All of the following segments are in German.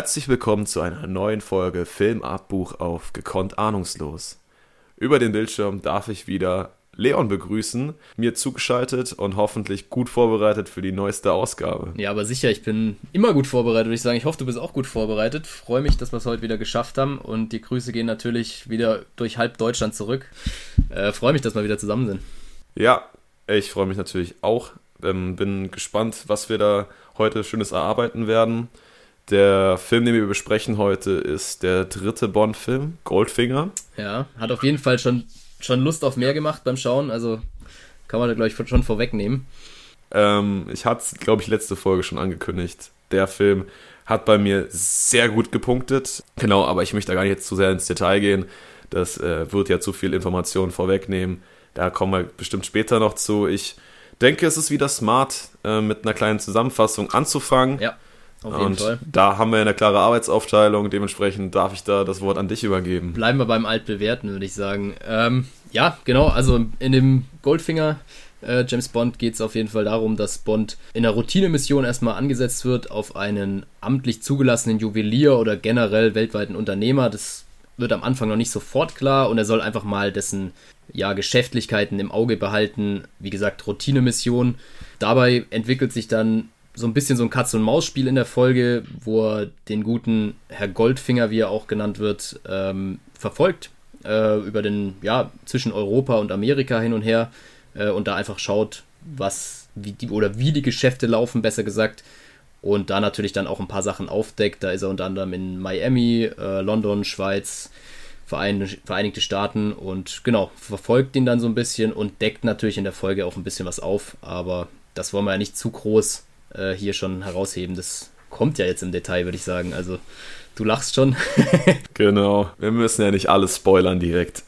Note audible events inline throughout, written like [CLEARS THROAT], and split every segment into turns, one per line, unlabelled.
Herzlich willkommen zu einer neuen Folge Filmabbuch auf Gekonnt Ahnungslos. Über den Bildschirm darf ich wieder Leon begrüßen, mir zugeschaltet und hoffentlich gut vorbereitet für die neueste Ausgabe.
Ja, aber sicher, ich bin immer gut vorbereitet, würde ich sagen. Ich hoffe, du bist auch gut vorbereitet. Freue mich, dass wir es heute wieder geschafft haben und die Grüße gehen natürlich wieder durch halb Deutschland zurück. Äh, freue mich, dass wir wieder zusammen sind.
Ja, ich freue mich natürlich auch. Ähm, bin gespannt, was wir da heute Schönes erarbeiten werden. Der Film, den wir besprechen heute, ist der dritte Bond-Film, Goldfinger.
Ja, hat auf jeden Fall schon, schon Lust auf mehr gemacht beim Schauen, also kann man da, glaube ich, schon vorwegnehmen.
Ähm, ich hatte es, glaube ich, letzte Folge schon angekündigt. Der Film hat bei mir sehr gut gepunktet. Genau, aber ich möchte da gar nicht jetzt zu sehr ins Detail gehen. Das äh, wird ja zu viel Information vorwegnehmen. Da kommen wir bestimmt später noch zu. Ich denke, es ist wieder smart, äh, mit einer kleinen Zusammenfassung anzufangen.
Ja auf jeden
und
Fall.
Da haben wir eine klare Arbeitsaufteilung, dementsprechend darf ich da das Wort an dich übergeben.
Bleiben wir beim Altbewerten, würde ich sagen. Ähm, ja, genau, also in dem Goldfinger äh, James Bond geht es auf jeden Fall darum, dass Bond in einer Routinemission erstmal angesetzt wird auf einen amtlich zugelassenen Juwelier oder generell weltweiten Unternehmer. Das wird am Anfang noch nicht sofort klar und er soll einfach mal dessen ja, Geschäftlichkeiten im Auge behalten. Wie gesagt, Routinemission. Dabei entwickelt sich dann so ein bisschen so ein Katz-und-Maus-Spiel in der Folge, wo er den guten Herr Goldfinger, wie er auch genannt wird, ähm, verfolgt. Äh, über den, ja, zwischen Europa und Amerika hin und her äh, und da einfach schaut, was, wie die, oder wie die Geschäfte laufen, besser gesagt. Und da natürlich dann auch ein paar Sachen aufdeckt. Da ist er unter anderem in Miami, äh, London, Schweiz, Vereinigte Staaten und genau, verfolgt ihn dann so ein bisschen und deckt natürlich in der Folge auch ein bisschen was auf, aber das wollen wir ja nicht zu groß äh, hier schon herausheben. Das kommt ja jetzt im Detail, würde ich sagen. Also du lachst schon. [LAUGHS]
genau, wir müssen ja nicht alles spoilern direkt.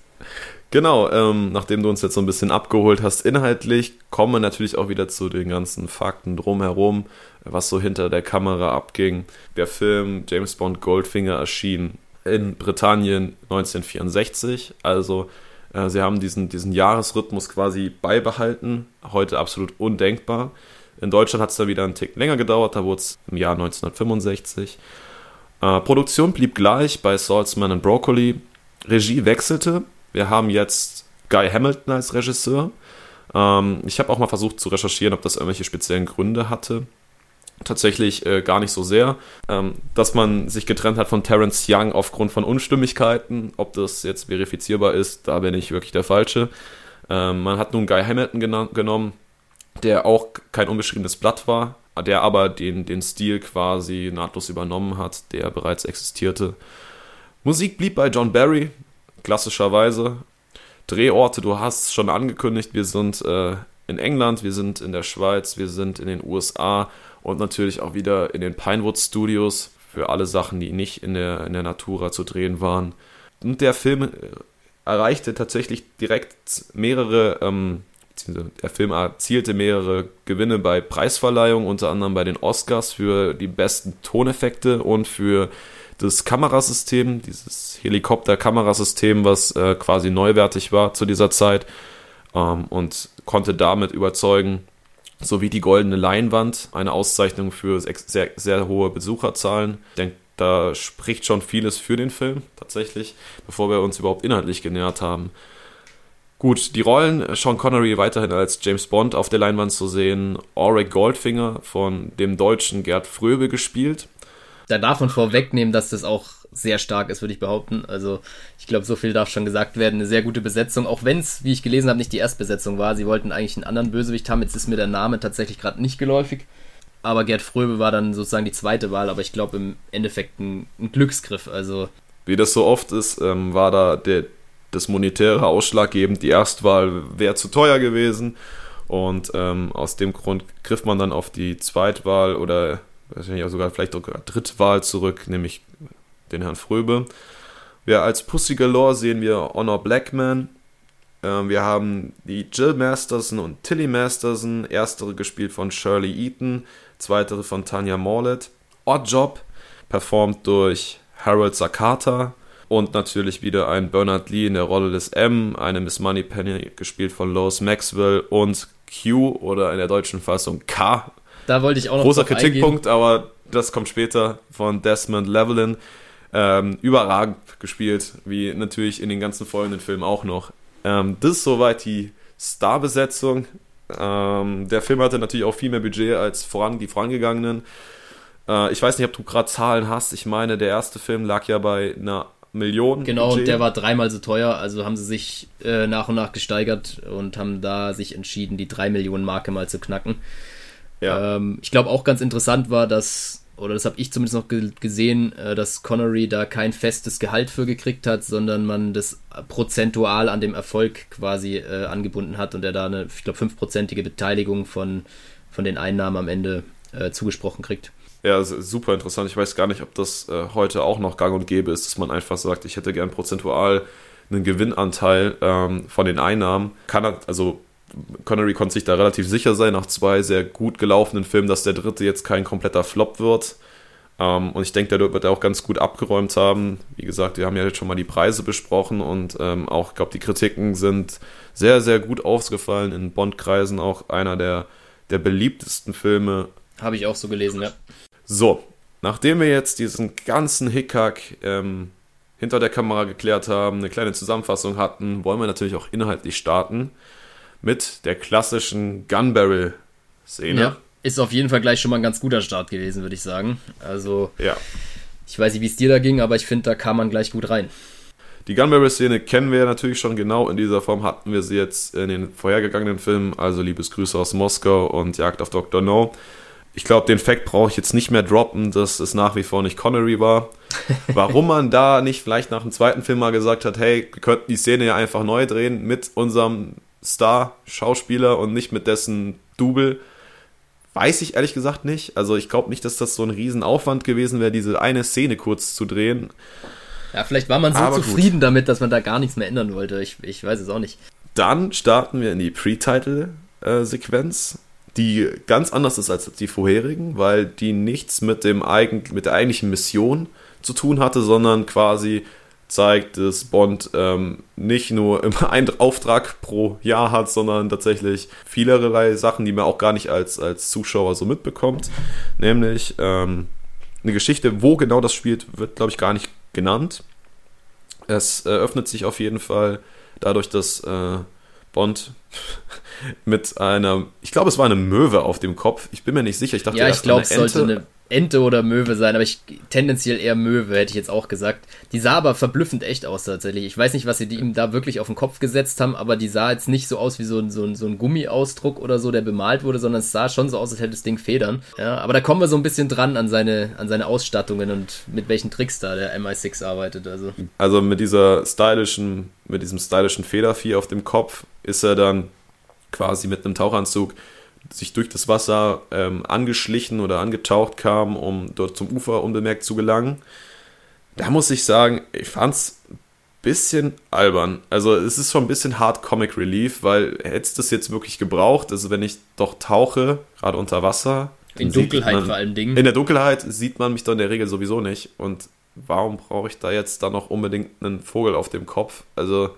Genau, ähm, nachdem du uns jetzt so ein bisschen abgeholt hast, inhaltlich kommen wir natürlich auch wieder zu den ganzen Fakten drumherum, was so hinter der Kamera abging. Der Film James Bond Goldfinger erschien in Britannien 1964, also äh, sie haben diesen, diesen Jahresrhythmus quasi beibehalten, heute absolut undenkbar. In Deutschland hat es da wieder einen Tick länger gedauert, da wurde es im Jahr 1965. Äh, Produktion blieb gleich bei Saltzman and Broccoli. Regie wechselte. Wir haben jetzt Guy Hamilton als Regisseur. Ähm, ich habe auch mal versucht zu recherchieren, ob das irgendwelche speziellen Gründe hatte. Tatsächlich äh, gar nicht so sehr. Ähm, dass man sich getrennt hat von Terence Young aufgrund von Unstimmigkeiten, ob das jetzt verifizierbar ist, da bin ich wirklich der Falsche. Ähm, man hat nun Guy Hamilton genommen, der auch kein unbeschriebenes Blatt war, der aber den, den Stil quasi nahtlos übernommen hat, der bereits existierte. Musik blieb bei John Barry, klassischerweise. Drehorte, du hast schon angekündigt, wir sind äh, in England, wir sind in der Schweiz, wir sind in den USA und natürlich auch wieder in den Pinewood Studios für alle Sachen, die nicht in der, in der Natura zu drehen waren. Und der Film äh, erreichte tatsächlich direkt mehrere ähm, der Film erzielte mehrere Gewinne bei Preisverleihungen, unter anderem bei den Oscars für die besten Toneffekte und für das Kamerasystem, dieses Helikopter-Kamerasystem, was äh, quasi neuwertig war zu dieser Zeit ähm, und konnte damit überzeugen, sowie die Goldene Leinwand, eine Auszeichnung für sehr, sehr hohe Besucherzahlen. Ich denke, da spricht schon vieles für den Film tatsächlich, bevor wir uns überhaupt inhaltlich genähert haben. Gut, die Rollen, Sean Connery weiterhin als James Bond auf der Leinwand zu sehen, Auric Goldfinger von dem deutschen Gerd Fröbe gespielt.
Da darf man vorwegnehmen, dass das auch sehr stark ist, würde ich behaupten. Also ich glaube, so viel darf schon gesagt werden. Eine sehr gute Besetzung, auch wenn es, wie ich gelesen habe, nicht die Erstbesetzung war. Sie wollten eigentlich einen anderen Bösewicht haben. Jetzt ist mir der Name tatsächlich gerade nicht geläufig. Aber Gerd Fröbe war dann sozusagen die zweite Wahl, aber ich glaube im Endeffekt ein, ein Glücksgriff. Also
wie das so oft ist, ähm, war da der, das Monetäre ausschlaggebend. Die Erstwahl wäre zu teuer gewesen. Und ähm, aus dem Grund griff man dann auf die Zweitwahl oder wahrscheinlich auch sogar vielleicht sogar Drittwahl zurück, nämlich den Herrn Fröbe. Wir als Pussy Galore sehen wir Honor Blackman. Ähm, wir haben die Jill Masterson und Tilly Masterson. Erstere gespielt von Shirley Eaton, zweitere von Tanya Morlett. Oddjob, performt durch Harold Sakata. Und natürlich wieder ein Bernard Lee in der Rolle des M, eine Miss Moneypenny gespielt von Lois Maxwell und Q oder in der deutschen Fassung K
da wollte ich auch noch
Großer Kritikpunkt, eingehen. aber das kommt später von Desmond Llewellyn. Ähm, überragend gespielt, wie natürlich in den ganzen folgenden Filmen auch noch. Ähm, das ist soweit die Starbesetzung. Ähm, der Film hatte natürlich auch viel mehr Budget als voran, die vorangegangenen. Äh, ich weiß nicht, ob du gerade Zahlen hast. Ich meine, der erste Film lag ja bei einer Million.
Genau, Budget. und der war dreimal so teuer. Also haben sie sich äh, nach und nach gesteigert und haben da sich entschieden, die 3 Millionen Marke mal zu knacken. Ja. Ähm, ich glaube auch ganz interessant war, dass, oder das habe ich zumindest noch ge gesehen, äh, dass Connery da kein festes Gehalt für gekriegt hat, sondern man das prozentual an dem Erfolg quasi äh, angebunden hat und er da eine, ich glaube, fünfprozentige Beteiligung von, von den Einnahmen am Ende äh, zugesprochen kriegt.
Ja, super interessant. Ich weiß gar nicht, ob das äh, heute auch noch gang und gäbe ist, dass man einfach sagt, ich hätte gern prozentual einen Gewinnanteil ähm, von den Einnahmen. Kann also Connery konnte sich da relativ sicher sein, nach zwei sehr gut gelaufenen Filmen, dass der dritte jetzt kein kompletter Flop wird. Ähm, und ich denke, der wird er auch ganz gut abgeräumt haben. Wie gesagt, wir haben ja jetzt schon mal die Preise besprochen und ähm, auch, ich glaube, die Kritiken sind sehr, sehr gut ausgefallen in Bond-Kreisen. Auch einer der, der beliebtesten Filme.
Habe ich auch so gelesen, ja.
So, nachdem wir jetzt diesen ganzen Hickhack ähm, hinter der Kamera geklärt haben, eine kleine Zusammenfassung hatten, wollen wir natürlich auch inhaltlich starten mit der klassischen Gunbarrel-Szene. Ja,
ist auf jeden Fall gleich schon mal ein ganz guter Start gewesen, würde ich sagen. Also, ja. ich weiß nicht, wie es dir da ging, aber ich finde, da kam man gleich gut rein.
Die Gunbarrel-Szene kennen wir ja natürlich schon genau. In dieser Form hatten wir sie jetzt in den vorhergegangenen Filmen, also Liebesgrüße aus Moskau und Jagd auf Dr. No. Ich glaube, den Fact brauche ich jetzt nicht mehr droppen, dass es nach wie vor nicht Connery war. [LAUGHS] Warum man da nicht vielleicht nach dem zweiten Film mal gesagt hat, hey, wir könnten die Szene ja einfach neu drehen mit unserem Star-Schauspieler und nicht mit dessen Double. Weiß ich ehrlich gesagt nicht. Also ich glaube nicht, dass das so ein Riesenaufwand gewesen wäre, diese eine Szene kurz zu drehen.
Ja, vielleicht war man so Aber zufrieden gut. damit, dass man da gar nichts mehr ändern wollte. Ich, ich weiß es auch nicht.
Dann starten wir in die Pre-Title-Sequenz, die ganz anders ist als die vorherigen, weil die nichts mit, dem eigen, mit der eigentlichen Mission zu tun hatte, sondern quasi zeigt, dass Bond ähm, nicht nur immer [LAUGHS] einen Auftrag pro Jahr hat, sondern tatsächlich vielerlei Sachen, die man auch gar nicht als, als Zuschauer so mitbekommt. Nämlich ähm, eine Geschichte, wo genau das spielt, wird, glaube ich, gar nicht genannt. Es eröffnet sich auf jeden Fall dadurch, dass äh, Bond [LAUGHS] mit einer, ich glaube, es war eine Möwe auf dem Kopf. Ich bin mir nicht sicher. Ich dachte,
ja, ich glaube, es sollte eine Ente oder Möwe sein, aber ich tendenziell eher Möwe, hätte ich jetzt auch gesagt. Die sah aber verblüffend echt aus tatsächlich. Ich weiß nicht, was sie ihm da wirklich auf den Kopf gesetzt haben, aber die sah jetzt nicht so aus wie so ein, so ein, so ein Gummiausdruck oder so, der bemalt wurde, sondern es sah schon so aus, als hätte das Ding Federn. Ja, aber da kommen wir so ein bisschen dran an seine, an seine Ausstattungen und mit welchen Tricks da der MI6 arbeitet. Also,
also mit dieser stylischen, mit diesem stylischen Federvieh auf dem Kopf ist er dann quasi mit einem Tauchanzug sich durch das Wasser ähm, angeschlichen oder angetaucht kam, um dort zum Ufer unbemerkt zu gelangen. Da muss ich sagen, ich fand es ein bisschen albern. Also es ist schon ein bisschen hart Comic Relief, weil hätte es jetzt wirklich gebraucht, also wenn ich doch tauche, gerade unter Wasser.
In Dunkelheit man, vor allem Dingen.
In der Dunkelheit sieht man mich doch in der Regel sowieso nicht. Und warum brauche ich da jetzt dann noch unbedingt einen Vogel auf dem Kopf? Also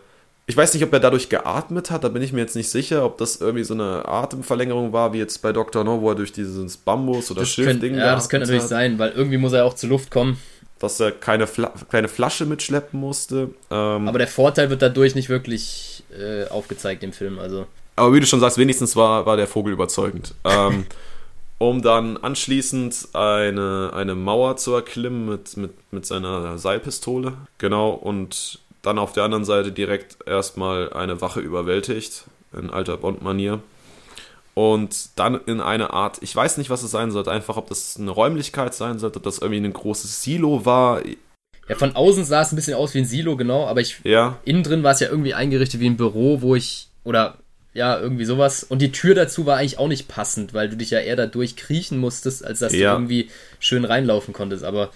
ich weiß nicht, ob er dadurch geatmet hat, da bin ich mir jetzt nicht sicher, ob das irgendwie so eine Atemverlängerung war, wie jetzt bei Dr. No, wo er durch dieses Bambus- oder Schilfding
Ja, das könnte natürlich hat. sein, weil irgendwie muss er auch zur Luft kommen.
Dass er keine, Fla keine Flasche mitschleppen musste.
Ähm, aber der Vorteil wird dadurch nicht wirklich äh, aufgezeigt im Film, also.
Aber wie du schon sagst, wenigstens war, war der Vogel überzeugend. ähm, [LAUGHS] um dann anschließend eine, eine Mauer zu erklimmen mit, mit, mit seiner Seilpistole. Genau, und dann auf der anderen Seite direkt erstmal eine Wache überwältigt, in alter Bond-Manier. Und dann in eine Art, ich weiß nicht, was es sein sollte, einfach ob das eine Räumlichkeit sein sollte, ob das irgendwie ein großes Silo war.
Ja, von außen sah es ein bisschen aus wie ein Silo, genau, aber ich. Ja. Innen drin war es ja irgendwie eingerichtet wie ein Büro, wo ich. Oder ja, irgendwie sowas. Und die Tür dazu war eigentlich auch nicht passend, weil du dich ja eher da durchkriechen musstest, als dass ja. du irgendwie schön reinlaufen konntest. Aber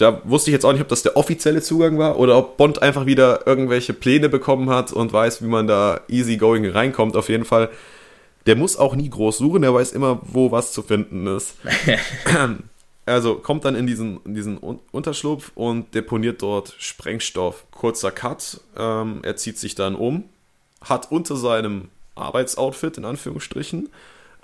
da wusste ich jetzt auch nicht, ob das der offizielle Zugang war oder ob Bond einfach wieder irgendwelche Pläne bekommen hat und weiß, wie man da easy going reinkommt. Auf jeden Fall. Der muss auch nie groß suchen, der weiß immer, wo was zu finden ist. [LAUGHS] also kommt dann in diesen, in diesen Unterschlupf und deponiert dort Sprengstoff. Kurzer Cut, ähm, er zieht sich dann um, hat unter seinem Arbeitsoutfit in Anführungsstrichen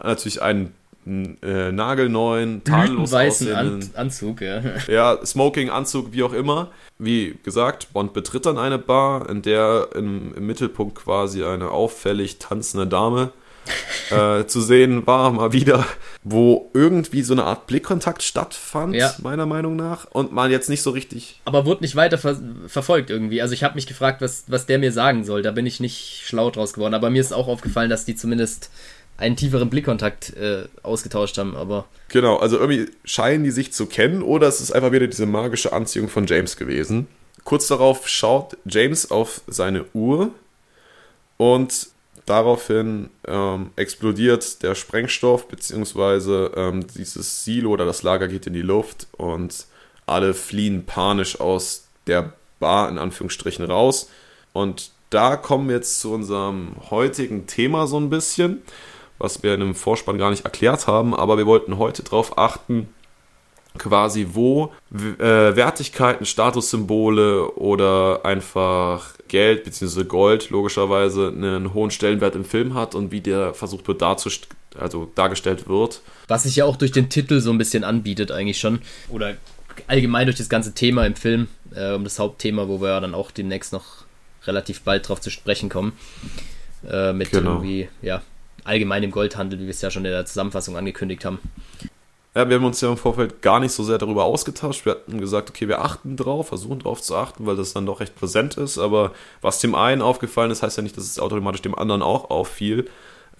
natürlich einen äh, nagelneuen, tadellos
weißen An Anzug, ja. [LAUGHS]
Ja, Smoking-Anzug, wie auch immer. Wie gesagt, Bond betritt dann eine Bar, in der im, im Mittelpunkt quasi eine auffällig tanzende Dame [LAUGHS] äh, zu sehen war, mal wieder, wo irgendwie so eine Art Blickkontakt stattfand, ja. meiner Meinung nach, und man jetzt nicht so richtig.
Aber wurde nicht weiter ver verfolgt irgendwie. Also ich habe mich gefragt, was, was der mir sagen soll. Da bin ich nicht schlau draus geworden. Aber mir ist auch aufgefallen, dass die zumindest einen tieferen Blickkontakt äh, ausgetauscht haben, aber.
Genau, also irgendwie scheinen die sich zu kennen oder es ist einfach wieder diese magische Anziehung von James gewesen. Kurz darauf schaut James auf seine Uhr und Daraufhin ähm, explodiert der Sprengstoff, beziehungsweise ähm, dieses Silo oder das Lager geht in die Luft und alle fliehen panisch aus der Bar in Anführungsstrichen raus. Und da kommen wir jetzt zu unserem heutigen Thema so ein bisschen, was wir in dem Vorspann gar nicht erklärt haben, aber wir wollten heute darauf achten, quasi wo äh, Wertigkeiten, Statussymbole oder einfach Geld bzw. Gold logischerweise einen hohen Stellenwert im Film hat und wie der versucht wird also dargestellt wird.
Was sich ja auch durch den Titel so ein bisschen anbietet eigentlich schon oder allgemein durch das ganze Thema im Film, äh, um das Hauptthema, wo wir ja dann auch demnächst noch relativ bald drauf zu sprechen kommen, äh, mit genau. irgendwie, ja, allgemein im Goldhandel, wie wir es ja schon in der Zusammenfassung angekündigt haben.
Ja, wir haben uns ja im Vorfeld gar nicht so sehr darüber ausgetauscht. Wir hatten gesagt, okay, wir achten drauf, versuchen drauf zu achten, weil das dann doch recht präsent ist. Aber was dem einen aufgefallen ist, heißt ja nicht, dass es automatisch dem anderen auch auffiel.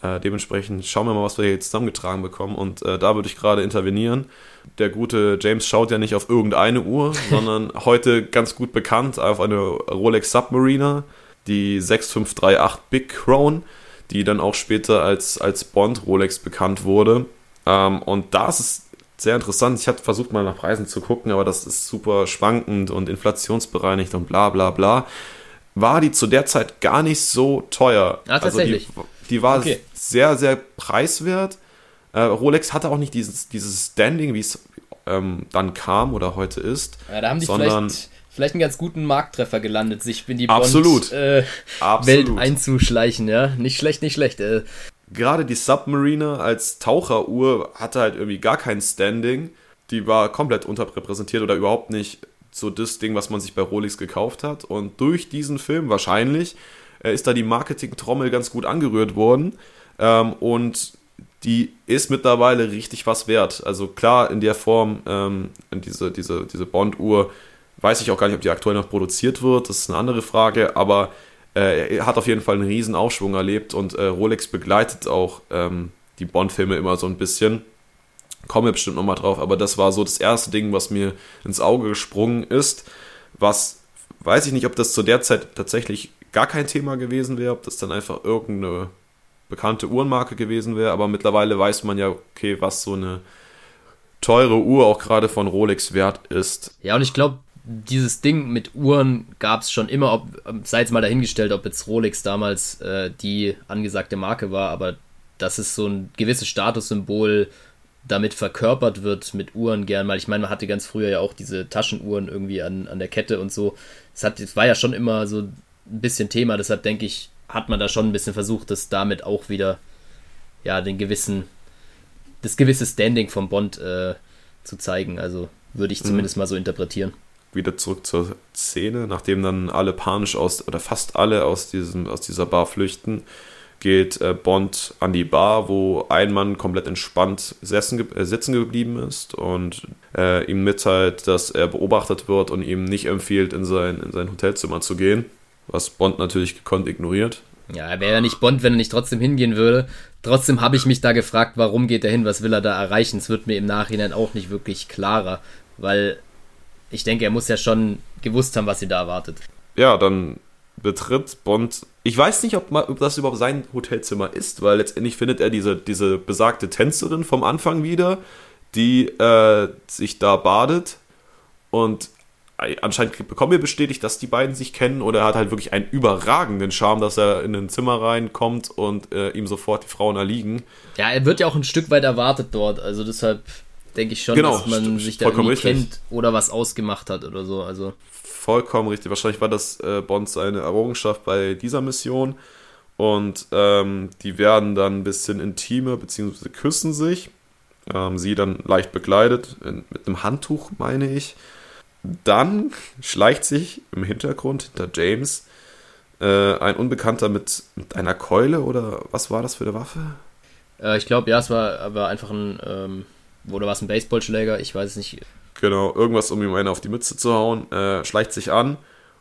Äh, dementsprechend schauen wir mal, was wir hier zusammengetragen bekommen. Und äh, da würde ich gerade intervenieren. Der gute James schaut ja nicht auf irgendeine Uhr, [LAUGHS] sondern heute ganz gut bekannt auf eine Rolex Submariner, die 6538 Big Crown, die dann auch später als, als Bond Rolex bekannt wurde. Ähm, und da ist es sehr interessant. Ich hatte versucht mal nach Preisen zu gucken, aber das ist super schwankend und inflationsbereinigt und bla bla bla. War die zu der Zeit gar nicht so teuer.
Ja, tatsächlich.
Also die, die war okay. sehr, sehr preiswert. Äh, Rolex hatte auch nicht dieses, dieses Standing, wie es ähm, dann kam oder heute ist.
Ja, da haben die sondern, vielleicht, vielleicht einen ganz guten Markttreffer gelandet, sich in die
Bond,
äh, Welt einzuschleichen. Ja, nicht schlecht, nicht schlecht. Äh,
gerade die Submariner als Taucheruhr hatte halt irgendwie gar kein Standing. Die war komplett unterrepräsentiert oder überhaupt nicht so das Ding, was man sich bei Rolex gekauft hat. Und durch diesen Film wahrscheinlich äh, ist da die Marketing-Trommel ganz gut angerührt worden. Ähm, und die ist mittlerweile richtig was wert. Also klar, in der Form, ähm, diese, diese, diese Bond-Uhr, weiß ich auch gar nicht, ob die aktuell noch produziert wird. Das ist eine andere Frage. Aber äh, er hat auf jeden Fall einen riesen Aufschwung erlebt und äh, Rolex begleitet auch ähm, die Bond-Filme immer so ein bisschen. Kommen wir bestimmt nochmal drauf, aber das war so das erste Ding, was mir ins Auge gesprungen ist. Was weiß ich nicht, ob das zu der Zeit tatsächlich gar kein Thema gewesen wäre, ob das dann einfach irgendeine bekannte Uhrenmarke gewesen wäre, aber mittlerweile weiß man ja, okay, was so eine teure Uhr auch gerade von Rolex wert ist.
Ja, und ich glaube, dieses Ding mit Uhren gab es schon immer, ob, sei jetzt mal dahingestellt, ob jetzt Rolex damals äh, die angesagte Marke war, aber dass es so ein gewisses Statussymbol damit verkörpert wird mit Uhren gern mal. Ich meine, man hatte ganz früher ja auch diese Taschenuhren irgendwie an, an der Kette und so. Es, hat, war ja schon immer so ein bisschen Thema, deshalb denke ich, hat man da schon ein bisschen versucht, das damit auch wieder, ja, den gewissen, das gewisse Standing vom Bond äh, zu zeigen. Also würde ich mhm. zumindest mhm. mal so interpretieren
wieder zurück zur Szene, nachdem dann alle panisch aus, oder fast alle aus, diesem, aus dieser Bar flüchten, geht äh, Bond an die Bar, wo ein Mann komplett entspannt setzen, äh, sitzen geblieben ist und äh, ihm mitteilt, dass er beobachtet wird und ihm nicht empfiehlt, in sein, in sein Hotelzimmer zu gehen, was Bond natürlich gekonnt ignoriert.
Ja, er wäre ja nicht Bond, wenn er nicht trotzdem hingehen würde. Trotzdem habe ich mich da gefragt, warum geht er hin, was will er da erreichen? Es wird mir im Nachhinein auch nicht wirklich klarer, weil ich denke, er muss ja schon gewusst haben, was sie da erwartet.
Ja, dann betritt Bond. Ich weiß nicht, ob, ob das überhaupt sein Hotelzimmer ist, weil letztendlich findet er diese, diese besagte Tänzerin vom Anfang wieder, die äh, sich da badet. Und anscheinend bekommen wir bestätigt, dass die beiden sich kennen oder er hat halt wirklich einen überragenden Charme, dass er in ein Zimmer reinkommt und äh, ihm sofort die Frauen erliegen.
Ja, er wird ja auch ein Stück weit erwartet dort, also deshalb denke ich schon, genau, dass man sich da irgendwie richtig. kennt oder was ausgemacht hat oder so. Also.
Vollkommen richtig. Wahrscheinlich war das äh, Bond seine Errungenschaft bei dieser Mission. Und ähm, die werden dann ein bisschen intimer, beziehungsweise küssen sich. Ähm, sie dann leicht bekleidet, in, mit einem Handtuch, meine ich. Dann schleicht sich im Hintergrund hinter James äh, ein Unbekannter mit, mit einer Keule oder was war das für eine Waffe?
Äh, ich glaube, ja, es war aber einfach ein, ähm, oder war es ein Baseballschläger? Ich weiß es nicht.
Genau, irgendwas, um ihm einen auf die Mütze zu hauen, äh, schleicht sich an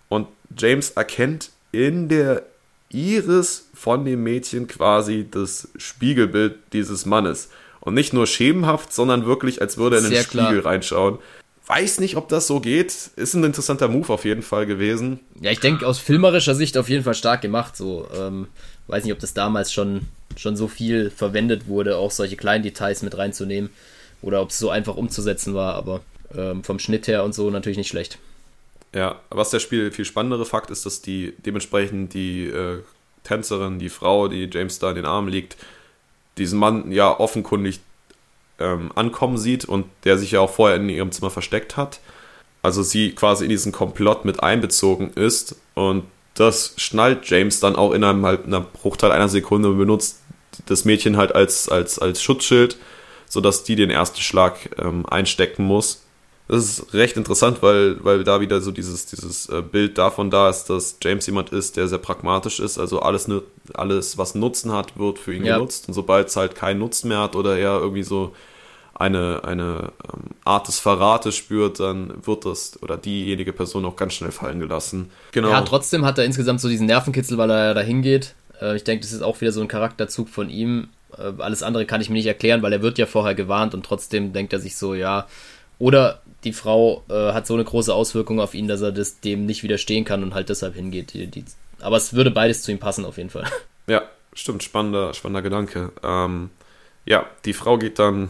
und James erkennt in der Iris von dem Mädchen quasi das Spiegelbild dieses Mannes. Und nicht nur schemenhaft, sondern wirklich, als würde er in den Sehr Spiegel klar. reinschauen. Weiß nicht, ob das so geht. Ist ein interessanter Move auf jeden Fall gewesen.
Ja, ich denke aus filmerischer Sicht auf jeden Fall stark gemacht. So, ähm, weiß nicht, ob das damals schon, schon so viel verwendet wurde, auch solche kleinen Details mit reinzunehmen. Oder ob es so einfach umzusetzen war, aber ähm, vom Schnitt her und so natürlich nicht schlecht.
Ja, was der Spiel viel spannendere Fakt ist, dass die dementsprechend die äh, Tänzerin, die Frau, die James da in den Armen liegt, diesen Mann ja offenkundig ähm, ankommen sieht und der sich ja auch vorher in ihrem Zimmer versteckt hat. Also sie quasi in diesen Komplott mit einbezogen ist und das schnallt James dann auch innerhalb einer Bruchteil einer Sekunde und benutzt das Mädchen halt als, als, als Schutzschild, sodass die den ersten Schlag ähm, einstecken muss. Das ist recht interessant, weil, weil da wieder so dieses, dieses äh, Bild davon da ist, dass James jemand ist, der sehr pragmatisch ist. Also alles, alles was Nutzen hat, wird für ihn ja. genutzt. Und sobald es halt keinen Nutzen mehr hat oder er irgendwie so eine, eine ähm, Art des Verrates spürt, dann wird das oder diejenige Person auch ganz schnell fallen gelassen.
Genau. Ja, trotzdem hat er insgesamt so diesen Nervenkitzel, weil er da hingeht. Äh, ich denke, das ist auch wieder so ein Charakterzug von ihm. Äh, alles andere kann ich mir nicht erklären, weil er wird ja vorher gewarnt und trotzdem denkt er sich so, ja, oder die Frau äh, hat so eine große Auswirkung auf ihn, dass er das dem nicht widerstehen kann und halt deshalb hingeht. Die, die, aber es würde beides zu ihm passen, auf jeden Fall. [LAUGHS]
Ja, stimmt, spannender, spannender Gedanke. Ähm, ja, die Frau geht dann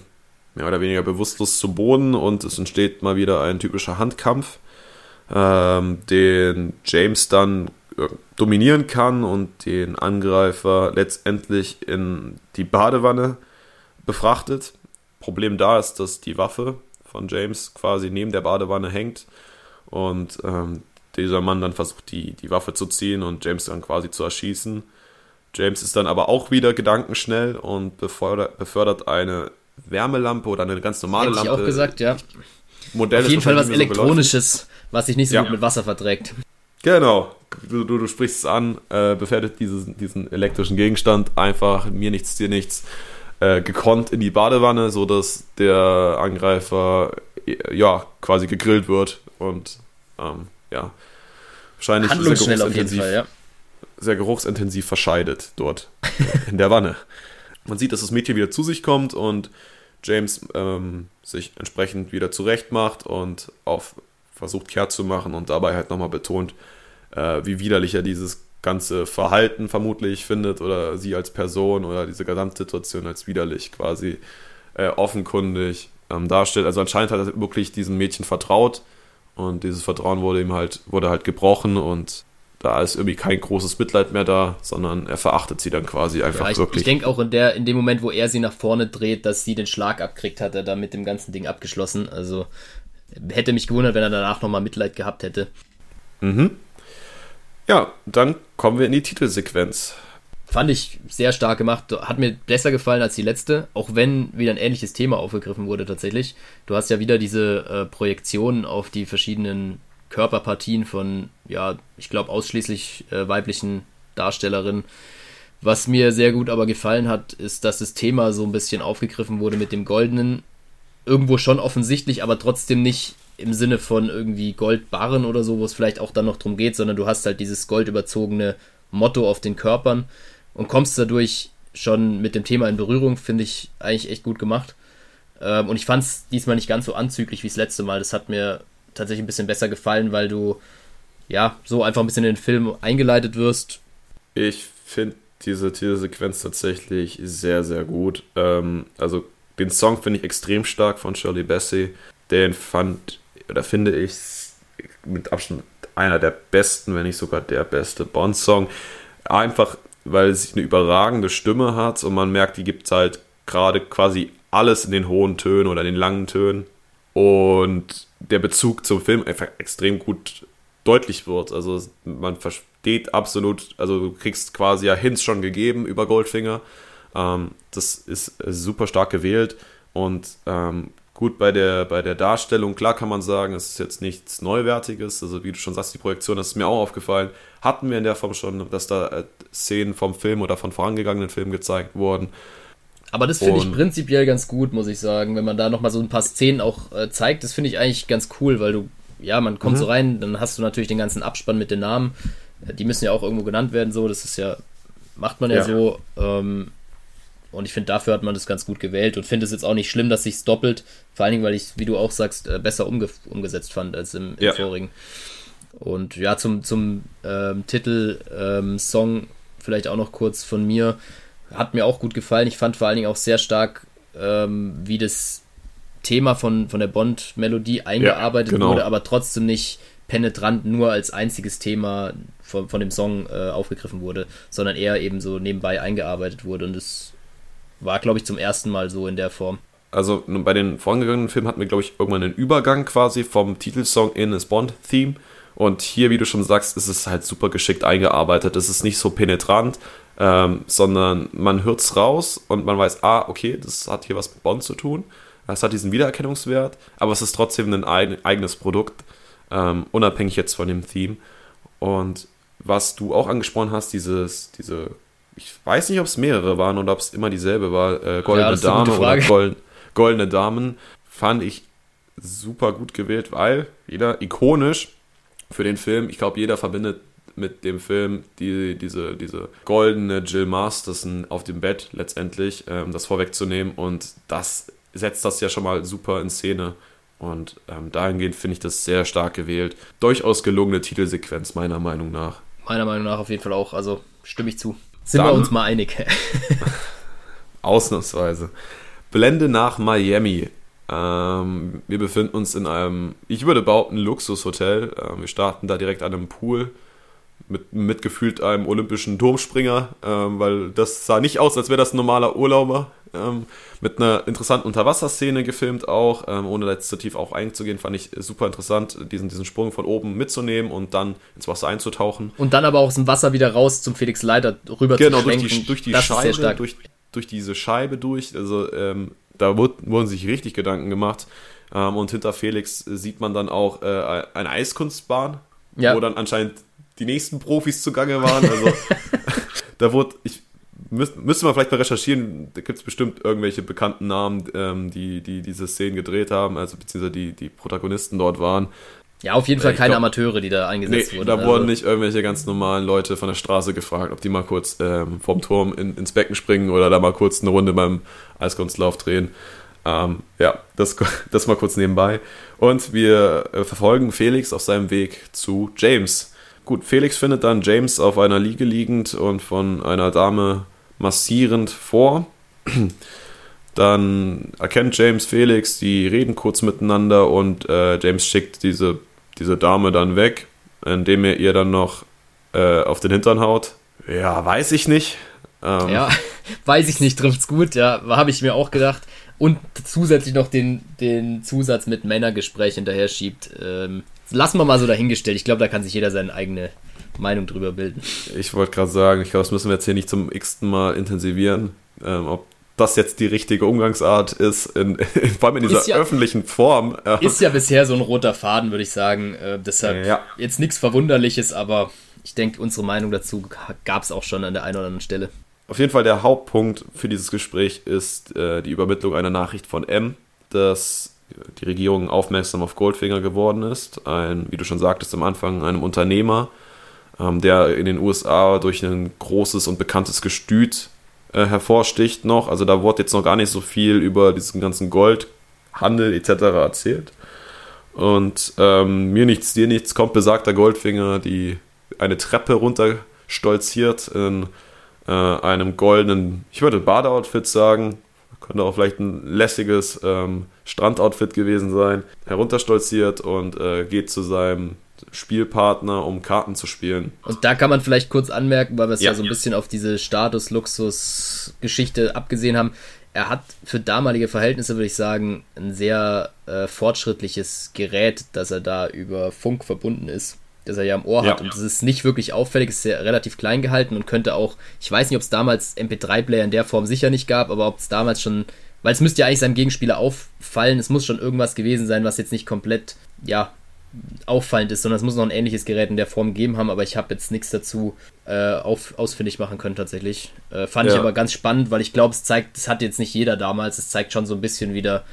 mehr oder weniger bewusstlos zu Boden und es entsteht mal wieder ein typischer Handkampf, ähm, den James dann dominieren kann und den Angreifer letztendlich in die Badewanne befrachtet. Problem da ist, dass die Waffe, von James quasi neben der Badewanne hängt und ähm, dieser Mann dann versucht, die, die Waffe zu ziehen und James dann quasi zu erschießen. James ist dann aber auch wieder gedankenschnell und befördert, befördert eine Wärmelampe oder eine ganz normale Hätte Lampe.
Ich auch gesagt, ja. Modell Auf jeden Fall was Elektronisches, so was sich nicht so ja. gut mit Wasser verträgt.
Genau, du, du, du sprichst es an, äh, befährdet diesen, diesen elektrischen Gegenstand einfach, mir nichts, dir nichts äh, gekonnt in die Badewanne, sodass der Angreifer äh, ja quasi gegrillt wird und ähm, ja wahrscheinlich sehr geruchsintensiv, Fall, ja. sehr geruchsintensiv verscheidet dort [LAUGHS] in der Wanne. Man sieht, dass das Mädchen wieder zu sich kommt und James ähm, sich entsprechend wieder zurecht macht und auf versucht kehrt zu machen und dabei halt nochmal betont, äh, wie widerlich er dieses ganze Verhalten vermutlich findet oder sie als Person oder diese Gesamtsituation als widerlich quasi äh, offenkundig ähm, darstellt. Also anscheinend hat er wirklich diesem Mädchen vertraut und dieses Vertrauen wurde ihm halt, wurde halt gebrochen und da ist irgendwie kein großes Mitleid mehr da, sondern er verachtet sie dann quasi einfach ja,
ich,
wirklich.
Ich denke auch in, der, in dem Moment, wo er sie nach vorne dreht, dass sie den Schlag abkriegt, hat er da mit dem ganzen Ding abgeschlossen. Also hätte mich gewundert, wenn er danach nochmal Mitleid gehabt hätte.
Mhm. Ja, dann kommen wir in die Titelsequenz.
Fand ich sehr stark gemacht. Hat mir besser gefallen als die letzte, auch wenn wieder ein ähnliches Thema aufgegriffen wurde tatsächlich. Du hast ja wieder diese äh, Projektionen auf die verschiedenen Körperpartien von, ja, ich glaube ausschließlich äh, weiblichen Darstellerinnen. Was mir sehr gut aber gefallen hat, ist, dass das Thema so ein bisschen aufgegriffen wurde mit dem Goldenen. Irgendwo schon offensichtlich, aber trotzdem nicht im Sinne von irgendwie Goldbarren oder so, wo es vielleicht auch dann noch drum geht, sondern du hast halt dieses goldüberzogene Motto auf den Körpern und kommst dadurch schon mit dem Thema in Berührung, finde ich eigentlich echt gut gemacht. Ähm, und ich fand es diesmal nicht ganz so anzüglich wie das letzte Mal. Das hat mir tatsächlich ein bisschen besser gefallen, weil du ja so einfach ein bisschen in den Film eingeleitet wirst.
Ich finde diese Titelsequenz tatsächlich sehr, sehr gut. Ähm, also den Song finde ich extrem stark von Shirley Bassey. Den fand oder finde ich mit Abstand einer der besten, wenn nicht sogar der beste Bond-Song. Einfach, weil sie eine überragende Stimme hat und man merkt, die gibt halt gerade quasi alles in den hohen Tönen oder in den langen Tönen. Und der Bezug zum Film einfach extrem gut deutlich wird. Also man versteht absolut, also du kriegst quasi ja Hints schon gegeben über Goldfinger. Ähm, das ist super stark gewählt. Und ähm, gut, bei der, bei der Darstellung, klar kann man sagen, es ist jetzt nichts Neuwertiges. Also, wie du schon sagst, die Projektion, das ist mir auch aufgefallen. Hatten wir in der Form schon, dass da äh, Szenen vom Film oder von vorangegangenen Filmen gezeigt wurden.
Aber das finde ich prinzipiell ganz gut, muss ich sagen. Wenn man da nochmal so ein paar Szenen auch äh, zeigt, das finde ich eigentlich ganz cool, weil du, ja, man kommt mhm. so rein, dann hast du natürlich den ganzen Abspann mit den Namen. Die müssen ja auch irgendwo genannt werden, so. Das ist ja, macht man ja, ja. so. Ähm, und ich finde, dafür hat man das ganz gut gewählt und finde es jetzt auch nicht schlimm, dass sich doppelt. Vor allen Dingen, weil ich, wie du auch sagst, äh, besser umge umgesetzt fand als im, im ja. vorigen. Und ja, zum, zum ähm, Titel ähm, Song vielleicht auch noch kurz von mir. Hat mir auch gut gefallen. Ich fand vor allen Dingen auch sehr stark, ähm, wie das Thema von, von der Bond-Melodie eingearbeitet ja, genau. wurde, aber trotzdem nicht penetrant nur als einziges Thema von, von dem Song äh, aufgegriffen wurde, sondern eher eben so nebenbei eingearbeitet wurde. Und das war, glaube ich, zum ersten Mal so in der Form.
Also bei den vorangegangenen Filmen hatten wir, glaube ich, irgendwann einen Übergang quasi vom Titelsong in das Bond-Theme. Und hier, wie du schon sagst, ist es halt super geschickt eingearbeitet. Es ist nicht so penetrant, ähm, sondern man hört es raus und man weiß, ah, okay, das hat hier was mit Bond zu tun. Es hat diesen Wiedererkennungswert, aber es ist trotzdem ein eigenes Produkt, ähm, unabhängig jetzt von dem Theme. Und was du auch angesprochen hast, dieses, diese, ich weiß nicht, ob es mehrere waren oder ob es immer dieselbe war, äh, Goldene ja, Dame oder Gold, Goldene Damen, fand ich super gut gewählt, weil wieder ikonisch für den Film. Ich glaube, jeder verbindet mit dem Film die, diese, diese goldene Jill Masterson auf dem Bett letztendlich, ähm, das vorwegzunehmen. Und das setzt das ja schon mal super in Szene. Und ähm, dahingehend finde ich das sehr stark gewählt. Durchaus gelungene Titelsequenz, meiner Meinung nach.
Meiner Meinung nach auf jeden Fall auch. Also stimme ich zu. Sind Dann, wir uns mal einig. [LAUGHS]
ausnahmsweise. Blende nach Miami. Ähm, wir befinden uns in einem, ich würde behaupten, Luxushotel. Ähm, wir starten da direkt an einem Pool mit, mit gefühlt einem olympischen Turmspringer, ähm, weil das sah nicht aus, als wäre das ein normaler Urlauber. Ähm, mit einer interessanten Unterwasserszene gefilmt auch, ähm, ohne jetzt zu tief auch einzugehen, fand ich super interessant, diesen, diesen Sprung von oben mitzunehmen und dann ins Wasser einzutauchen.
Und dann aber auch aus dem Wasser wieder raus zum Felix Leiter rüber
genau, zu schwenken. Genau, durch die, durch die Scheibe, durch, durch diese Scheibe durch, also ähm, da wurden, wurden sich richtig Gedanken gemacht. Ähm, und hinter Felix sieht man dann auch äh, eine Eiskunstbahn, ja. wo dann anscheinend die nächsten Profis zugange waren. Also [LAUGHS] da wurde, ich müsste müsste man vielleicht mal recherchieren, da gibt es bestimmt irgendwelche bekannten Namen, ähm, die, die diese Szenen gedreht haben, also beziehungsweise die, die Protagonisten dort waren.
Ja, auf jeden Fall keine glaub, Amateure, die da eingesetzt nee, wurden.
Da also. wurden nicht irgendwelche ganz normalen Leute von der Straße gefragt, ob die mal kurz ähm, vom Turm in, ins Becken springen oder da mal kurz eine Runde beim Eiskunstlauf drehen. Ähm, ja, das, das mal kurz nebenbei. Und wir äh, verfolgen Felix auf seinem Weg zu James. Gut, Felix findet dann James auf einer Liege liegend und von einer Dame massierend vor. [CLEARS THROAT] Dann erkennt James Felix, die reden kurz miteinander und äh, James schickt diese, diese Dame dann weg, indem er ihr dann noch äh, auf den Hintern haut. Ja, weiß ich nicht.
Ähm, ja, [LAUGHS] weiß ich nicht, trifft's gut, ja, habe ich mir auch gedacht. Und zusätzlich noch den, den Zusatz mit Männergespräch hinterher schiebt. Ähm, lassen wir mal so dahingestellt. Ich glaube, da kann sich jeder seine eigene Meinung drüber bilden.
Ich wollte gerade sagen, ich glaube, das müssen wir jetzt hier nicht zum x-ten Mal intensivieren. Ähm, ob das jetzt die richtige Umgangsart ist, in, in, [LAUGHS] vor allem in dieser ja, öffentlichen Form.
Ist ja bisher so ein roter Faden, würde ich sagen. Äh, deshalb ja. jetzt nichts Verwunderliches, aber ich denke, unsere Meinung dazu gab es auch schon an der einen oder anderen Stelle.
Auf jeden Fall der Hauptpunkt für dieses Gespräch ist äh, die Übermittlung einer Nachricht von M, dass die Regierung aufmerksam auf Goldfinger geworden ist. Ein, wie du schon sagtest am Anfang, einem Unternehmer, ähm, der in den USA durch ein großes und bekanntes Gestüt äh, hervorsticht noch. Also da wurde jetzt noch gar nicht so viel über diesen ganzen Goldhandel etc. erzählt. Und ähm, mir nichts, dir nichts, kommt besagter Goldfinger, die eine Treppe runter stolziert in äh, einem goldenen, ich würde Badeoutfit sagen, könnte auch vielleicht ein lässiges ähm, Strandoutfit gewesen sein, herunterstolziert und äh, geht zu seinem Spielpartner, um Karten zu spielen.
Und da kann man vielleicht kurz anmerken, weil wir es ja. ja so ein bisschen auf diese Status-Luxus-Geschichte abgesehen haben. Er hat für damalige Verhältnisse, würde ich sagen, ein sehr äh, fortschrittliches Gerät, dass er da über Funk verbunden ist, das er ja am Ohr ja. hat. Und das ist nicht wirklich auffällig, ist sehr relativ klein gehalten und könnte auch, ich weiß nicht, ob es damals MP3-Player in der Form sicher nicht gab, aber ob es damals schon weil es müsste ja eigentlich seinem Gegenspieler auffallen. Es muss schon irgendwas gewesen sein, was jetzt nicht komplett, ja, auffallend ist, sondern es muss noch ein ähnliches Gerät in der Form geben haben, aber ich habe jetzt nichts dazu äh, auf, ausfindig machen können tatsächlich. Äh, fand ja. ich aber ganz spannend, weil ich glaube, es zeigt, es hat jetzt nicht jeder damals, es zeigt schon so ein bisschen wieder,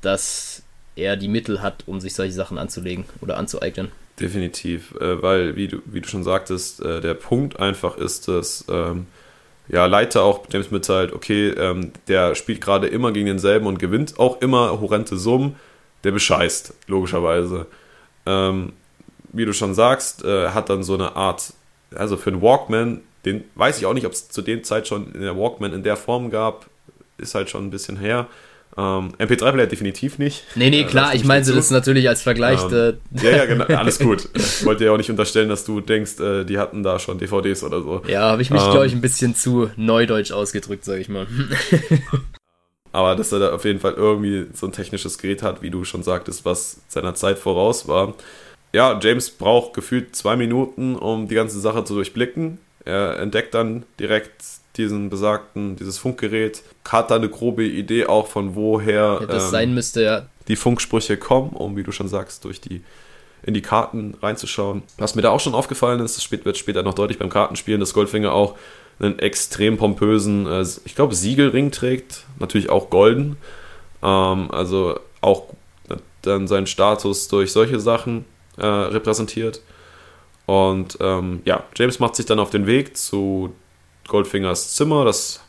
dass er die Mittel hat, um sich solche Sachen anzulegen oder anzueignen.
Definitiv, äh, weil, wie du, wie du schon sagtest, äh, der Punkt einfach ist, dass ähm, ja, Leiter auch James mitteilt, okay, ähm, der spielt gerade immer gegen denselben und gewinnt auch immer horrende Summen, der bescheißt, logischerweise. Ähm, wie du schon sagst, äh, hat dann so eine Art, also für einen Walkman, den weiß ich auch nicht, ob es zu der Zeit schon in der Walkman in der Form gab, ist halt schon ein bisschen her. Ähm, MP3-Player definitiv nicht.
Nee, nee, äh, klar, ich meine das natürlich als Vergleich.
Ähm, ja, ja, genau, [LAUGHS] alles gut. Ich wollte dir auch nicht unterstellen, dass du denkst, äh, die hatten da schon DVDs oder so.
Ja, habe ich mich, ähm, glaube ich, ein bisschen zu neudeutsch ausgedrückt, sage ich mal. [LAUGHS]
aber dass er da auf jeden Fall irgendwie so ein technisches Gerät hat, wie du schon sagtest, was seiner Zeit voraus war. Ja, James braucht gefühlt zwei Minuten, um die ganze Sache zu durchblicken. Er entdeckt dann direkt diesen besagten, dieses Funkgerät, hat da eine grobe Idee auch von woher
ja, das ähm, sein müsste, ja.
die Funksprüche kommen, um, wie du schon sagst, durch die in die Karten reinzuschauen. Was mir da auch schon aufgefallen ist, das wird später noch deutlich beim Kartenspielen, dass Goldfinger auch einen extrem pompösen, äh, ich glaube, Siegelring trägt, natürlich auch golden. Ähm, also auch dann seinen Status durch solche Sachen äh, repräsentiert. Und ähm, ja, James macht sich dann auf den Weg zu Goldfingers Zimmer. Das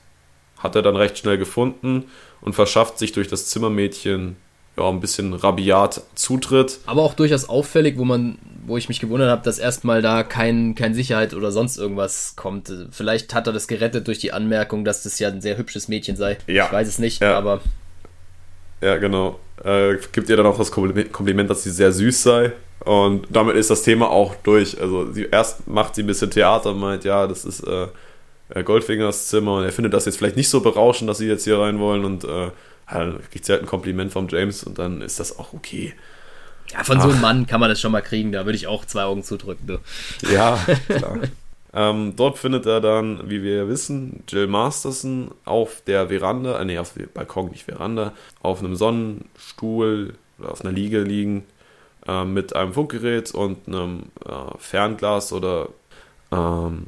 hat er dann recht schnell gefunden und verschafft sich durch das Zimmermädchen ja, ein bisschen rabiat Zutritt.
Aber auch durchaus auffällig, wo man, wo ich mich gewundert habe, dass erstmal da kein, kein Sicherheit oder sonst irgendwas kommt. Vielleicht hat er das gerettet durch die Anmerkung, dass das ja ein sehr hübsches Mädchen sei. Ja. Ich weiß es nicht, ja. aber.
Ja, genau. Äh, gibt ihr dann auch das Kompliment, dass sie sehr süß sei. Und damit ist das Thema auch durch. Also sie erst macht sie ein bisschen Theater und meint, ja, das ist äh, äh, Goldfingers Zimmer und er findet das jetzt vielleicht nicht so berauschend, dass sie jetzt hier rein wollen und äh, dann kriegt sie halt ein Kompliment vom James und dann ist das auch okay.
Ja, von Ach. so einem Mann kann man das schon mal kriegen, da würde ich auch zwei Augen zudrücken. Du.
Ja, [LAUGHS] klar. ähm, dort findet er dann, wie wir wissen, Jill Masterson auf der Veranda, äh, nee, auf dem Balkon, nicht Veranda, auf einem Sonnenstuhl oder auf einer Liege liegen äh, mit einem Funkgerät und einem äh, Fernglas oder ähm,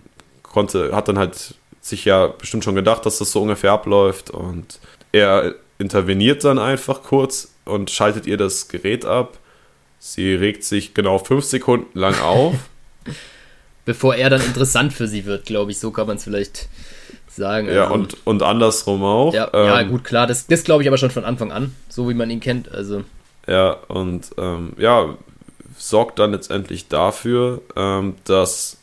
konnte, hat dann halt sich ja bestimmt schon gedacht, dass das so ungefähr abläuft und er interveniert dann einfach kurz und schaltet ihr das Gerät ab. Sie regt sich genau fünf Sekunden lang auf. [LAUGHS]
Bevor er dann interessant für sie wird, glaube ich, so kann man es vielleicht sagen.
Ja, also, und, und andersrum auch.
Ja, ähm, ja gut, klar, das, das glaube ich aber schon von Anfang an, so wie man ihn kennt. Also.
Ja, und ähm, ja, sorgt dann letztendlich dafür, ähm, dass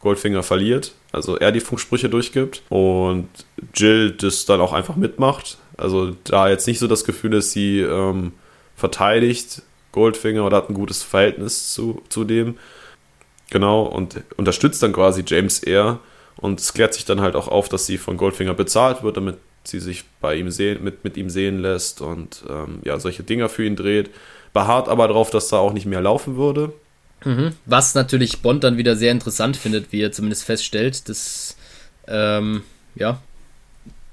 Goldfinger verliert also er die Funksprüche durchgibt und Jill das dann auch einfach mitmacht. Also da jetzt nicht so das Gefühl, dass sie ähm, verteidigt Goldfinger oder hat ein gutes Verhältnis zu, zu dem. Genau, und unterstützt dann quasi James eher. Und es klärt sich dann halt auch auf, dass sie von Goldfinger bezahlt wird, damit sie sich bei ihm sehen, mit, mit ihm sehen lässt und ähm, ja, solche Dinger für ihn dreht. Beharrt aber darauf, dass da auch nicht mehr laufen würde.
Mhm. Was natürlich Bond dann wieder sehr interessant findet, wie er zumindest feststellt. Das, ähm, ja,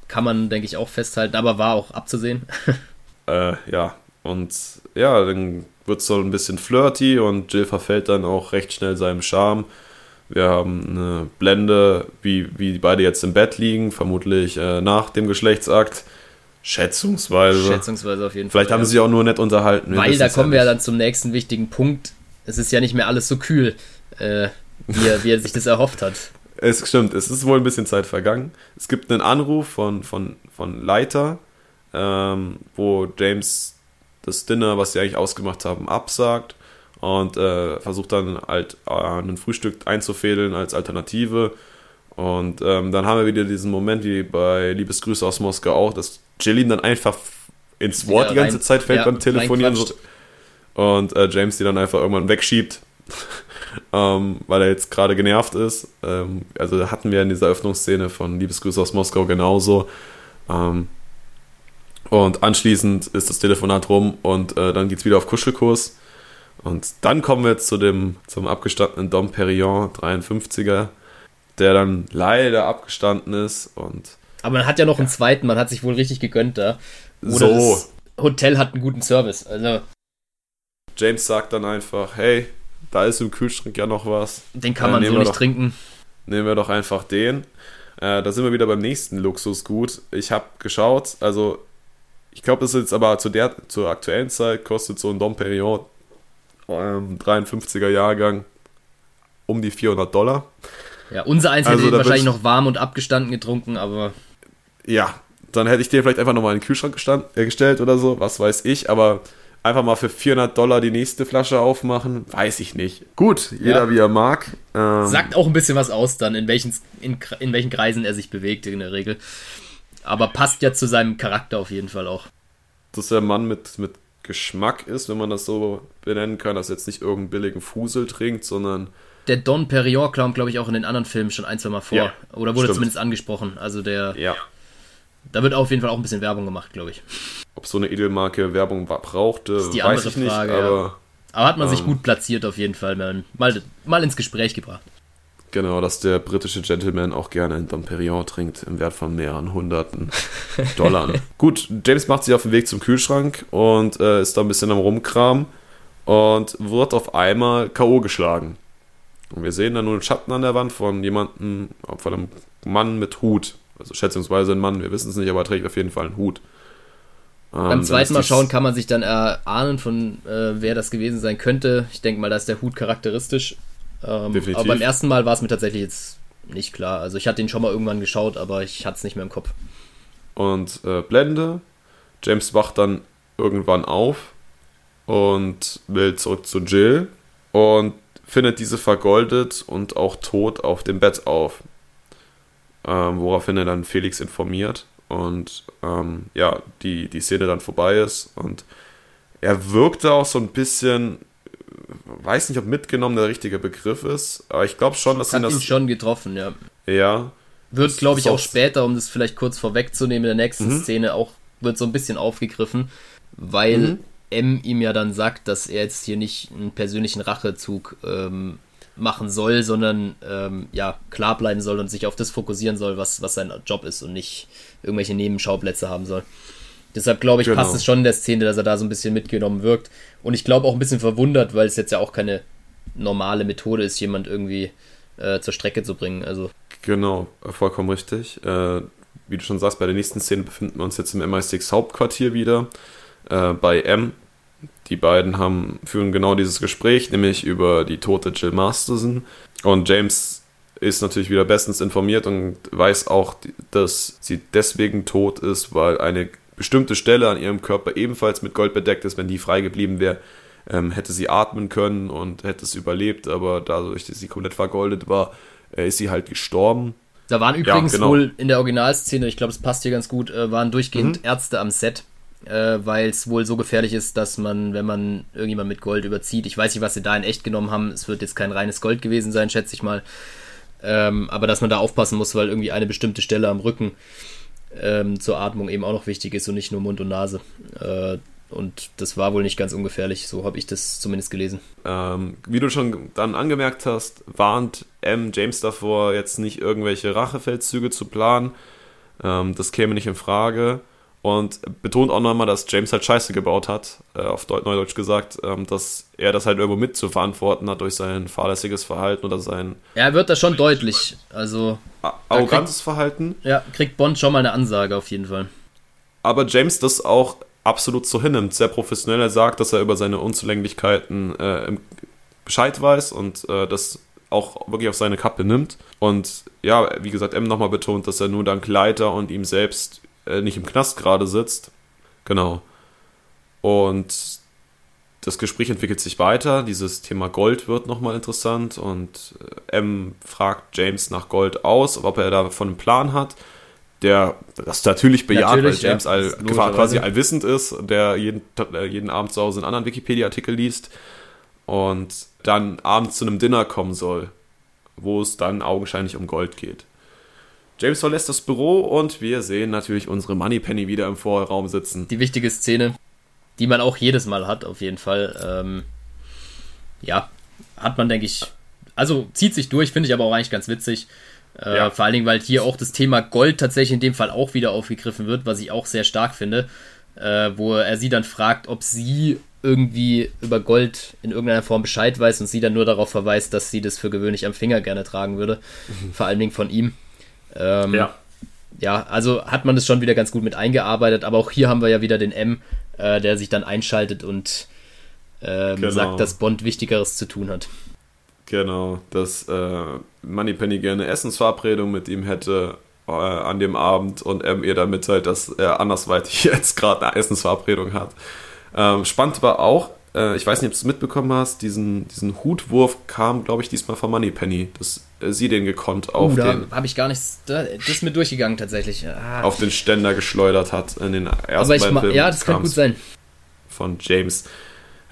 kann man, denke ich, auch festhalten, aber war auch abzusehen. [LAUGHS]
äh, ja, und ja, dann wird es so ein bisschen flirty und Jill verfällt dann auch recht schnell seinem Charme. Wir haben eine Blende, wie, wie die beide jetzt im Bett liegen, vermutlich äh, nach dem Geschlechtsakt. Schätzungsweise.
Schätzungsweise auf jeden
Fall. Vielleicht haben sie sich auch nur nett unterhalten.
Weil da kommen ja wir ja dann zum nächsten wichtigen Punkt es ist ja nicht mehr alles so kühl, äh, wie, er, wie er sich das erhofft hat. [LAUGHS]
Es stimmt, es ist wohl ein bisschen Zeit vergangen. Es gibt einen Anruf von, von, von Leiter, ähm, wo James das Dinner, was sie eigentlich ausgemacht haben, absagt und äh, versucht dann halt äh, ein Frühstück einzufädeln als Alternative. Und ähm, dann haben wir wieder diesen Moment wie bei Liebesgrüße aus Moskau auch, dass Jillian dann einfach ins Wort ja, die ganze rein, Zeit fällt ja, beim Telefonieren. So, und äh, James die dann einfach irgendwann wegschiebt, [LAUGHS] ähm, weil er jetzt gerade genervt ist. Ähm, also hatten wir in dieser Öffnungsszene von Liebesgrüße aus Moskau genauso. Ähm, und anschließend ist das Telefonat rum und äh, dann geht es wieder auf Kuschelkurs. Und dann kommen wir zu dem, zum abgestandenen Dom Perignon 53er, der dann leider abgestanden ist. Und
Aber man hat ja noch einen zweiten, man hat sich wohl richtig gegönnt da. Oder so. das Hotel hat einen guten Service. Also.
James sagt dann einfach, hey, da ist im Kühlschrank ja noch was.
Den kann äh, man so nicht doch, trinken.
Nehmen wir doch einfach den. Äh, da sind wir wieder beim nächsten Luxusgut. Ich habe geschaut, also ich glaube, es ist jetzt aber zu der, zur aktuellen Zeit kostet so ein Dom Perignon ähm, 53er Jahrgang um die 400 Dollar.
Ja, unser eins also, hätte wahrscheinlich noch warm und abgestanden getrunken, aber.
Ja, dann hätte ich den vielleicht einfach nochmal in den Kühlschrank gestand, äh, gestellt oder so, was weiß ich, aber einfach mal für 400 Dollar die nächste Flasche aufmachen, weiß ich nicht. Gut, jeder ja. wie er mag.
Ähm, Sagt auch ein bisschen was aus dann, in welchen, in, in welchen Kreisen er sich bewegt in der Regel. Aber passt ja zu seinem Charakter auf jeden Fall auch.
Dass er Mann mit, mit Geschmack ist, wenn man das so benennen kann, dass er jetzt nicht irgendeinen billigen Fusel trinkt, sondern.
Der Don Perignon kam, glaube ich, auch in den anderen Filmen schon ein, zwei Mal vor. Ja, Oder wurde stimmt. zumindest angesprochen. Also der.
Ja.
Da wird auf jeden Fall auch ein bisschen Werbung gemacht, glaube ich.
Ob so eine Edelmarke Werbung brauchte, ist die weiß ich nicht, Frage, aber. Ja.
Aber hat man ähm, sich gut platziert auf jeden Fall, mal, mal ins Gespräch gebracht.
Genau, dass der britische Gentleman auch gerne einen Dom Perignon trinkt, im Wert von mehreren hunderten [LAUGHS] Dollar. Gut, James macht sich auf den Weg zum Kühlschrank und äh, ist da ein bisschen am Rumkram und wird auf einmal K.O. geschlagen. Und wir sehen dann nur einen Schatten an der Wand von jemandem, von einem Mann mit Hut. Also schätzungsweise ein Mann, wir wissen es nicht, aber er trägt auf jeden Fall einen Hut.
Ähm, Beim zweiten Mal schauen kann man sich dann erahnen, von äh, wer das gewesen sein könnte. Ich denke mal, da ist der Hut charakteristisch. Ähm, Definitiv. Aber beim ersten Mal war es mir tatsächlich jetzt nicht klar. Also ich hatte ihn schon mal irgendwann geschaut, aber ich hatte es nicht mehr im Kopf.
Und äh, Blende. James wacht dann irgendwann auf und will zurück zu Jill und findet diese vergoldet und auch tot auf dem Bett auf. Ähm, woraufhin er dann Felix informiert und ähm, ja, die, die Szene dann vorbei ist und er wirkte auch so ein bisschen weiß nicht, ob mitgenommen der richtige Begriff ist, aber ich glaube schon, dass
Hat ihn das. ihn schon getroffen, ja.
Ja.
Wird, glaube ich, auch später, um das vielleicht kurz vorwegzunehmen, in der nächsten mhm. Szene auch, wird so ein bisschen aufgegriffen, weil mhm. M ihm ja dann sagt, dass er jetzt hier nicht einen persönlichen Rachezug ähm, machen soll, sondern ähm, ja, klar bleiben soll und sich auf das fokussieren soll, was, was sein Job ist und nicht irgendwelche Nebenschauplätze haben soll. Deshalb glaube ich, genau. passt es schon in der Szene, dass er da so ein bisschen mitgenommen wirkt. Und ich glaube auch ein bisschen verwundert, weil es jetzt ja auch keine normale Methode ist, jemand irgendwie äh, zur Strecke zu bringen. Also.
Genau, vollkommen richtig. Äh, wie du schon sagst, bei der nächsten Szene befinden wir uns jetzt im MI6 Hauptquartier wieder äh, bei M. Die beiden haben, führen genau dieses Gespräch, nämlich über die tote Jill Masterson. Und James ist natürlich wieder bestens informiert und weiß auch, dass sie deswegen tot ist, weil eine bestimmte Stelle an ihrem Körper ebenfalls mit Gold bedeckt ist. Wenn die frei geblieben wäre, ähm, hätte sie atmen können und hätte es überlebt, aber dadurch, dass sie komplett vergoldet war, äh, ist sie halt gestorben.
Da waren übrigens ja, genau. wohl in der Originalszene, ich glaube, es passt hier ganz gut, äh, waren durchgehend mhm. Ärzte am Set, äh, weil es wohl so gefährlich ist, dass man, wenn man irgendjemand mit Gold überzieht, ich weiß nicht, was sie da in echt genommen haben, es wird jetzt kein reines Gold gewesen sein, schätze ich mal, ähm, aber dass man da aufpassen muss, weil irgendwie eine bestimmte Stelle am Rücken ähm, zur Atmung eben auch noch wichtig ist und nicht nur Mund und Nase. Äh, und das war wohl nicht ganz ungefährlich, so habe ich das zumindest gelesen.
Ähm, wie du schon dann angemerkt hast, warnt M. James davor, jetzt nicht irgendwelche Rachefeldzüge zu planen. Ähm, das käme nicht in Frage und betont auch nochmal, dass James halt Scheiße gebaut hat, äh, auf Neudeutsch gesagt, ähm, dass er das halt irgendwo mit zu verantworten hat durch sein fahrlässiges Verhalten oder sein.
Er wird da schon deutlich, also.
Arrogantes kriegt, Verhalten.
Ja, kriegt Bond schon mal eine Ansage auf jeden Fall.
Aber James das auch absolut so hinnimmt, sehr professionell. Er sagt, dass er über seine Unzulänglichkeiten äh, Bescheid weiß und äh, das auch wirklich auf seine Kappe nimmt. Und ja, wie gesagt, M nochmal betont, dass er nur dank Leiter und ihm selbst äh, nicht im Knast gerade sitzt. Genau. Und das Gespräch entwickelt sich weiter. Dieses Thema Gold wird nochmal interessant und äh, M fragt James nach Gold aus, ob er davon einen Plan hat. Der das natürlich bejaht, natürlich, weil James ja, all, quasi allwissend ist, der jeden, äh, jeden Abend zu Hause einen anderen Wikipedia-Artikel liest und dann abends zu einem Dinner kommen soll, wo es dann augenscheinlich um Gold geht. James verlässt das Büro und wir sehen natürlich unsere Moneypenny wieder im Vorraum sitzen.
Die wichtige Szene, die man auch jedes Mal hat, auf jeden Fall. Ähm, ja, hat man, denke ich, also zieht sich durch, finde ich aber auch eigentlich ganz witzig. Äh, ja. Vor allen Dingen, weil hier auch das Thema Gold tatsächlich in dem Fall auch wieder aufgegriffen wird, was ich auch sehr stark finde. äh, wo er sie dann fragt, ob sie irgendwie über Gold in irgendeiner Form Bescheid weiß und sie dann nur darauf verweist, dass sie das für gewöhnlich am Finger gerne tragen würde. Mhm. Vor allen Dingen von ihm. Ähm, ja. Ja, also hat man das schon wieder ganz gut mit eingearbeitet, aber auch hier haben wir ja wieder den M, äh, der sich dann einschaltet und ähm, genau. sagt, dass Bond Wichtigeres zu tun hat.
Genau, dass äh, Moneypenny gerne Essensverabredung mit ihm hätte äh, an dem Abend und M ihr dann mitteilt, dass er andersweitig [LAUGHS] jetzt gerade eine Essensverabredung hat. Ähm, spannend war auch, äh, ich weiß nicht, ob du es mitbekommen hast, diesen, diesen Hutwurf kam, glaube ich, diesmal von Moneypenny, dass äh, sie den gekonnt auf uh,
da
den.
habe ich gar nichts. Da, das ist mir durchgegangen tatsächlich.
Ah. Auf den Ständer geschleudert hat in den ersten
aber ich beiden Filmen. Ja, das kann gut sein.
Von James.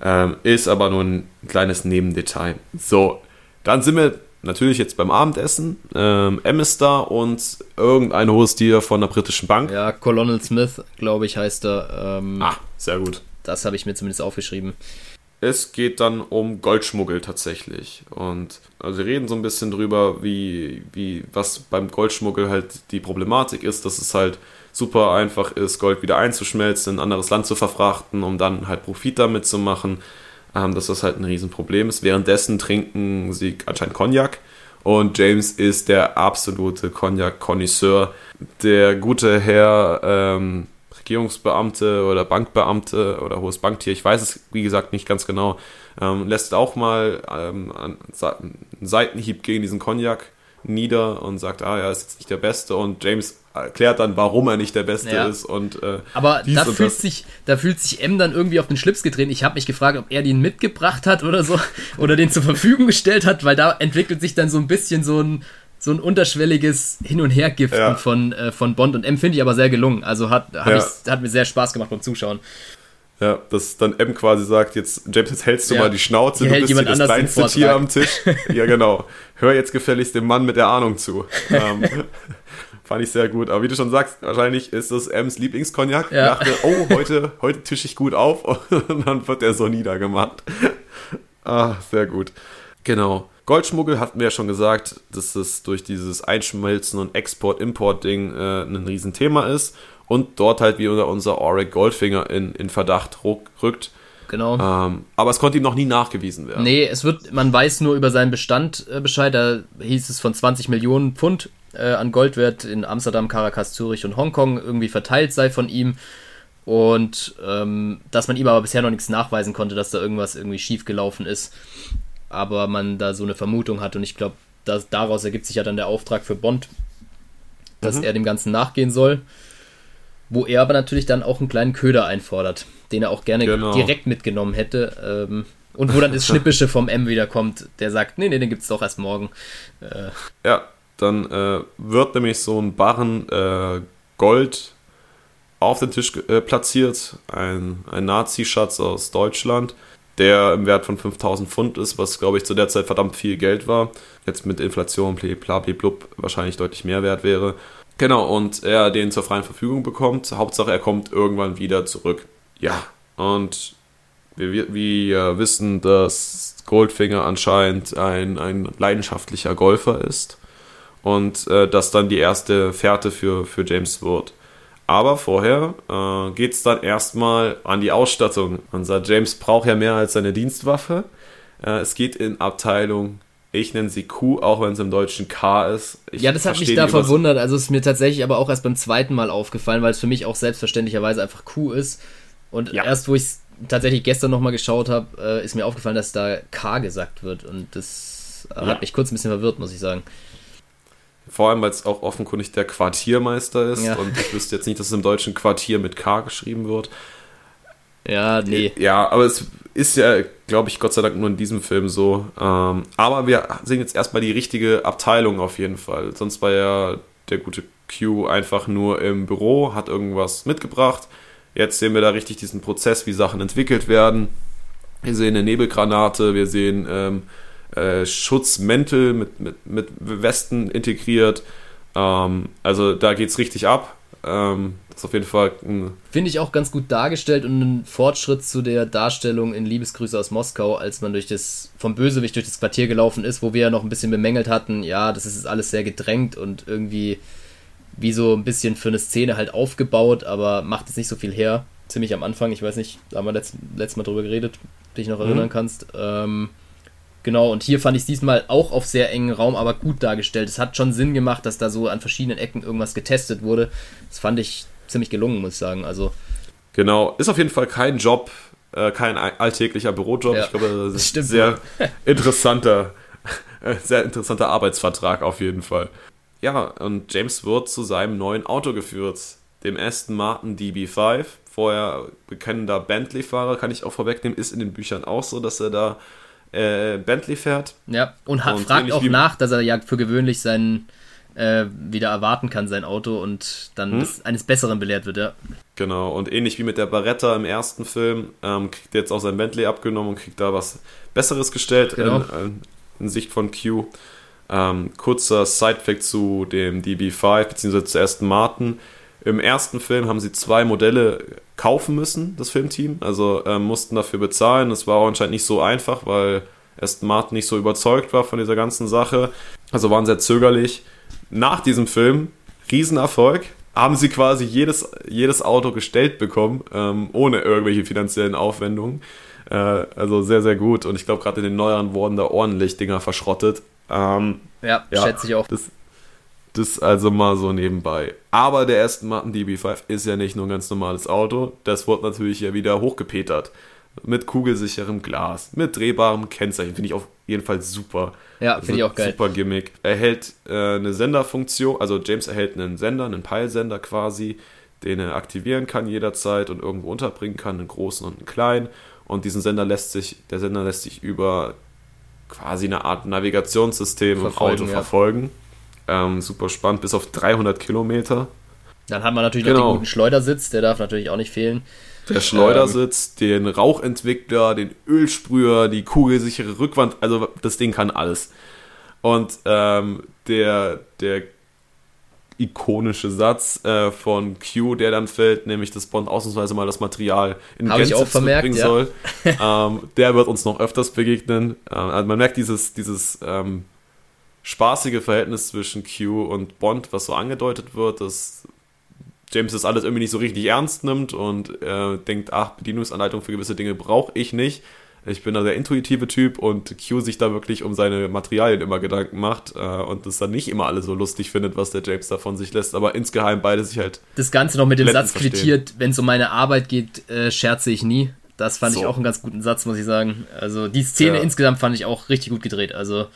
Ähm, ist aber nur ein kleines Nebendetail. So, dann sind wir natürlich jetzt beim Abendessen. Ähm, M ist da und irgendein hohes Tier von der britischen Bank.
Ja, Colonel Smith, glaube ich, heißt er. Ähm,
ah, sehr gut.
Das habe ich mir zumindest aufgeschrieben.
Es geht dann um Goldschmuggel tatsächlich. Und also wir reden so ein bisschen drüber, wie, wie, was beim Goldschmuggel halt die Problematik ist, dass es halt super einfach ist, Gold wieder einzuschmelzen, in ein anderes Land zu verfrachten, um dann halt Profit damit zu machen. Ähm, dass das halt ein Riesenproblem ist. Währenddessen trinken sie anscheinend Cognac. Und James ist der absolute Cognac-Konnoisseur. Der gute Herr ähm, Regierungsbeamte oder Bankbeamte oder hohes Banktier, ich weiß es wie gesagt nicht ganz genau, ähm, lässt auch mal ähm, einen Seitenhieb gegen diesen Cognac nieder und sagt, ah ja, ist jetzt nicht der Beste und James erklärt dann, warum er nicht der Beste ja. ist und äh,
aber da fühlt sich da fühlt sich M dann irgendwie auf den Schlips getreten. Ich habe mich gefragt, ob er den mitgebracht hat oder so [LAUGHS] oder den zur Verfügung gestellt hat, weil da entwickelt sich dann so ein bisschen so ein so ein unterschwelliges Hin- und Hergiften ja. von, äh, von Bond und M finde ich aber sehr gelungen. Also hat, ja. ich, hat mir sehr Spaß gemacht beim Zuschauen.
Ja, dass dann M quasi sagt, jetzt, James, jetzt hältst du ja. mal die Schnauze, hier du bist hier das kleinste Tier am Tisch. [LAUGHS] ja, genau. Hör jetzt gefälligst dem Mann mit der Ahnung zu. ähm, [LAUGHS] fand ich sehr gut. Aber wie du schon sagst, wahrscheinlich ist das M's Lieblingskognak. Ja. Dachte, oh, heute, heute tische ich gut auf [LAUGHS] und dann wird er so niedergemacht. ah, sehr gut. Genau. Goldschmuggel hatten wir ja schon gesagt, dass es durch dieses Einschmelzen und Export-Import-Ding äh, ein Riesenthema ist und dort halt wie unser Auric Goldfinger in, in Verdacht rückt.
Genau.
Ähm, aber es konnte ihm noch nie nachgewiesen werden.
Nee, es wird, man weiß nur über seinen Bestand äh, Bescheid. Da hieß es von 20 Millionen Pfund äh, an Goldwert in Amsterdam, Caracas, Zürich und Hongkong irgendwie verteilt sei von ihm. Und ähm, dass man ihm aber bisher noch nichts nachweisen konnte, dass da irgendwas irgendwie schief gelaufen ist aber man da so eine Vermutung hat und ich glaube, daraus ergibt sich ja dann der Auftrag für Bond, dass mhm. er dem Ganzen nachgehen soll, wo er aber natürlich dann auch einen kleinen Köder einfordert, den er auch gerne genau. direkt mitgenommen hätte. Ähm, und wo dann das [LAUGHS] Schnippische vom M wieder kommt, der sagt, nee, nee, den gibt es doch erst morgen.
Äh, ja, dann äh, wird nämlich so ein Barren äh, Gold auf den Tisch äh, platziert, ein, ein Nazi-Schatz aus Deutschland der im Wert von 5000 Pfund ist, was glaube ich zu der Zeit verdammt viel Geld war. Jetzt mit Inflation, blub, wahrscheinlich deutlich mehr wert wäre. Genau, und er den zur freien Verfügung bekommt. Hauptsache, er kommt irgendwann wieder zurück. Ja, und wir, wir wissen, dass Goldfinger anscheinend ein, ein leidenschaftlicher Golfer ist und äh, das dann die erste Fährte für, für James wird. Aber vorher äh, geht es dann erstmal an die Ausstattung. Unser James braucht ja mehr als seine Dienstwaffe. Äh, es geht in Abteilung, ich nenne sie Q, auch wenn es im Deutschen K ist. Ich
ja, das hat mich da verwundert. Also es ist mir tatsächlich aber auch erst beim zweiten Mal aufgefallen, weil es für mich auch selbstverständlicherweise einfach Q ist. Und ja. erst wo ich es tatsächlich gestern nochmal geschaut habe, äh, ist mir aufgefallen, dass da K gesagt wird. Und das ja. hat mich kurz ein bisschen verwirrt, muss ich sagen.
Vor allem, weil es auch offenkundig der Quartiermeister ist. Ja. Und ich wüsste jetzt nicht, dass es im Deutschen Quartier mit K geschrieben wird.
Ja, nee.
Ja, aber es ist ja, glaube ich, Gott sei Dank nur in diesem Film so. Ähm, aber wir sehen jetzt erstmal die richtige Abteilung auf jeden Fall. Sonst war ja der gute Q einfach nur im Büro, hat irgendwas mitgebracht. Jetzt sehen wir da richtig diesen Prozess, wie Sachen entwickelt werden. Wir sehen eine Nebelgranate, wir sehen ähm, äh, Schutzmäntel mit, mit, mit Westen integriert. Ähm, also da geht es richtig ab. Ähm, das ist auf jeden Fall
Finde ich auch ganz gut dargestellt und ein Fortschritt zu der Darstellung in Liebesgrüße aus Moskau, als man durch das, vom Bösewicht durch das Quartier gelaufen ist, wo wir ja noch ein bisschen bemängelt hatten, ja, das ist alles sehr gedrängt und irgendwie wie so ein bisschen für eine Szene halt aufgebaut, aber macht es nicht so viel her. ziemlich am Anfang. Ich weiß nicht, da haben wir letzt, letztes Mal drüber geredet, dich noch erinnern mhm. kannst. Ähm, genau, und hier fand ich es diesmal auch auf sehr engen Raum, aber gut dargestellt. Es hat schon Sinn gemacht, dass da so an verschiedenen Ecken irgendwas getestet wurde. Das fand ich ziemlich gelungen, muss ich sagen. Also.
Genau, ist auf jeden Fall kein Job, äh, kein alltäglicher Bürojob. Ja, ich glaube, das ist ein sehr [LAUGHS] interessanter, äh, sehr interessanter Arbeitsvertrag auf jeden Fall. Ja, und James wird zu seinem neuen Auto geführt, dem Aston Martin DB5. Vorher bekennender Bentley-Fahrer, kann ich auch vorwegnehmen, ist in den Büchern auch so, dass er da äh, Bentley fährt.
Ja, und, und fragt auch nach, dass er ja für gewöhnlich seinen äh, wieder erwarten kann, sein Auto, und dann hm? eines Besseren belehrt wird, ja.
Genau, und ähnlich wie mit der Barretta im ersten Film, ähm, kriegt er jetzt auch sein Bentley abgenommen und kriegt da was Besseres gestellt genau. in, in, Sicht von Q. Ähm, kurzer Sidefact zu dem DB5 bzw. zu Aston Martin. Im ersten Film haben sie zwei Modelle kaufen müssen, das Filmteam. Also ähm, mussten dafür bezahlen. Das war auch anscheinend nicht so einfach, weil Aston Martin nicht so überzeugt war von dieser ganzen Sache. Also waren sehr zögerlich. Nach diesem Film, Riesenerfolg, haben sie quasi jedes, jedes Auto gestellt bekommen, ähm, ohne irgendwelche finanziellen Aufwendungen. Äh, also sehr, sehr gut. Und ich glaube, gerade in den neueren wurden da ordentlich Dinger verschrottet. Ähm,
ja, ja, schätze ich auch.
Das, das also mal so nebenbei. Aber der Aston Martin DB5 ist ja nicht nur ein ganz normales Auto. Das wird natürlich ja wieder hochgepetert. Mit kugelsicherem Glas, mit drehbarem Kennzeichen. Finde ich auf jeden Fall super.
Ja, finde ich auch geil.
Super Gimmick. Er erhält äh, eine Senderfunktion, also James erhält einen Sender, einen Peilsender quasi, den er aktivieren kann jederzeit und irgendwo unterbringen kann, einen großen und einen kleinen. Und diesen Sender lässt sich, der Sender lässt sich über quasi eine Art Navigationssystem verfolgen, im Auto ja. verfolgen. Ähm, super spannend, bis auf 300 Kilometer.
Dann hat man natürlich genau. noch den genau. guten Schleudersitz, der darf natürlich auch nicht fehlen.
Der Schleudersitz, ähm, den Rauchentwickler, den Ölsprüher, die kugelsichere Rückwand, also das Ding kann alles. Und ähm, der, der ikonische Satz äh, von Q, der dann fällt, nämlich dass Bond ausnahmsweise mal das Material in
Gänze zurückbringen ja. soll. [LAUGHS]
ähm, der wird uns noch öfters begegnen. Ähm, also man merkt dieses, dieses ähm, spaßige Verhältnis zwischen Q und Bond, was so angedeutet wird, dass James das alles irgendwie nicht so richtig ernst nimmt und äh, denkt, ach, Bedienungsanleitung für gewisse Dinge brauche ich nicht. Ich bin da der intuitive Typ und Q sich da wirklich um seine Materialien immer Gedanken macht äh, und das dann nicht immer alle so lustig findet, was der James da von sich lässt, aber insgeheim beide sich halt.
Das Ganze noch mit dem Satz verstehen. quittiert, wenn es um meine Arbeit geht, äh, scherze ich nie. Das fand so. ich auch einen ganz guten Satz, muss ich sagen. Also die Szene ja. insgesamt fand ich auch richtig gut gedreht. Also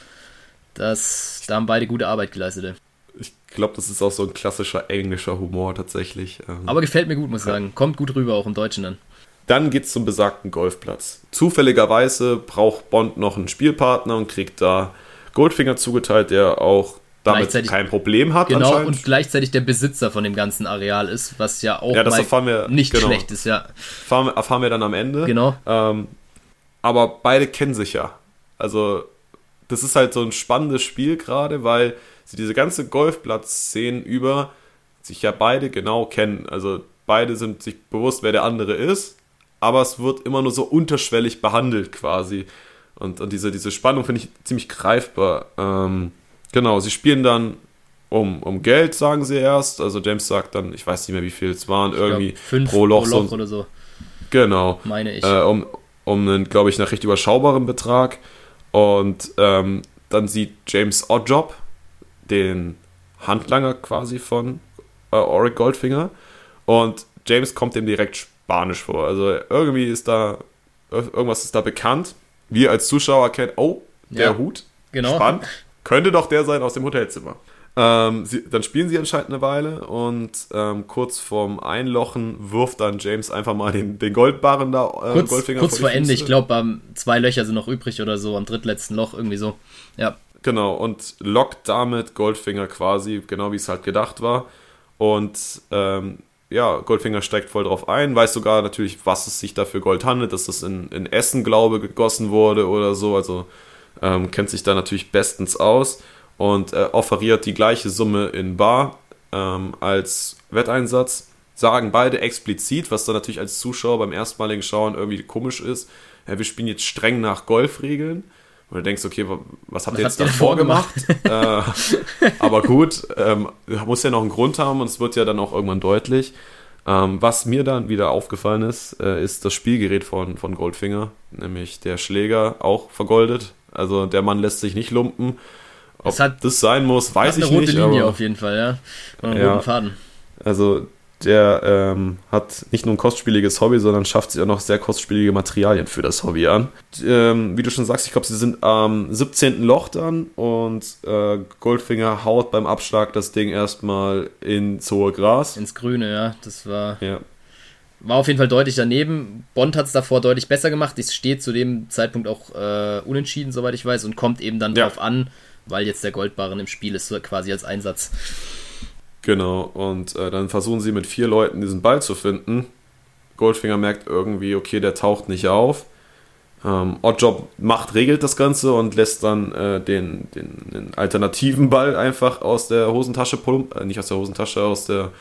das, da haben beide gute Arbeit geleistet.
Ich glaube, das ist auch so ein klassischer englischer Humor tatsächlich.
Ähm. Aber gefällt mir gut, muss ich sagen. Kommt gut rüber, auch im Deutschen dann.
Dann geht es zum besagten Golfplatz. Zufälligerweise braucht Bond noch einen Spielpartner und kriegt da Goldfinger zugeteilt, der auch damit kein Problem hat.
Genau, und gleichzeitig der Besitzer von dem ganzen Areal ist, was ja auch
ja, wir,
nicht genau, schlecht ist, ja.
Erfahren, erfahren wir dann am Ende.
Genau.
Ähm, aber beide kennen sich ja. Also, das ist halt so ein spannendes Spiel gerade, weil sie diese ganze Golfplatz-Szenen über sich ja beide genau kennen. Also, beide sind sich bewusst, wer der andere ist aber es wird immer nur so unterschwellig behandelt quasi. Und, und diese, diese Spannung finde ich ziemlich greifbar. Ähm, genau, sie spielen dann um, um Geld, sagen sie erst. Also James sagt dann, ich weiß nicht mehr, wie viel es waren, ich irgendwie
glaub, pro Loch, pro Loch so,
oder so. Genau.
Meine ich.
Äh, um, um einen, glaube ich, nach recht überschaubaren Betrag. Und ähm, dann sieht James Oddjob, den Handlanger quasi von äh, Auric Goldfinger. Und James kommt dem direkt spanisch vor. Also irgendwie ist da, irgendwas ist da bekannt. Wir als Zuschauer kennen, oh, der ja, Hut,
genau.
spannend. Könnte doch der sein aus dem Hotelzimmer. Ähm, sie, dann spielen sie anscheinend eine Weile und ähm, kurz vorm Einlochen wirft dann James einfach mal den, den Goldbarren da,
äh, kurz, Goldfinger Kurz vor, vor Ende, ich glaube, ähm, zwei Löcher sind noch übrig oder so, am drittletzten Loch irgendwie so. Ja.
Genau, und lockt damit Goldfinger quasi, genau wie es halt gedacht war. Und ähm, ja, Goldfinger steigt voll drauf ein, weiß sogar natürlich, was es sich da für Gold handelt, dass das in, in Essen, glaube gegossen wurde oder so. Also ähm, kennt sich da natürlich bestens aus und äh, offeriert die gleiche Summe in Bar ähm, als Wetteinsatz. Sagen beide explizit, was dann natürlich als Zuschauer beim erstmaligen Schauen irgendwie komisch ist. Ja, wir spielen jetzt streng nach Golfregeln. Und du denkst, okay, was habt was ihr jetzt davor gemacht? äh, aber gut, ähm, muss ja noch einen Grund haben und es wird ja dann auch irgendwann deutlich. Ähm, was mir dann wieder aufgefallen ist, äh, ist das Spielgerät von, von Goldfinger, nämlich der Schläger, auch vergoldet. Also der Mann lässt sich nicht lumpen. Ob hat, das sein muss, weiß ich nicht. Eine rote
Linie aber, auf jeden Fall, ja. Einen
ja, roten Faden. Also der ähm, hat nicht nur ein kostspieliges Hobby, sondern schafft sich auch noch sehr kostspielige Materialien für das Hobby an. Ähm, wie du schon sagst, ich glaube, sie sind am 17. Loch dann und äh, Goldfinger haut beim Abschlag das Ding erstmal ins hohe Gras.
Ins Grüne, ja. Das war. Ja. War auf jeden Fall deutlich daneben. Bond hat es davor deutlich besser gemacht. Es steht zu dem Zeitpunkt auch äh, unentschieden, soweit ich weiß, und kommt eben dann ja. drauf an, weil jetzt der Goldbarren im Spiel ist, quasi als Einsatz.
Genau, und äh, dann versuchen sie mit vier Leuten diesen Ball zu finden. Goldfinger merkt irgendwie, okay, der taucht nicht auf. Ähm, Oddjob macht, regelt das Ganze und lässt dann äh, den, den, den, alternativen Ball einfach aus der Hosentasche, plump, äh, nicht aus der Hosentasche, aus der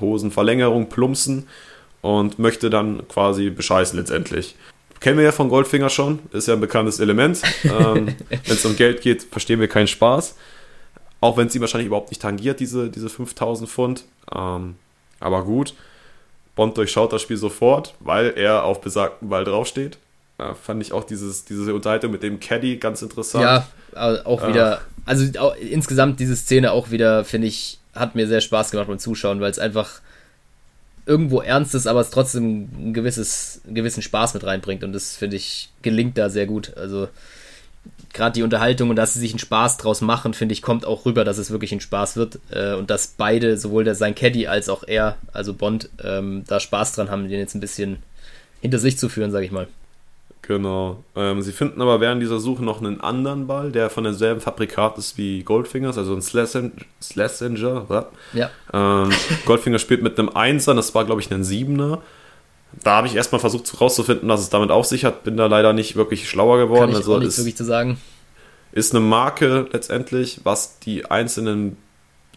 Hosenverlängerung plumpsen und möchte dann quasi bescheißen letztendlich. Kennen wir ja von Goldfinger schon, ist ja ein bekanntes Element. Ähm, [LAUGHS] Wenn es um Geld geht, verstehen wir keinen Spaß. Auch wenn sie wahrscheinlich überhaupt nicht tangiert, diese, diese 5000 Pfund. Ähm, aber gut. Bond durchschaut das Spiel sofort, weil er auf besagten Ball draufsteht. Da fand ich auch dieses, diese Unterhaltung mit dem Caddy ganz interessant.
Ja, auch wieder. Äh, also auch, insgesamt diese Szene auch wieder, finde ich, hat mir sehr Spaß gemacht beim Zuschauen, weil es einfach irgendwo ernst ist, aber es trotzdem ein gewisses, einen gewissen Spaß mit reinbringt. Und das, finde ich, gelingt da sehr gut. Also gerade die Unterhaltung und dass sie sich einen Spaß draus machen, finde ich, kommt auch rüber, dass es wirklich ein Spaß wird äh, und dass beide, sowohl der, sein Caddy als auch er, also Bond, ähm, da Spaß dran haben, den jetzt ein bisschen hinter sich zu führen, sage ich mal.
Genau. Ähm, sie finden aber während dieser Suche noch einen anderen Ball, der von derselben Fabrikat ist wie Goldfingers, also ein Slasinger. Ja. Ähm, [LAUGHS] Goldfinger spielt mit einem Einser, das war glaube ich ein Siebener da habe ich erstmal versucht herauszufinden, was es damit auf sich hat. Bin da leider nicht wirklich schlauer geworden. Kann ich
also ist, wirklich zu sagen.
Ist eine Marke letztendlich, was die einzelnen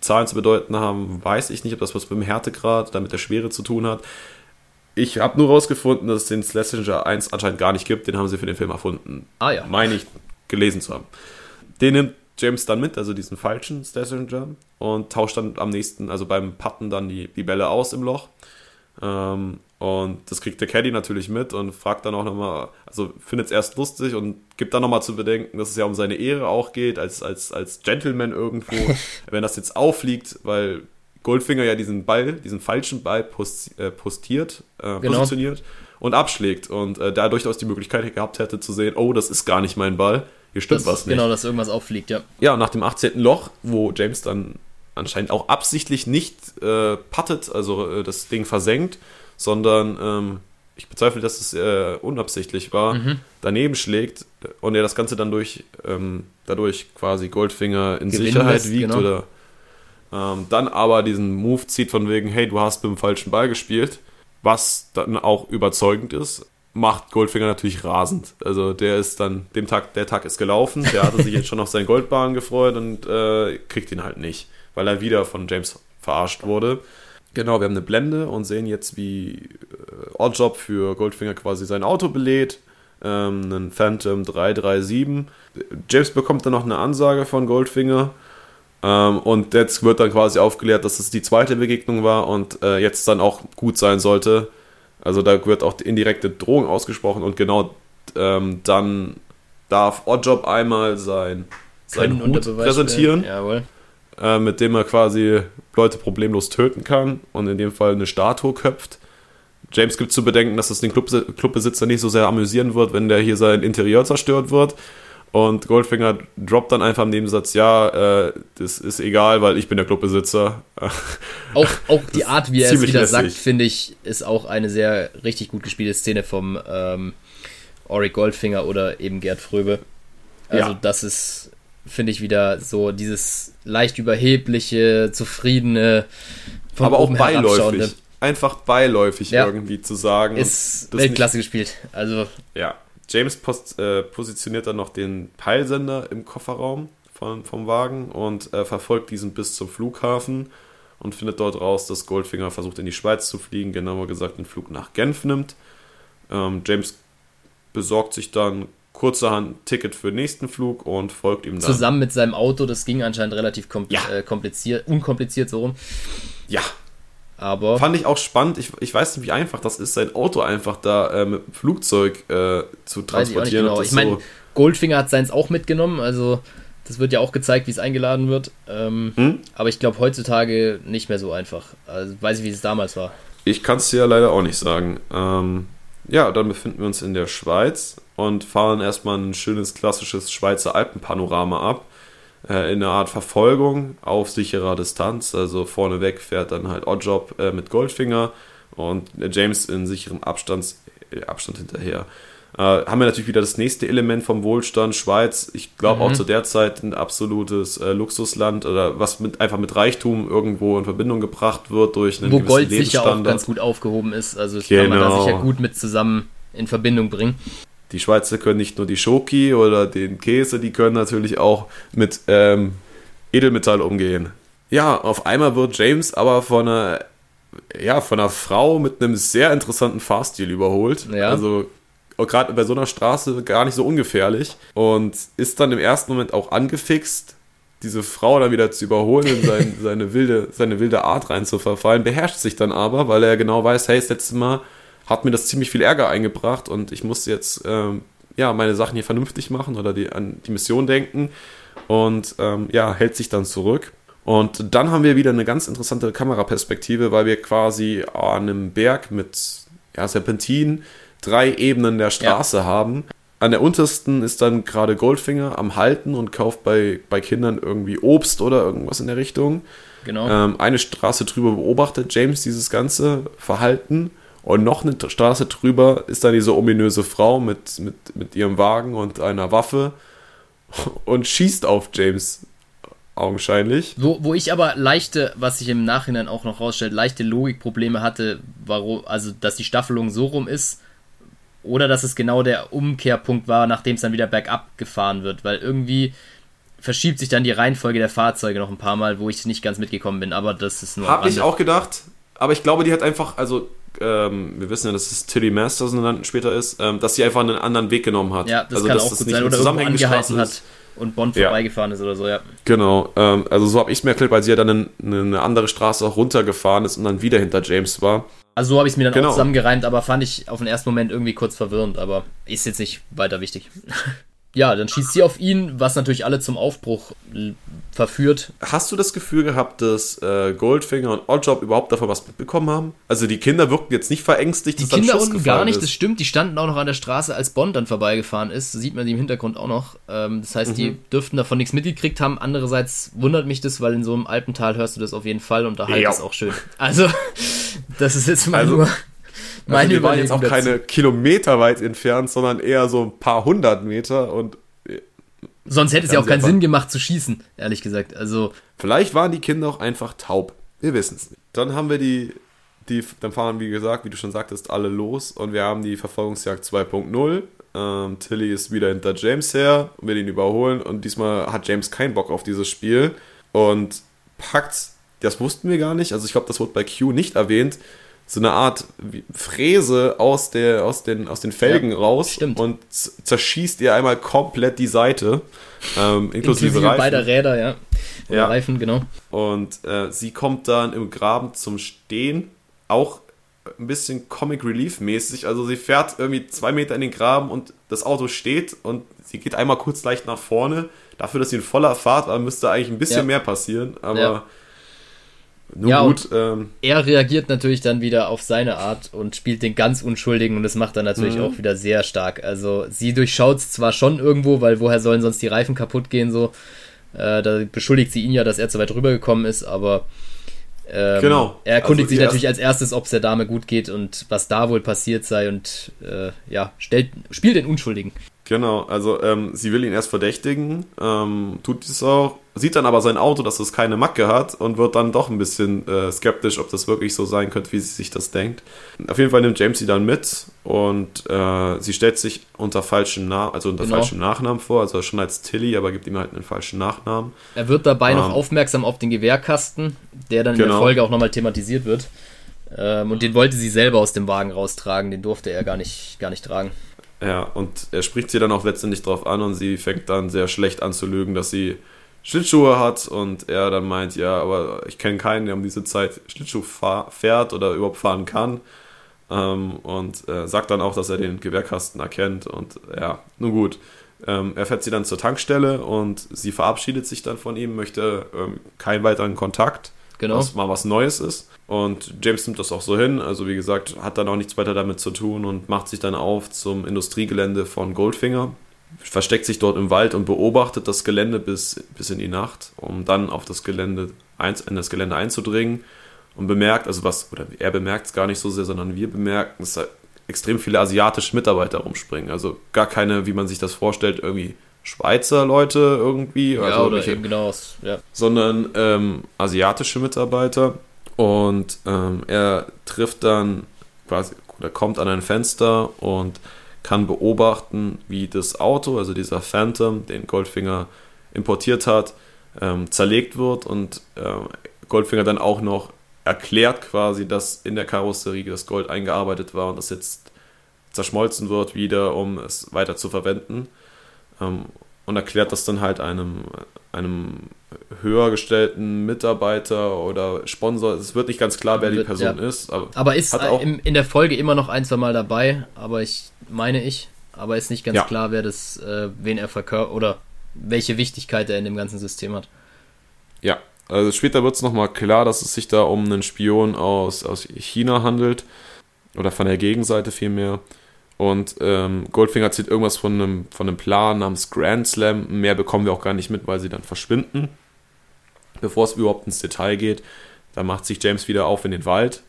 Zahlen zu bedeuten haben, weiß ich nicht, ob das was mit dem Härtegrad, damit der Schwere zu tun hat. Ich habe nur herausgefunden, dass es den Slasinger 1 anscheinend gar nicht gibt. Den haben sie für den Film erfunden.
Ah ja.
Meine ich, gelesen zu haben. Den nimmt James dann mit, also diesen falschen Slasinger, und tauscht dann am nächsten, also beim Patten dann die, die Bälle aus im Loch. Ähm, und das kriegt der Caddy natürlich mit und fragt dann auch nochmal, also findet es erst lustig und gibt dann nochmal zu bedenken, dass es ja um seine Ehre auch geht, als, als, als Gentleman irgendwo. [LAUGHS] Wenn das jetzt auffliegt, weil Goldfinger ja diesen Ball, diesen falschen Ball post, äh, postiert, äh, genau. positioniert und abschlägt und äh, da durchaus die Möglichkeit gehabt hätte zu sehen, oh, das ist gar nicht mein Ball, hier stimmt
das,
was nicht.
Genau, dass irgendwas auffliegt, ja.
Ja, nach dem 18. Loch, wo James dann anscheinend auch absichtlich nicht äh, puttet, also äh, das Ding versenkt, sondern ähm, ich bezweifle, dass es äh, unabsichtlich war, mhm. daneben schlägt und er das Ganze dann durch, ähm, dadurch quasi Goldfinger in Gewinnen Sicherheit lässt, wiegt genau. oder ähm, dann aber diesen Move zieht von wegen, hey, du hast mit dem falschen Ball gespielt, was dann auch überzeugend ist, macht Goldfinger natürlich rasend. Also der ist dann, dem Tag, der Tag ist gelaufen, der hatte sich jetzt schon auf seinen Goldbahn gefreut und äh, kriegt ihn halt nicht, weil er wieder von James verarscht wurde. Genau, wir haben eine Blende und sehen jetzt, wie äh, Oddjob für Goldfinger quasi sein Auto belädt. Ähm, einen Phantom 337. James bekommt dann noch eine Ansage von Goldfinger. Ähm, und jetzt wird dann quasi aufgeklärt, dass es die zweite Begegnung war und äh, jetzt dann auch gut sein sollte. Also da wird auch indirekte Drohung ausgesprochen und genau ähm, dann darf Oddjob einmal sein, sein Hut präsentieren. Jawohl äh, mit dem er quasi Leute problemlos töten kann und in dem Fall eine Statue köpft. James gibt zu bedenken, dass es den Club Clubbesitzer nicht so sehr amüsieren wird, wenn der hier sein Interieur zerstört wird. Und Goldfinger droppt dann einfach im Nebensatz, ja, äh, das ist egal, weil ich bin der Clubbesitzer. [LAUGHS]
Auch, auch die Art, wie er es wieder lässig. sagt, finde ich, ist auch eine sehr richtig gut gespielte Szene vom ähm, Ori Goldfinger oder eben Gerd Fröbe. Also ja. das ist finde ich wieder so dieses leicht überhebliche, zufriedene,
aber auch beiläufig. Einfach beiläufig ja. irgendwie zu sagen.
Ist Weltklasse gespielt. Also.
Ja. James post, äh, positioniert dann noch den Peilsender im Kofferraum von, vom Wagen und äh, verfolgt diesen bis zum Flughafen und findet dort raus, dass Goldfinger versucht in die Schweiz zu fliegen, genauer gesagt den Flug nach Genf nimmt. Ähm, James besorgt sich dann kurzerhand Ticket für den nächsten Flug und folgt ihm dann.
Zusammen mit seinem Auto, das ging anscheinend relativ kompl ja. äh, kompliziert, unkompliziert so rum.
Ja.
Aber
Fand ich auch spannend. Ich, ich weiß nicht, wie einfach das ist, sein Auto einfach da äh, mit dem Flugzeug äh, zu
weiß ich
transportieren.
genau. Ich meine,
so-
Goldfinger hat seins auch mitgenommen, also das wird ja auch gezeigt, wie es eingeladen wird. Ähm,
Hm?
Aber ich glaube heutzutage nicht mehr so einfach. Also weiß ich, wie es damals war.
Ich kann es dir ja leider auch nicht sagen. Ähm, ja, dann befinden wir uns in der Schweiz und fahren erstmal ein schönes klassisches Schweizer Alpenpanorama ab. Äh, in einer Art Verfolgung auf sicherer Distanz. Also vorneweg fährt dann halt Oddjob äh, mit Goldfinger und äh, James in sicherem Abstand, äh, Abstand hinterher. Äh, haben wir natürlich wieder das nächste Element vom Wohlstand. Schweiz, ich glaube
Mhm.
auch zu der Zeit ein absolutes äh, Luxusland oder was mit, einfach mit Reichtum irgendwo in Verbindung gebracht wird durch einen
Wo
gewissen
Gold sicher auch ganz gut aufgehoben ist. Also das kann man da
Genau.
sicher gut mit zusammen in Verbindung bringen.
Die Schweizer können nicht nur die Schoki oder den Käse, die können natürlich auch mit ähm, Edelmetall umgehen. Ja, auf einmal wird James aber von einer, ja, von einer Frau mit einem sehr interessanten Fahrstil überholt.
Ja.
Also gerade bei so einer Straße gar nicht so ungefährlich. Und ist dann im ersten Moment auch angefixt, diese Frau dann wieder zu überholen, in sein, [LAUGHS] seine, wilde, seine wilde Art rein zu verfallen, beherrscht sich dann aber, weil er genau weiß, hey, das letzte Mal hat mir das ziemlich viel Ärger eingebracht und ich muss jetzt ähm, ja meine Sachen hier vernünftig machen oder die, an die Mission denken und ähm, ja, hält sich dann zurück. Und dann haben wir wieder eine ganz interessante Kameraperspektive, weil wir quasi an einem Berg mit ja, Serpentin drei Ebenen der Straße haben. An der untersten ist dann gerade Goldfinger am Halten und kauft bei, bei Kindern irgendwie Obst oder irgendwas in der Richtung.
Genau.
Ähm, eine Straße drüber beobachtet James dieses ganze Verhalten und noch eine Straße drüber ist dann diese ominöse Frau mit, mit, mit ihrem Wagen und einer Waffe [LAUGHS] und schießt auf James augenscheinlich.
Wo, wo ich aber leichte, was sich im Nachhinein auch noch rausstellt, leichte Logikprobleme hatte, warum, also dass die Staffelung so rum ist, oder dass es genau der Umkehrpunkt war, nachdem es dann wieder bergab gefahren wird, weil irgendwie verschiebt sich dann die Reihenfolge der Fahrzeuge noch ein paar Mal, wo ich nicht ganz mitgekommen bin, aber das ist nur am
Habe ich auch gedacht, aber ich glaube, die hat einfach, also ähm, wir wissen ja, dass es Tilly Masterson dann später ist, ähm, dass sie einfach einen anderen Weg genommen hat.
Ja, das
also,
kann
dass
auch
das
gut
nicht
sein, oder irgendwo angehalten hat und Bond
Ja.
vorbeigefahren ist oder so, ja.
Genau, ähm, also so habe ich es mir erklärt, weil sie ja dann eine, eine andere Straße auch runtergefahren ist und dann wieder hinter James war.
Also so habe ich es mir dann
Genau.
auch zusammengereimt, aber fand ich auf den ersten Moment irgendwie kurz verwirrend, aber ist jetzt nicht weiter wichtig. Ja, dann schießt sie auf ihn, was natürlich alle zum Aufbruch l- verführt.
Hast du das Gefühl gehabt, dass äh, Goldfinger und Oddjob überhaupt davon was mitbekommen haben? Also die Kinder wirkten jetzt nicht verängstigt,
Die Kinder unten gar nicht, das
ist.
stimmt, die standen auch noch an der Straße, als Bond dann vorbeigefahren ist. Sieht man die im Hintergrund auch noch. Ähm, das heißt,
Mhm.
die dürften davon nichts mitgekriegt haben. Andererseits wundert mich das, weil in so einem Alpental hörst du das auf jeden Fall und da halt ist auch schön. Also, [LAUGHS] das ist jetzt mal
Also-
nur
Also
meine
die waren jetzt auch keine Kilometer weit entfernt, sondern eher so ein paar hundert Meter und
Sonst hätte es ja auch keinen Sinn gemacht zu schießen, ehrlich gesagt. Also,
Vielleicht waren die Kinder auch einfach taub. Wir wissen es nicht. Dann haben wir die, die, dann fahren, wie gesagt, wie du schon sagtest, alle los und wir haben die Verfolgungsjagd 2.0. Ähm, Tilly ist wieder hinter James her und will ihn überholen und diesmal hat James keinen Bock auf dieses Spiel und packt, das wussten wir gar nicht, also ich glaube, das wurde bei Q nicht erwähnt, so eine Art Fräse aus, der, aus, den, aus den Felgen
Ja,
raus
stimmt.
und zerschießt ihr einmal komplett die Seite, ähm, inklusive,
inklusive
Reifen.
beider Räder, ja. Oder
Ja.
Reifen, genau.
Und äh, sie kommt dann im Graben zum Stehen, auch ein bisschen Comic Relief mäßig. Also sie fährt irgendwie zwei Meter in den Graben und das Auto steht und sie geht einmal kurz leicht nach vorne. Dafür, dass sie in voller Fahrt war, müsste eigentlich ein bisschen
Ja.
mehr passieren. Aber
Ja.
nur
Ja,
gut. Ähm,
Er reagiert natürlich dann wieder auf seine Art und spielt den ganz Unschuldigen und das macht er natürlich
Mhm.
auch wieder sehr stark. Also sie durchschaut es zwar schon irgendwo, weil woher sollen sonst die Reifen kaputt gehen so. Äh, da beschuldigt sie ihn ja, dass er zu weit rübergekommen ist, aber ähm,
Genau.
er erkundigt
Also
sich natürlich als erstes, ob es der Dame gut geht und was da wohl passiert sei und äh, ja, stellt, spielt den Unschuldigen.
Genau, also ähm, sie will ihn erst verdächtigen, ähm, tut dies auch, sieht dann aber sein Auto, dass es keine Macke hat und wird dann doch ein bisschen äh, skeptisch, ob das wirklich so sein könnte, wie sie sich das denkt. Auf jeden Fall nimmt James sie dann mit und äh, sie stellt sich unter falschem Namen, also unter
Genau.
falschem Nachnamen vor, also schon als Tilly, aber gibt ihm halt einen falschen Nachnamen.
Er wird dabei noch
Ähm.
aufmerksam auf den Gewehrkasten, der dann in der
Genau.
Folge auch nochmal thematisiert wird. Ähm, und den wollte sie selber aus dem Wagen raustragen, den durfte er gar nicht, gar nicht tragen.
Ja, und er spricht sie dann auch letztendlich drauf an und sie fängt dann sehr schlecht an zu lügen, dass sie Schlittschuhe hat und er dann meint, ja, aber ich kenne keinen, der um diese Zeit Schlittschuh fährt oder überhaupt fahren kann. Ähm, und äh, sagt dann auch, dass er den Gewehrkasten erkennt und ja, nun gut. Ähm, er fährt sie dann zur Tankstelle und sie verabschiedet sich dann von ihm, möchte ähm, keinen weiteren Kontakt,
genau.
was mal was Neues ist. Und James nimmt das auch so hin, also wie gesagt, hat dann auch nichts weiter damit zu tun und macht sich dann auf zum Industriegelände von Goldfinger, versteckt sich dort im Wald und beobachtet das Gelände bis, bis in die Nacht, um dann auf das Gelände, in das Gelände einzudringen und bemerkt, also was, oder er bemerkt es gar nicht so sehr, sondern wir bemerken, dass da extrem viele asiatische Mitarbeiter rumspringen. Also gar keine, wie man sich das vorstellt, irgendwie Schweizer Leute irgendwie.
Ja,
also
oder eben genau, ja.
Sondern ähm, asiatische Mitarbeiter. Und ähm, er trifft dann quasi, oder kommt an ein Fenster und kann beobachten, wie das Auto, also dieser Phantom, den Goldfinger importiert hat, ähm, zerlegt wird und äh, Goldfinger dann auch noch erklärt quasi, dass in der Karosserie das Gold eingearbeitet war und das jetzt zerschmolzen wird wieder, um es weiter zu verwenden. Ähm, und erklärt das dann halt einem, einem höher gestellten Mitarbeiter oder Sponsor. Es wird nicht ganz klar, wer die Person ja. ist.
Aber, aber ist auch in, in der Folge immer noch ein, zwei Mal dabei, aber ich meine ich, aber ist nicht ganz ja. klar, wer das, äh, wen er verkörpert oder welche Wichtigkeit er in dem ganzen System hat.
Ja, also später wird es nochmal klar, dass es sich da um einen Spion aus, aus China handelt. Oder von der Gegenseite vielmehr. Und ähm, Goldfinger zieht irgendwas von einem, von einem Plan namens Grand Slam. Mehr bekommen wir auch gar nicht mit, weil sie dann verschwinden. Bevor es überhaupt ins Detail geht, da macht sich James wieder auf in den Wald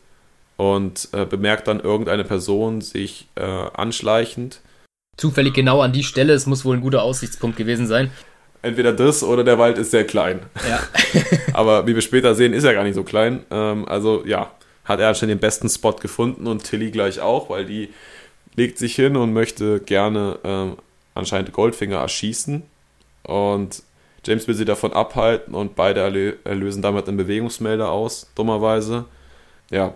und äh, bemerkt dann irgendeine Person sich äh, anschleichend.
Zufällig genau an die Stelle, es muss wohl ein guter Aussichtspunkt gewesen sein.
Entweder das oder der Wald ist sehr klein.
Ja. [LAUGHS]
Aber wie wir später sehen, ist er gar nicht so klein. Ähm, also ja, hat er schon den besten Spot gefunden und Tilly gleich auch, weil die legt sich hin und möchte gerne ähm, anscheinend Goldfinger erschießen. Und James will sie davon abhalten und beide lösen damit einen Bewegungsmelder aus, dummerweise. Ja.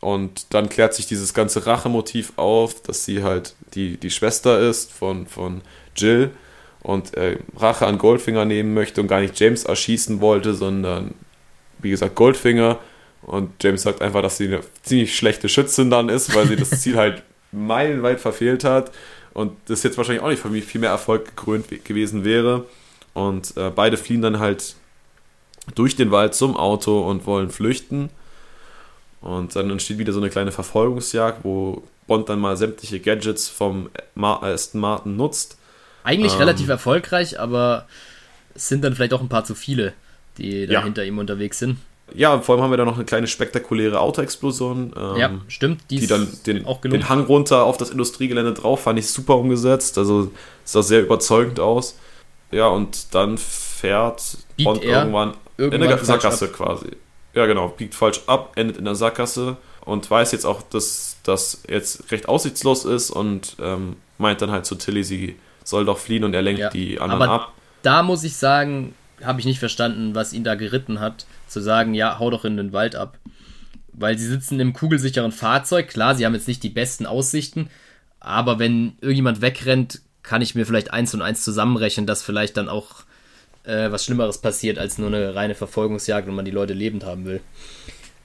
Und dann klärt sich dieses ganze Rachemotiv auf, dass sie halt die, die Schwester ist von, von Jill und äh, Rache an Goldfinger nehmen möchte und gar nicht James erschießen wollte, sondern wie gesagt Goldfinger. Und James sagt einfach, dass sie eine ziemlich schlechte Schützin dann ist, weil sie das Ziel halt meilenweit verfehlt hat und das jetzt wahrscheinlich auch nicht von viel mehr Erfolg gekrönt gewesen wäre. Und äh, beide fliehen dann halt durch den Wald zum Auto und wollen flüchten. Und dann entsteht wieder so eine kleine Verfolgungsjagd, wo Bond dann mal sämtliche Gadgets vom Aston Martin nutzt.
Eigentlich ähm, relativ erfolgreich, aber es sind dann vielleicht auch ein paar zu viele, die da ja. hinter ihm unterwegs sind
ja, vor allem haben wir da noch eine kleine spektakuläre Autoexplosion.
Ähm, ja, stimmt.
Die, die dann den, auch den Hang runter auf das Industriegelände drauf, fand ich super umgesetzt. Also sah sehr überzeugend aus. Ja, und dann fährt
Bond irgendwann,
irgendwann, in der Sackgasse quasi. Ja, genau, biegt falsch ab, endet in der Sackgasse und weiß jetzt auch, dass das jetzt recht aussichtslos ist und ähm, meint dann halt zu Tilly, sie soll doch fliehen und er lenkt ja, die anderen aber ab.
Da muss ich sagen, habe ich nicht verstanden, was ihn da geritten hat, zu sagen, ja, hau doch in den Wald ab. Weil sie sitzen im kugelsicheren Fahrzeug, klar, sie haben jetzt nicht die besten Aussichten, aber wenn irgendjemand wegrennt, kann ich mir vielleicht eins und eins zusammenrechnen, dass vielleicht dann auch äh, was Schlimmeres passiert als nur eine reine Verfolgungsjagd, wenn man die Leute lebend haben will.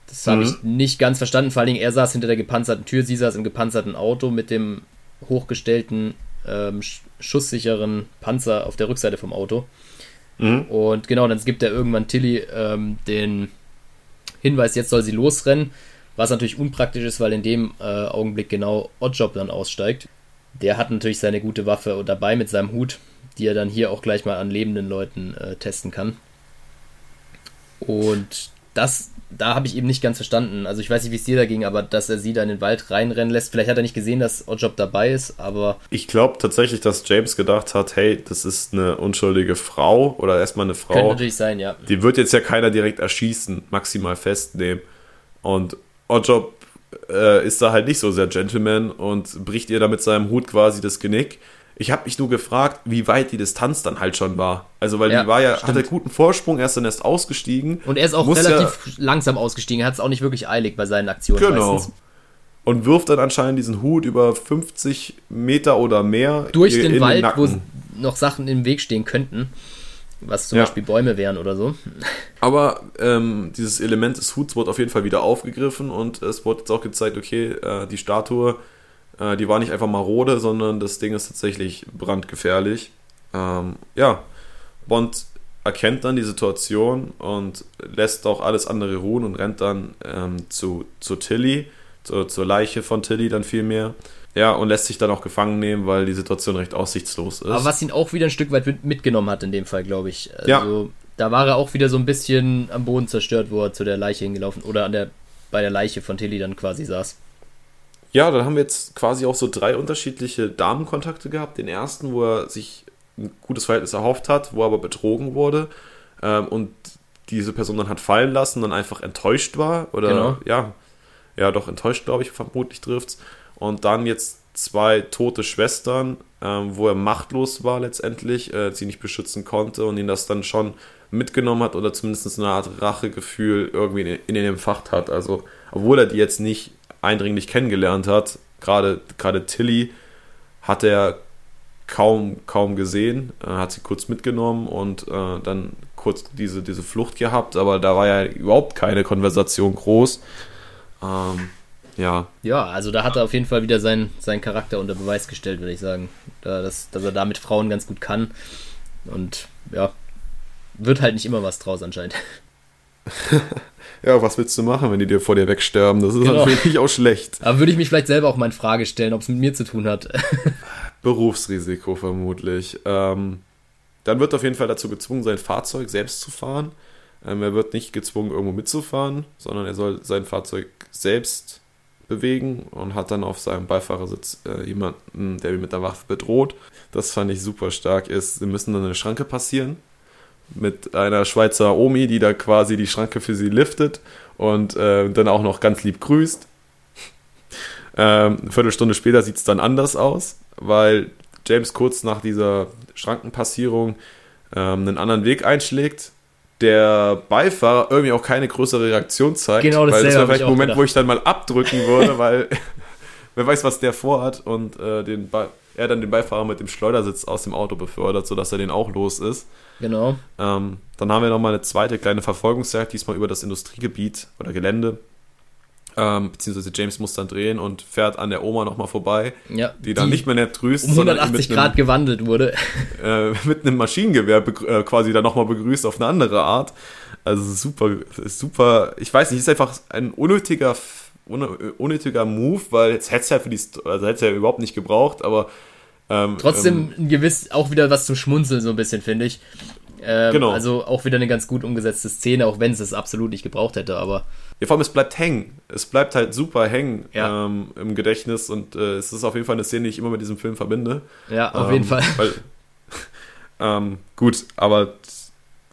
Das habe mhm. ich nicht ganz verstanden. Vor allen Dingen, er saß hinter der gepanzerten Tür, sie saß im gepanzerten Auto mit dem hochgestellten, ähm, schusssicheren Panzer auf der Rückseite vom Auto. Mhm. Und genau, dann gibt er irgendwann Tilly ähm, den Hinweis, jetzt soll sie losrennen. Was natürlich unpraktisch ist, weil in dem äh, Augenblick genau Oddjob dann aussteigt. Der hat natürlich seine gute Waffe dabei mit seinem Hut, die er dann hier auch gleich mal an lebenden Leuten äh, testen kann. Und das da habe ich eben nicht ganz verstanden. Also ich weiß nicht, wie es dir da ging, aber dass er sie da in den Wald reinrennen lässt. Vielleicht hat er nicht gesehen, dass Oddjob dabei ist, aber.
Ich glaube tatsächlich, dass James gedacht hat, hey, das ist eine unschuldige Frau oder erstmal eine Frau. Könnte
natürlich sein, ja.
Die wird jetzt ja keiner direkt erschießen, maximal festnehmen. Und Oddjob äh, ist da halt nicht so sehr Gentleman und bricht ihr da mit seinem Hut quasi das Genick. Ich habe mich nur gefragt, wie weit die Distanz dann halt schon war. Also, weil ja, die war ja, stimmt. hatte guten Vorsprung, er ist dann erst ausgestiegen.
Und er ist auch relativ ja, langsam ausgestiegen, er hat es auch nicht wirklich eilig bei seinen Aktionen
genau. meistens. Und wirft dann anscheinend diesen Hut über 50 Meter oder mehr
durch den Wald, den wo noch Sachen im Weg stehen könnten. was zum
Ja.
Beispiel Bäume wären oder so. [LAUGHS]
Aber ähm, dieses Element des Huts wurde auf jeden Fall wieder aufgegriffen und es wurde jetzt auch gezeigt, okay, äh, die Statue, äh, die war nicht einfach marode, sondern das Ding ist tatsächlich brandgefährlich. Ähm, ja, Bond erkennt dann die Situation und lässt auch alles andere ruhen und rennt dann ähm, zu, zu Tilly, zu, zur Leiche von Tilly dann vielmehr. Ja, und lässt sich dann auch gefangen nehmen, weil die Situation recht aussichtslos ist.
Aber was ihn auch wieder ein Stück weit mit- mitgenommen hat in dem Fall, glaube ich. Also,
Ja.
da war er auch wieder so ein bisschen am Boden zerstört, wo er zu der Leiche hingelaufen oder an der bei der Leiche von Tilly dann quasi saß.
Ja, dann haben wir jetzt quasi auch so drei unterschiedliche Damenkontakte gehabt. Den ersten, wo er sich ein gutes Verhältnis erhofft hat, wo er aber betrogen wurde ähm, und diese Person dann hat fallen lassen, dann einfach enttäuscht war oder
Genau.
ja, ja doch enttäuscht, glaube ich, vermutlich trifft's. Und dann jetzt zwei tote Schwestern, ähm, wo er machtlos war letztendlich, äh, sie nicht beschützen konnte und ihn das dann schon mitgenommen hat oder zumindest eine Art Rachegefühl irgendwie in, in ihn empfacht hat. Also, obwohl er die jetzt nicht eindringlich kennengelernt hat, gerade gerade Tilly hat er kaum kaum gesehen, äh, hat sie kurz mitgenommen und äh, dann kurz diese diese Flucht gehabt, aber da war ja überhaupt keine Konversation groß. Ähm, ja,
Ja, also da hat er auf jeden Fall wieder seinen, seinen Charakter unter Beweis gestellt, würde ich sagen. Da, dass, dass er da mit Frauen ganz gut kann. Und ja, wird halt nicht immer was draus anscheinend. [LAUGHS]
ja, was willst du machen, wenn die dir vor dir wegsterben? Das ist
Genau.
natürlich auch schlecht.
Aber würde ich mich vielleicht selber auch mal in Frage stellen, ob es mit mir zu tun hat. [LAUGHS]
Berufsrisiko vermutlich. Ähm, dann wird er auf jeden Fall dazu gezwungen, sein Fahrzeug selbst zu fahren. Ähm, er wird nicht gezwungen, irgendwo mitzufahren, sondern er soll sein Fahrzeug selbst bewegen und hat dann auf seinem Beifahrersitz äh, jemanden, der ihn mit der Waffe bedroht. Das fand ich super stark. Ist, sie müssen dann eine Schranke passieren mit einer Schweizer Omi, die da quasi die Schranke für sie liftet und äh, dann auch noch ganz lieb grüßt. Ähm, eine Viertelstunde später sieht es dann anders aus, weil James kurz nach dieser Schrankenpassierung ähm, einen anderen Weg einschlägt. Der Beifahrer irgendwie auch keine größere Reaktion zeigt.
Genau
weil das wäre vielleicht
ich
ein Moment,
gedacht.
wo ich dann mal abdrücken würde, weil [LAUGHS] wer weiß, was der vorhat und äh, den Be er dann den Beifahrer mit dem Schleudersitz aus dem Auto befördert, sodass er den auch los ist.
genau.
Ähm, dann haben wir nochmal eine zweite kleine Verfolgungsjagd, diesmal über das Industriegebiet oder Gelände. Ähm, beziehungsweise James muss dann drehen und fährt an der Oma nochmal vorbei,
Ja,
die dann nicht mehr nett grüßt,
um
sondern ihn
180
mit
Grad
einem,
gewandelt wurde. [LAUGHS]
äh, mit einem Maschinengewehr äh, quasi dann nochmal begrüßt auf eine andere Art. Also super, super, ich weiß nicht, ist einfach ein unnötiger, un- unnötiger Move, weil jetzt hätte es ja für die, Sto- also hätte ja überhaupt nicht gebraucht, aber ähm,
Trotzdem ein gewiss auch wieder was zum Schmunzeln, so ein bisschen, finde ich. Ähm,
Genau.
Also auch wieder eine ganz gut umgesetzte Szene, auch wenn es es absolut nicht gebraucht hätte, aber
Ja, vor allem, es bleibt hängen. Es bleibt halt super hängen
Ja.
ähm, im Gedächtnis und äh, es ist auf jeden Fall eine Szene, die ich immer mit diesem Film verbinde.
ja, auf
Ähm,
jeden Fall.
Weil, [LAUGHS] ähm, gut, aber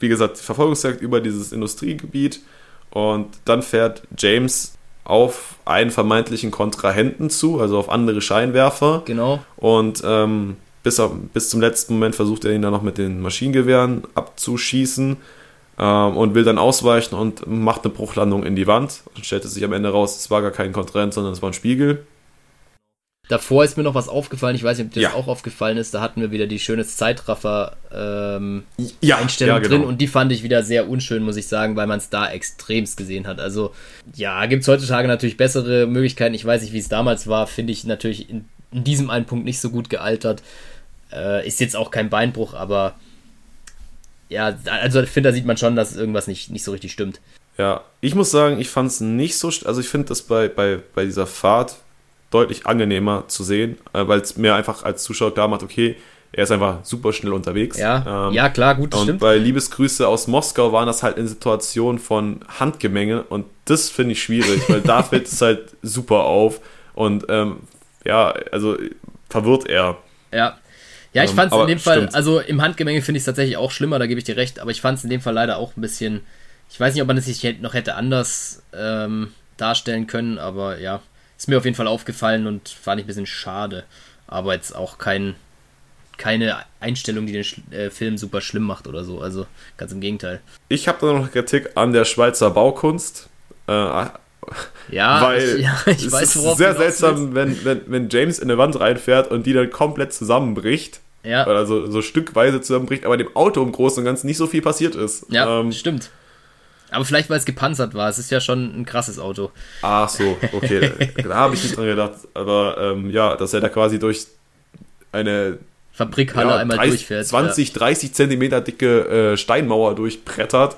wie gesagt, Verfolgungsjagd über dieses Industriegebiet und dann fährt James auf einen vermeintlichen Kontrahenten zu, also auf andere Scheinwerfer
Genau.
und ähm, bis, auf, bis zum letzten Moment versucht er ihn dann noch mit den Maschinengewehren abzuschießen ähm, und will dann ausweichen und macht eine Bruchlandung in die Wand und stellte sich am Ende raus, es war gar kein Kontrahent, sondern es war ein Spiegel.
Davor ist mir noch was aufgefallen, ich weiß nicht, ob dir
Ja.
das auch aufgefallen ist, da hatten wir wieder die schöne Zeitraffer ähm,
Ja, ja, genau.
drin und die fand ich wieder sehr unschön, muss ich sagen, weil man es da extremst gesehen hat. Also ja, gibt es heutzutage natürlich bessere Möglichkeiten. Ich weiß nicht, wie es damals war, finde ich natürlich in, in diesem einen Punkt nicht so gut gealtert. Äh, ist jetzt auch kein Beinbruch, aber ja, also ich finde, da sieht man schon, dass irgendwas nicht, nicht so richtig stimmt.
Ja, ich muss sagen, ich fand es nicht so, also ich finde das bei, bei, bei dieser Fahrt deutlich angenehmer zu sehen, äh, weil es mir einfach als Zuschauer klar macht, okay, er ist einfach super schnell unterwegs.
Ja,
Ähm,
ja klar, gut, das
Und
stimmt.
bei Liebesgrüße aus Moskau waren das halt in Situationen von Handgemenge und das finde ich schwierig, weil da [LAUGHS] fällt es halt super auf und ähm, ja, also verwirrt er.
Ja. Ja, ich
Ähm,
fand es in dem Fall,
stimmt.
also im Handgemenge finde ich es tatsächlich auch schlimmer, da gebe ich dir recht, aber ich fand es in dem Fall leider auch ein bisschen, ich weiß nicht, ob man es sich noch hätte anders ähm, darstellen können, aber ja, ist mir auf jeden Fall aufgefallen und fand ich ein bisschen schade, aber jetzt auch kein, keine Einstellung, die den Sch äh, Film super schlimm macht oder so, also ganz im Gegenteil.
Ich habe da noch Kritik an der Schweizer Baukunst. Äh,
Ja,
weil
ich, [LAUGHS] ja, ich
es
weiß,
ist
worauf
sehr
du hinaus
seltsam, wenn, wenn, wenn James in eine Wand reinfährt und die dann komplett zusammenbricht.
Ja.
Also so stückweise zusammenbricht, aber dem Auto im Großen und Ganzen nicht so viel passiert ist.
Ja, ähm, stimmt. Aber vielleicht, weil es gepanzert war. Es ist ja schon ein krasses Auto.
Ach so, okay. [LAUGHS] da habe ich nicht dran gedacht. Aber ähm, ja, dass er da quasi durch eine
Fabrikhalle ja, einmal
30,
durchfährt.
20, ja. 30 Zentimeter dicke äh, Steinmauer durchbrettert.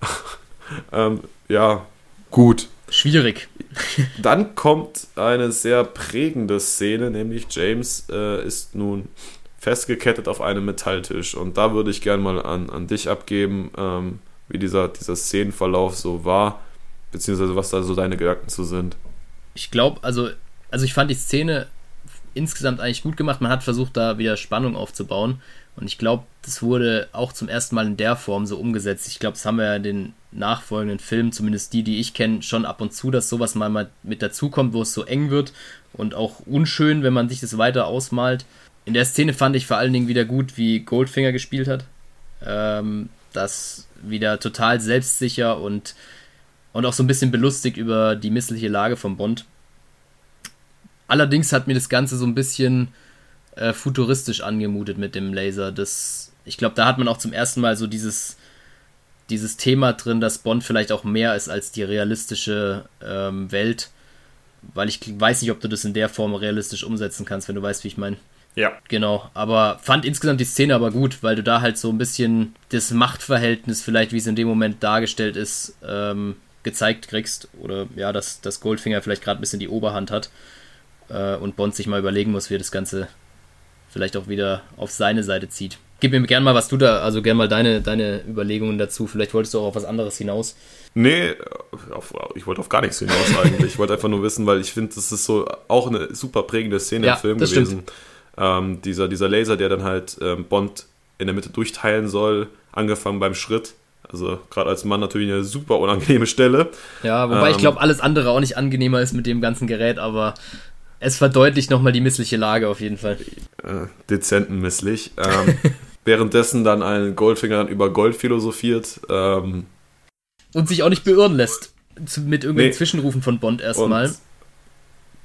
[LAUGHS] ähm, ja, gut.
Schwierig. [LAUGHS]
Dann kommt eine sehr prägende Szene, nämlich James äh, ist nun festgekettet auf einem Metalltisch. Und da würde ich gerne mal an, an dich abgeben, ähm, wie dieser, dieser Szenenverlauf so war, beziehungsweise was da so deine Gedanken zu sind.
Ich glaube, also, also ich fand die Szene insgesamt eigentlich gut gemacht. Man hat versucht, da wieder Spannung aufzubauen. Und ich glaube, das wurde auch zum ersten Mal in der Form so umgesetzt. Ich glaube, das haben wir ja in den nachfolgenden Filmen, zumindest die, die ich kenne, schon ab und zu, dass sowas mal, mal mit dazukommt, wo es so eng wird und auch unschön, wenn man sich das weiter ausmalt. In der Szene fand ich vor allen Dingen wieder gut, wie Goldfinger gespielt hat. Ähm, das wieder total selbstsicher und, und auch so ein bisschen belustigt über die missliche Lage von Bond. Allerdings hat mir das Ganze so ein bisschen äh, futuristisch angemutet mit dem Laser. Das, ich glaube, da hat man auch zum ersten Mal so dieses, dieses Thema drin, dass Bond vielleicht auch mehr ist als die realistische ähm, Welt. Weil ich weiß nicht, ob du das in der Form realistisch umsetzen kannst, wenn du weißt, wie ich meine.
Ja.
Genau, aber fand insgesamt die Szene aber gut, weil du da halt so ein bisschen das Machtverhältnis, vielleicht wie es in dem Moment dargestellt ist, ähm, gezeigt kriegst. Oder ja, dass, dass Goldfinger vielleicht gerade ein bisschen die Oberhand hat äh, und Bond sich mal überlegen muss, wie er das Ganze vielleicht auch wieder auf seine Seite zieht. Gib mir gerne mal, was du da, also gerne mal deine, deine Überlegungen dazu. Vielleicht wolltest du auch auf was anderes hinaus.
Nee, auf, ich wollte auf gar nichts hinaus eigentlich. ich wollte einfach nur wissen, weil ich finde, das ist so auch eine super prägende Szene ja, im Film gewesen. Stimmt. Ähm, dieser, dieser Laser, der dann halt ähm, Bond in der Mitte durchteilen soll, angefangen beim Schritt. Also gerade als Mann natürlich eine super unangenehme Stelle.
Ja, wobei ähm, ich glaube, alles andere auch nicht angenehmer ist mit dem ganzen Gerät, aber es verdeutlicht nochmal die missliche Lage auf jeden Fall.
Äh, dezenten misslich. Ähm, [LAUGHS] währenddessen dann ein Goldfinger dann über Gold philosophiert. Ähm,
und sich auch nicht beirren lässt. Mit irgendwelchen nee. Zwischenrufen von Bond erstmal.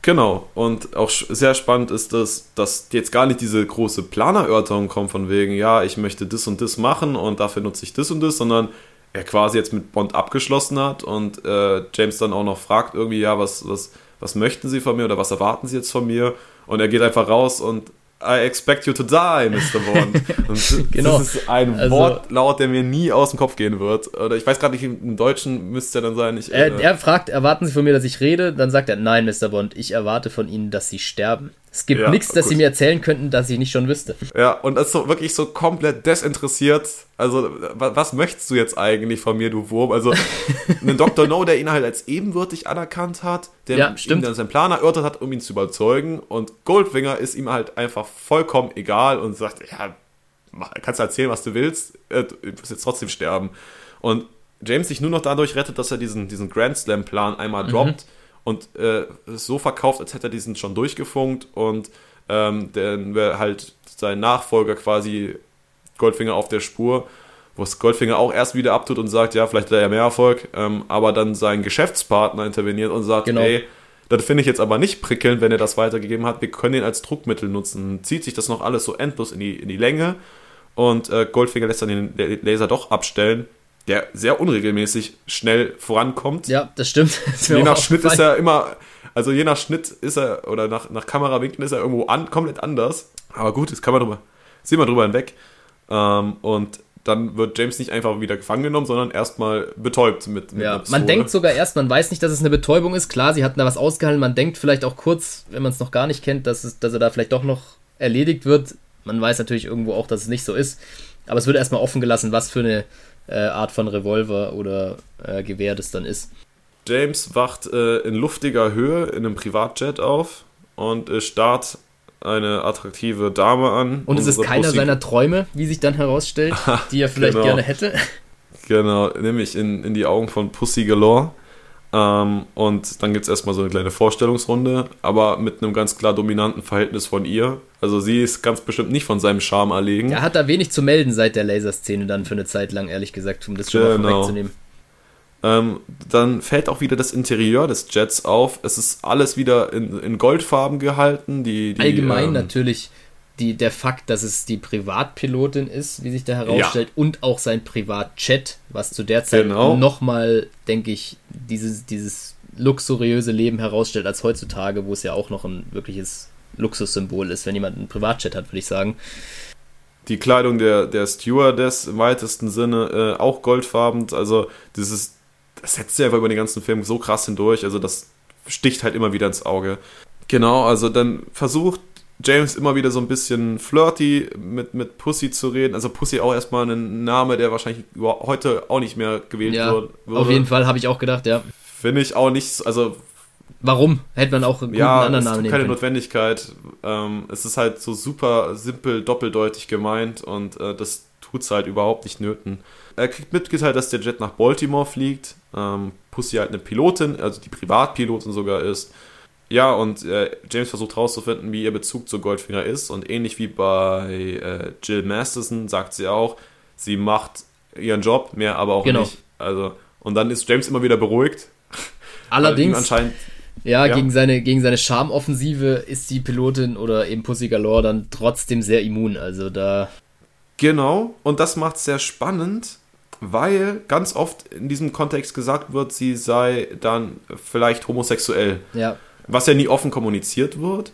Genau, und auch sehr spannend ist das, dass jetzt gar nicht diese große Planerörterung kommt von wegen, ja, ich möchte das und das machen und dafür nutze ich das und das, sondern er quasi jetzt mit Bond abgeschlossen hat und äh, James dann auch noch fragt irgendwie, ja, was, was, was möchten Sie von mir oder was erwarten Sie jetzt von mir? Und er geht einfach raus und I expect you to die, Mr. Bond. [LAUGHS] Und genau. Das ist ein also, Wortlaut, der mir nie aus dem Kopf gehen wird. Oder ich weiß gerade nicht, im Deutschen müsste er dann sein. Ich,
äh, er fragt, erwarten Sie von mir, dass ich rede? Dann sagt er, nein, Mr. Bond, ich erwarte von Ihnen, dass Sie sterben. Es gibt ja, nichts, das Sie mir erzählen könnten, das ich nicht schon wüsste.
Ja, und das ist so wirklich so komplett desinteressiert. Also, was möchtest du jetzt eigentlich von mir, du Wurm? Also, [LAUGHS] ein Dr. No, der ihn halt als ebenwürdig anerkannt hat, der
ja,
ihm dann seinen Plan erörtert hat, um ihn zu überzeugen. Und Goldfinger ist ihm halt einfach vollkommen egal und sagt, ja, kannst du erzählen, was du willst, äh, du wirst jetzt trotzdem sterben. Und James sich nur noch dadurch rettet, dass er diesen, diesen Grand Slam-Plan einmal mhm. droppt und äh, so verkauft, als hätte er diesen schon durchgefunkt und ähm, dann wäre halt sein Nachfolger quasi Goldfinger auf der Spur, wo es Goldfinger auch erst wieder abtut und sagt, ja, vielleicht hat er ja mehr Erfolg, ähm, aber dann sein Geschäftspartner interveniert und sagt, genau. ey, das finde ich jetzt aber nicht prickelnd, wenn er das weitergegeben hat. Wir können ihn als Druckmittel nutzen. Zieht sich das noch alles so endlos in die, in die Länge und äh, Goldfinger lässt dann den Laser doch abstellen der sehr unregelmäßig schnell vorankommt.
Ja, das stimmt. [LAUGHS]
Das je nach Schnitt ist er immer, also je nach Schnitt ist er, oder nach, nach Kamerawinkeln ist er irgendwo an, komplett anders. Aber gut, das kann man drüber, sehen wir drüber hinweg. Ähm, und dann wird James nicht einfach wieder gefangen genommen, sondern erstmal betäubt mit, mit
Ja, man denkt sogar erst, man weiß nicht, dass es eine Betäubung ist. Klar, sie hatten da was ausgehalten. Man denkt vielleicht auch kurz, wenn man es noch gar nicht kennt, dass, es, dass er da vielleicht doch noch erledigt wird. Man weiß natürlich irgendwo auch, dass es nicht so ist. Aber es wird erstmal offen gelassen, was für eine äh, Art von Revolver oder äh, Gewehr das dann ist.
James wacht äh, in luftiger Höhe in einem Privatjet auf und äh, starrt eine attraktive Dame an.
Und es ist keiner Pussy seiner Träume, wie sich dann herausstellt, [LAUGHS] die er vielleicht genau. gerne hätte.
Genau, nämlich in, in die Augen von Pussy Galore. Ähm, und dann gibt es erstmal so eine kleine Vorstellungsrunde, aber mit einem ganz klar dominanten Verhältnis von ihr. Also sie ist ganz bestimmt nicht von seinem Charme erlegen.
Er hat da wenig zu melden seit der Laserszene dann für eine Zeit lang, ehrlich gesagt, um das schon genau. mal vorwegzunehmen.
Ähm, dann fällt auch wieder das Interieur des Jets auf. Es ist alles wieder in, in Goldfarben gehalten. Die, die
Allgemein ähm, natürlich die, der Fakt, dass es die Privatpilotin ist, wie sich da herausstellt, ja. und auch sein Privatchat, was zu der Zeit genau. nochmal, denke ich, dieses, dieses luxuriöse Leben herausstellt als heutzutage, wo es ja auch noch ein wirkliches Luxussymbol ist, wenn jemand einen Privatchat hat, würde ich sagen.
Die Kleidung der, der Stewardess im weitesten Sinne äh, auch goldfarben, also dieses, das setzt sich einfach über den ganzen Film so krass hindurch, also das sticht halt immer wieder ins Auge. Genau, also dann versucht James immer wieder so ein bisschen flirty mit, mit Pussy zu reden. Also Pussy auch erstmal ein Name, der wahrscheinlich heute auch nicht mehr gewählt ja, würde.
Auf jeden Fall habe ich auch gedacht, ja.
Finde ich auch nicht, also
Warum? Hätte man auch einen
ja, anderen Namen nehmen keine können. Notwendigkeit. Ähm, es ist halt so super simpel, doppeldeutig gemeint und äh, das tut es halt überhaupt nicht nöten. Er kriegt mitgeteilt, dass der Jet nach Baltimore fliegt. Ähm, Pussy halt eine Pilotin, also die Privatpilotin sogar ist. Ja, und äh, James versucht herauszufinden, wie ihr Bezug zu Goldfinger ist. Und ähnlich wie bei äh, Jill Masterson sagt sie auch, sie macht ihren Job, mehr aber auch genau. nicht. Also, und dann ist James immer wieder beruhigt. [LAUGHS]
Allerdings, anscheinend, ja, ja, Gegen, seine, gegen seine Charmoffensive ist die Pilotin oder eben Pussy Galore dann trotzdem sehr immun. Also da.
Genau, und das macht es sehr spannend, weil ganz oft in diesem Kontext gesagt wird, sie sei dann vielleicht homosexuell.
Ja
was ja nie offen kommuniziert wird,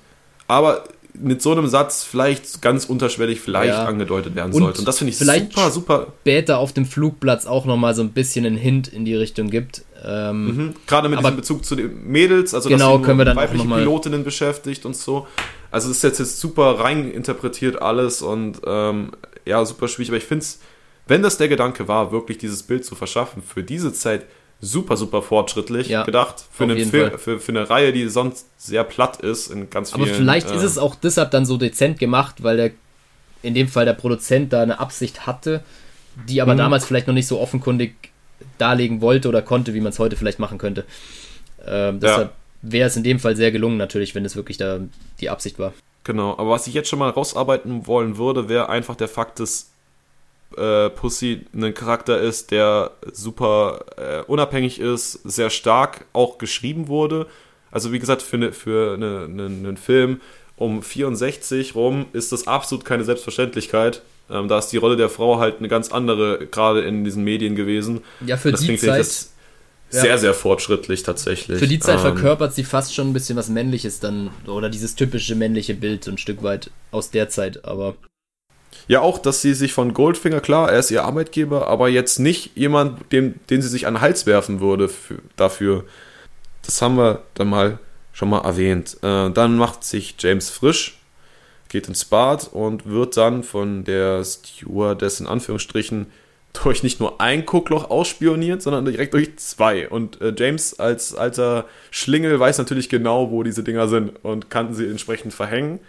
aber mit so einem Satz vielleicht ganz unterschwellig vielleicht ja. angedeutet werden und sollte. Und das finde ich
vielleicht super, super. Später auf dem Flugplatz auch nochmal so ein bisschen einen Hint in die Richtung gibt. Ähm,
mhm. Gerade mit diesem Bezug zu den Mädels, also
genau, dass können wir dann
weibliche Pilotinnen beschäftigt und so. Also es ist jetzt, jetzt super rein interpretiert alles und ähm, ja, super schwierig. Aber ich finde es, wenn das der Gedanke war, wirklich dieses Bild zu verschaffen, für diese Zeit super, super fortschrittlich ja, gedacht. Für, einen Film, für, für, eine Reihe, die sonst sehr platt ist in ganz
vielen. Aber vielleicht äh, ist es auch deshalb dann so dezent gemacht, weil der in dem Fall der Produzent da eine Absicht hatte, die aber mhm. damals vielleicht noch nicht so offenkundig darlegen wollte oder konnte, wie man es heute vielleicht machen könnte. Ähm, deshalb ja. wäre es in dem Fall sehr gelungen, natürlich, wenn es wirklich da die Absicht war.
Genau, aber was ich jetzt schon mal rausarbeiten wollen würde, wäre einfach der Fakt, dass äh, Pussy ein Charakter ist, der super äh, unabhängig ist, sehr stark auch geschrieben wurde. Also wie gesagt, für, ne, für eine, eine, einen Film um 64 rum ist das absolut keine Selbstverständlichkeit. Ähm, da ist die Rolle der Frau halt eine ganz andere, gerade in diesen Medien gewesen.
Ja, für die Zeit.
sehr, ja. sehr fortschrittlich tatsächlich.
Für die Zeit ähm, verkörpert sie fast schon ein bisschen was Männliches dann, oder dieses typische männliche Bild, so ein Stück weit aus der Zeit, aber
ja, auch, dass sie sich von Goldfinger, klar, er ist ihr Arbeitgeber, aber jetzt nicht jemand, dem, den sie sich an den Hals werfen würde für, dafür. Das haben wir dann mal schon mal erwähnt. Äh, dann macht sich James frisch, geht ins Bad und wird dann von der Stewardess in Anführungsstrichen durch nicht nur ein Guckloch ausspioniert, sondern direkt durch zwei. Und äh, James als alter Schlingel weiß natürlich genau, wo diese Dinger sind und kann sie entsprechend verhängen.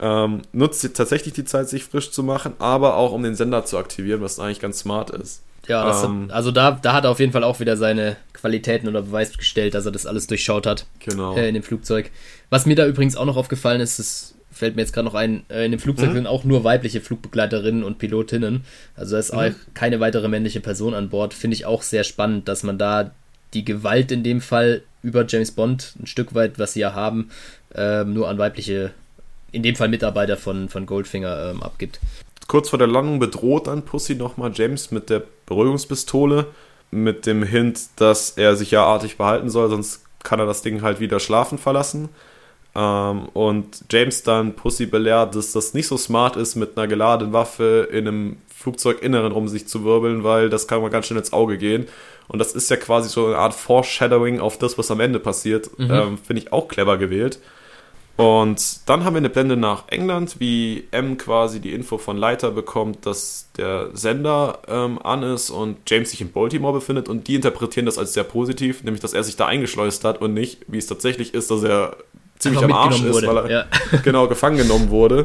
Ähm, nutzt tatsächlich die Zeit, sich frisch zu machen, aber auch um den Sender zu aktivieren, was eigentlich ganz smart ist.
Ja, ähm, hat, also da, da hat er auf jeden Fall auch wieder seine Qualitäten oder Beweis gestellt, dass er das alles durchschaut hat.
Genau.
Äh, in dem Flugzeug. Was mir da übrigens auch noch aufgefallen ist, das fällt mir jetzt gerade noch ein, äh, in dem Flugzeug mhm. sind auch nur weibliche Flugbegleiterinnen und Pilotinnen. Also da ist mhm. auch keine weitere männliche Person an Bord. Finde ich auch sehr spannend, dass man da die Gewalt in dem Fall über James Bond ein Stück weit, was sie ja haben, äh, nur an weibliche in dem Fall Mitarbeiter von, von Goldfinger ähm, abgibt.
Kurz vor der Landung bedroht dann Pussy nochmal James mit der Beruhigungspistole, mit dem Hint, dass er sich ja artig behalten soll, sonst kann er das Ding halt wieder schlafen verlassen. Ähm, und James dann Pussy belehrt, dass das nicht so smart ist, mit einer geladenen Waffe in einem Flugzeuginneren um sich zu wirbeln, weil das kann mal ganz schnell ins Auge gehen. Und das ist ja quasi so eine Art Foreshadowing auf das, was am Ende passiert. Mhm. Ähm, Finde ich auch clever gewählt. Und dann haben wir eine Blende nach England, wie M quasi die Info von Leiter bekommt, dass der Sender ähm, an ist und James sich in Baltimore befindet und die interpretieren das als sehr positiv, nämlich dass er sich da eingeschleust hat und nicht, wie es tatsächlich ist, dass er ziemlich am Arsch ist,
wurde.
weil er
ja. [LAUGHS]
genau gefangen genommen wurde.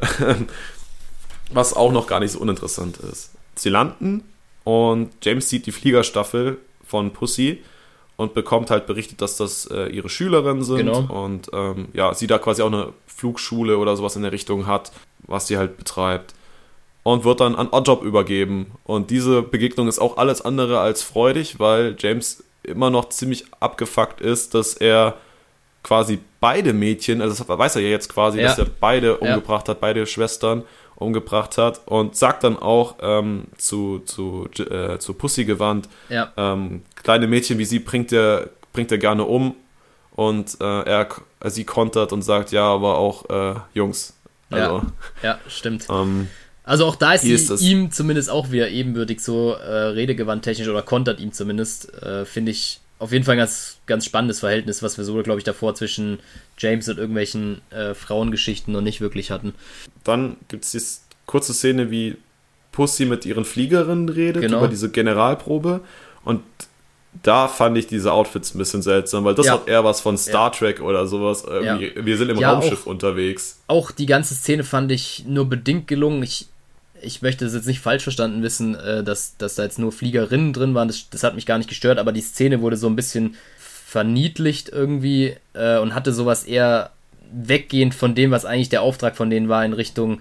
[LAUGHS] Was auch noch gar nicht so uninteressant ist. Sie landen und James sieht die Fliegerstaffel von Pussy und bekommt halt berichtet, dass das äh, ihre Schülerinnen sind
genau.
und ähm, ja, sie da quasi auch eine Flugschule oder sowas in der Richtung hat, was sie halt betreibt. Und wird dann an Oddjob übergeben. Und diese Begegnung ist auch alles andere als freudig, weil James immer noch ziemlich abgefuckt ist, dass er quasi beide Mädchen, also das weiß er ja jetzt quasi,
Ja.
dass er beide
Ja.
umgebracht hat, beide Schwestern umgebracht hat und sagt dann auch ähm, zu, zu, äh, zu Pussy gewandt,
Ja.
ähm, kleine Mädchen wie sie bringt er, bringt er gerne um und äh, er, sie kontert und sagt, ja, aber auch äh, Jungs. Also,
Ja, stimmt.
ähm,
Also auch da ist sie
ist
ihm zumindest auch wieder ebenbürtig so äh, redegewandtechnisch oder kontert ihm zumindest, äh, finde ich auf jeden Fall ein ganz, ganz spannendes Verhältnis, was wir so, glaube ich, davor zwischen James und irgendwelchen äh, Frauengeschichten noch nicht wirklich hatten.
Dann gibt es diese kurze Szene, wie Pussy mit ihren Fliegerinnen redet
Genau.
über diese Generalprobe. Und da fand ich diese Outfits ein bisschen seltsam, weil das
Ja.
hat eher was von Star Trek oder sowas. Irgendwie. Wir sind im
Ja,
Raumschiff
auch-
unterwegs.
Auch die ganze Szene fand ich nur bedingt gelungen. Ich, ich möchte das jetzt nicht falsch verstanden wissen, äh, dass, dass da jetzt nur Fliegerinnen drin waren. Das, das hat mich gar nicht gestört, aber die Szene wurde so ein bisschen verniedlicht irgendwie äh, und hatte sowas eher weggehend von dem, was eigentlich der Auftrag von denen war, in Richtung,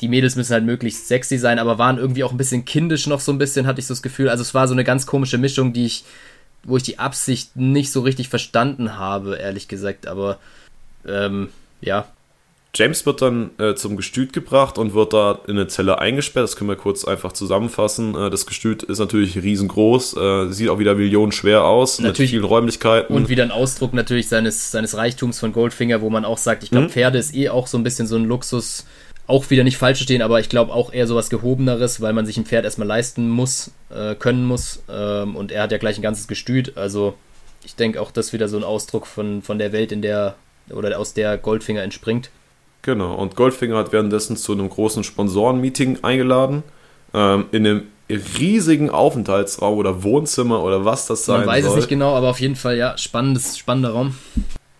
die Mädels müssen halt möglichst sexy sein, aber waren irgendwie auch ein bisschen kindisch noch so ein bisschen, hatte ich so das Gefühl. Also es war so eine ganz komische Mischung, die ich, wo ich die Absicht nicht so richtig verstanden habe, ehrlich gesagt. Aber ähm, ja,
James wird dann äh, zum Gestüt gebracht und wird da in eine Zelle eingesperrt. Das können wir kurz einfach zusammenfassen. Äh, das Gestüt ist natürlich riesengroß, äh, sieht auch wieder millionenschwer aus,
Natürlich.
mit vielen Räumlichkeiten.
Und wieder ein Ausdruck natürlich seines, seines Reichtums von Goldfinger, wo man auch sagt, ich glaube,
Mhm.
Pferde ist eh auch so ein bisschen so ein Luxus. Auch wieder nicht falsch verstehen, aber ich glaube auch eher sowas Gehobeneres, weil man sich ein Pferd erstmal leisten muss, äh, können muss. Ähm, und er hat ja gleich ein ganzes Gestüt. Also ich denke auch, das ist wieder so ein Ausdruck von, von der Welt, in der oder aus der Goldfinger entspringt.
Genau, und Goldfinger hat währenddessen zu einem großen Sponsorenmeeting eingeladen. Ähm, in einem riesigen Aufenthaltsraum oder Wohnzimmer oder was das sein
Man weiß
soll.
es nicht genau, aber auf jeden Fall, ja, spannendes, spannender Raum.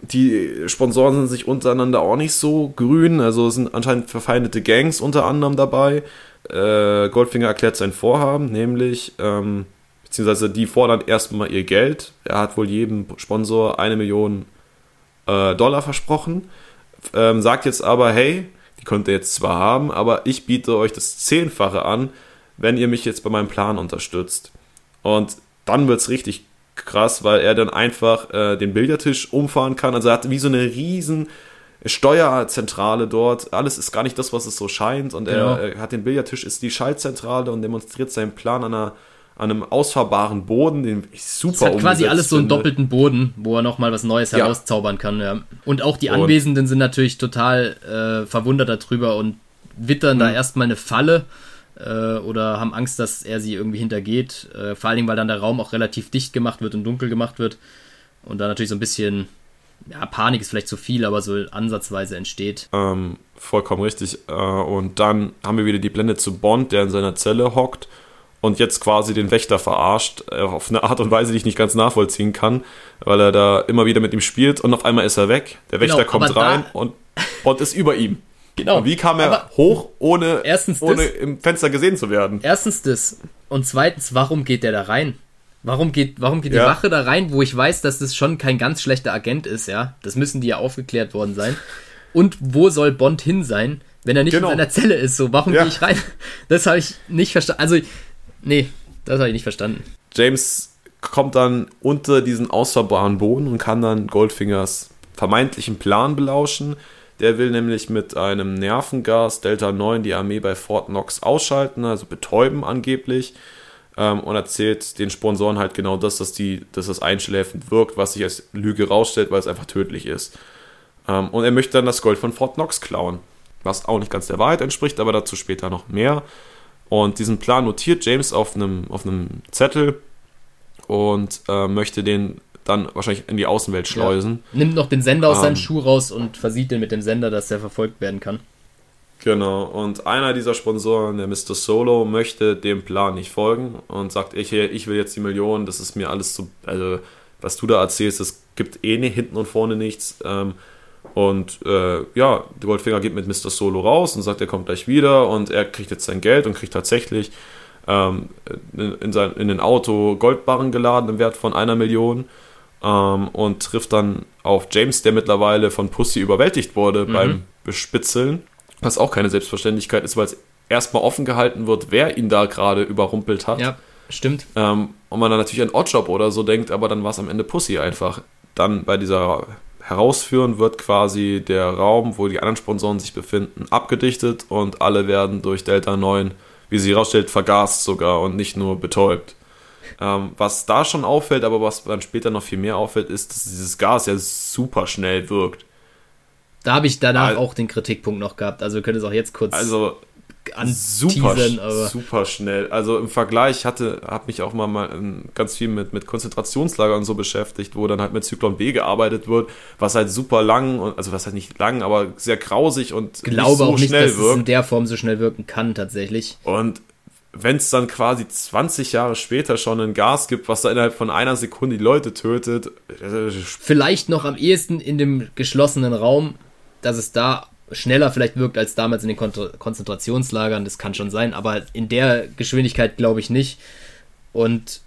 Die Sponsoren sind sich untereinander auch nicht so grün, also es sind anscheinend verfeindete Gangs unter anderem dabei. Äh, Goldfinger erklärt sein Vorhaben, nämlich, ähm, beziehungsweise die fordern erstmal ihr Geld. Er hat wohl jedem Sponsor eine Million äh, Dollar versprochen, ähm, sagt jetzt aber, hey, die könnt ihr jetzt zwar haben, aber ich biete euch das Zehnfache an, wenn ihr mich jetzt bei meinem Plan unterstützt. Und dann wird's richtig krass, weil er dann einfach äh, den Billardtisch umfahren kann. Also er hat wie so eine riesen Steuerzentrale dort. Alles ist gar nicht das, was es so scheint. Und
Genau.
er, er hat den Billardtisch, ist die Schaltzentrale und demonstriert seinen Plan an, einer, an einem ausfahrbaren Boden, den ich super
Es hat quasi alles so einen
finde.
doppelten Boden, wo er nochmal was Neues
Ja.
herauszaubern kann. Ja. Und auch die
Und-
Anwesenden sind natürlich total äh, verwundert darüber und wittern da
Mhm.
erstmal eine Falle äh, oder haben Angst, dass er sie irgendwie hintergeht. Äh, vor allen Dingen, weil dann der Raum auch relativ dicht gemacht wird und dunkel gemacht wird. Und da natürlich so ein bisschen, ja, Panik ist vielleicht zu viel, aber so ansatzweise entsteht.
Ähm, vollkommen richtig. Äh, und dann haben wir wieder die Blende zu Bond, der in seiner Zelle hockt und jetzt quasi den Wächter verarscht, äh, auf eine Art und Weise, die ich nicht ganz nachvollziehen kann, weil er da immer wieder mit ihm spielt und auf einmal ist er weg. Der Wächter
Genau,
kommt rein und Bond ist über ihm.
Genau.
Und wie kam er
Aber
hoch, ohne,
Erstens
ohne
das-
im Fenster gesehen zu werden?
Erstens das. Und zweitens, warum geht der da rein? Warum geht, warum geht die
Ja.
Wache da rein, wo ich weiß, dass das schon kein ganz schlechter Agent ist, ja? Das müssen die ja aufgeklärt worden sein. Und wo soll Bond hin sein, wenn er nicht
Genau.
in seiner Zelle ist? So, warum
Ja.
gehe ich rein? Das habe ich nicht verstanden. Also, nee, das habe ich nicht verstanden.
James kommt dann unter diesen ausfahrbaren Boden und kann dann Goldfingers vermeintlichen Plan belauschen. Der will nämlich mit einem Nervengas Delta 9 die Armee bei Fort Knox ausschalten, also betäuben angeblich. Ähm, und erzählt den Sponsoren halt genau das, dass, die, dass das einschläfend wirkt, was sich als Lüge rausstellt, weil es einfach tödlich ist. Ähm, und er möchte dann das Gold von Fort Knox klauen. Was auch nicht ganz der Wahrheit entspricht, aber dazu später noch mehr. Und diesen Plan notiert James auf einem, auf einem Zettel und äh, möchte den dann wahrscheinlich in die Außenwelt schleusen.
Nimmt noch den Sender aus
Ähm.
seinem Schuh raus und versieht den mit dem Sender, dass der verfolgt werden kann.
Genau. Und einer dieser Sponsoren, der Mr. Solo, möchte dem Plan nicht folgen und sagt, ich, ich will jetzt die Millionen, das ist mir alles zu, also was du da erzählst, das gibt eh nicht hinten und vorne nichts. Ähm, und äh, ja, Goldfinger geht mit Mr. Solo raus und sagt, er kommt gleich wieder und er kriegt jetzt sein Geld und kriegt tatsächlich ähm, in, in, sein, in ein Auto Goldbarren geladen im Wert von einer Million ähm, und trifft dann auf James, der mittlerweile von Pussy überwältigt wurde beim Bespitzeln. Was auch keine Selbstverständlichkeit ist, weil es erstmal offen gehalten wird, wer ihn da gerade überrumpelt hat.
Ja, stimmt.
Ähm, und man dann natürlich an Oddjob oder so denkt, aber dann war es am Ende Pussy einfach. Dann bei dieser herausführen, wird quasi der Raum, wo die anderen Sponsoren sich befinden, abgedichtet und alle werden durch Delta 9, wie sie herausstellt, vergast sogar und nicht nur betäubt. Ähm, was da schon auffällt, aber was dann später noch viel mehr auffällt, ist, dass dieses Gas ja super schnell wirkt.
Da habe ich danach also, auch den Kritikpunkt noch gehabt. Also wir können es auch jetzt kurz
also, super, super schnell. Also im Vergleich hatte, habe mich auch mal, mal ganz viel mit, mit Konzentrationslagern und so beschäftigt, wo dann halt mit Zyklon B gearbeitet wird, was halt super lang, und, also was halt nicht lang, aber sehr grausig und
glaube so auch nicht, dass wirkt. es in der Form so schnell wirken kann tatsächlich.
Und wenn es dann quasi 20 Jahre später schon ein Gas gibt, was da innerhalb von einer Sekunde die Leute tötet.
Äh, Vielleicht noch am ehesten in dem geschlossenen Raum, dass es da schneller vielleicht wirkt als damals in den Kon Konzentrationslagern, das kann schon sein, aber in der Geschwindigkeit glaube ich nicht. Und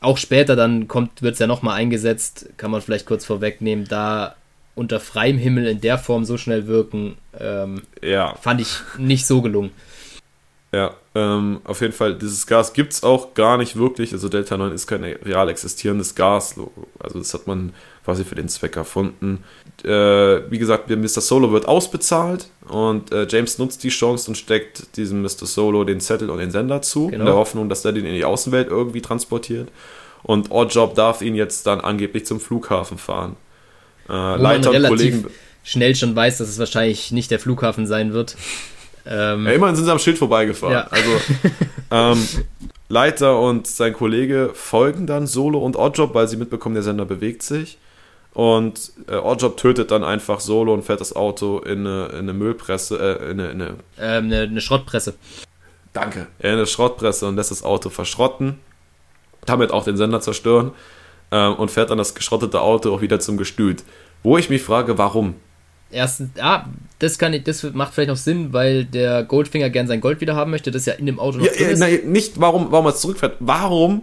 auch später dann kommt, wird es ja nochmal eingesetzt, kann man vielleicht kurz vorwegnehmen, da unter freiem Himmel in der Form so schnell wirken, ähm, ja. fand ich nicht so gelungen.
Ja, ähm, auf jeden Fall, dieses Gas gibt es auch gar nicht wirklich. Also Delta 9 ist kein real existierendes Gas. Also das hat man quasi für den Zweck erfunden. Äh, wie gesagt, Mr. Solo wird ausbezahlt und äh, James nutzt die Chance und steckt diesem Mr. Solo den Zettel und den Sender zu, genau. in der Hoffnung, dass er den in die Außenwelt irgendwie transportiert. Und Oddjob darf ihn jetzt dann angeblich zum Flughafen fahren.
Äh, Leiter und Kollegen schnell schon weiß, dass es wahrscheinlich nicht der Flughafen sein wird.
Ähm, ja, immerhin sind sie am Schild vorbeigefahren. Ja. Also [LAUGHS] ähm, Leiter und sein Kollege folgen dann Solo und Oddjob, weil sie mitbekommen, der Sender bewegt sich. Und äh, Oddjob tötet dann einfach Solo und fährt das Auto in eine, in eine Müllpresse, äh, in eine, in eine,
ähm, eine, eine Schrottpresse.
Danke. In eine Schrottpresse und lässt das Auto verschrotten. Damit auch den Sender zerstören. Ähm, und fährt dann das geschrottete Auto auch wieder zum Gestüt. Wo ich mich frage, warum?
erstens, ja, das kann ich, das macht vielleicht noch Sinn, weil der Goldfinger gern sein Gold wieder haben möchte, das ja in dem Auto noch
ja, drin ist. Nein, nicht warum, warum er zurückfährt. Warum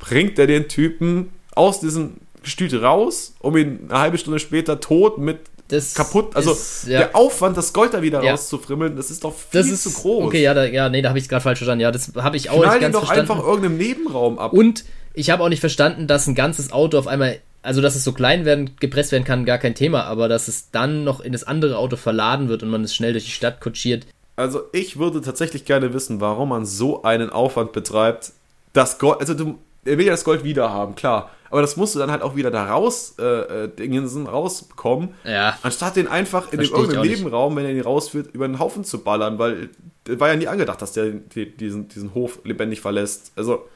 bringt er den Typen aus diesem Gestüt raus, um ihn eine halbe Stunde später tot mit das kaputt. Also ist, ja. der Aufwand, das Gold da wieder ja. rauszufrimmeln, das ist doch viel ist, zu groß.
Okay, ja, da, ja, nee, da habe ich gerade falsch verstanden. Ja, das habe ich auch Knall nicht ganz
doch verstanden. einfach irgendeinem Nebenraum ab.
Und ich habe auch nicht verstanden, dass ein ganzes Auto auf einmal also dass es so klein werden, gepresst werden kann, gar kein Thema, aber dass es dann noch in das andere Auto verladen wird und man es schnell durch die Stadt kutschiert.
Also ich würde tatsächlich gerne wissen, warum man so einen Aufwand betreibt, das Gold, also du, er will ja das Gold wieder haben, klar. Aber das musst du dann halt auch wieder da raus, äh, äh Dingensen rausbekommen.
Ja.
Anstatt den einfach in dem irgendeinem Nebenraum, wenn er ihn rausführt, über den Haufen zu ballern, weil war ja nie angedacht, dass der diesen, diesen Hof lebendig verlässt. Also.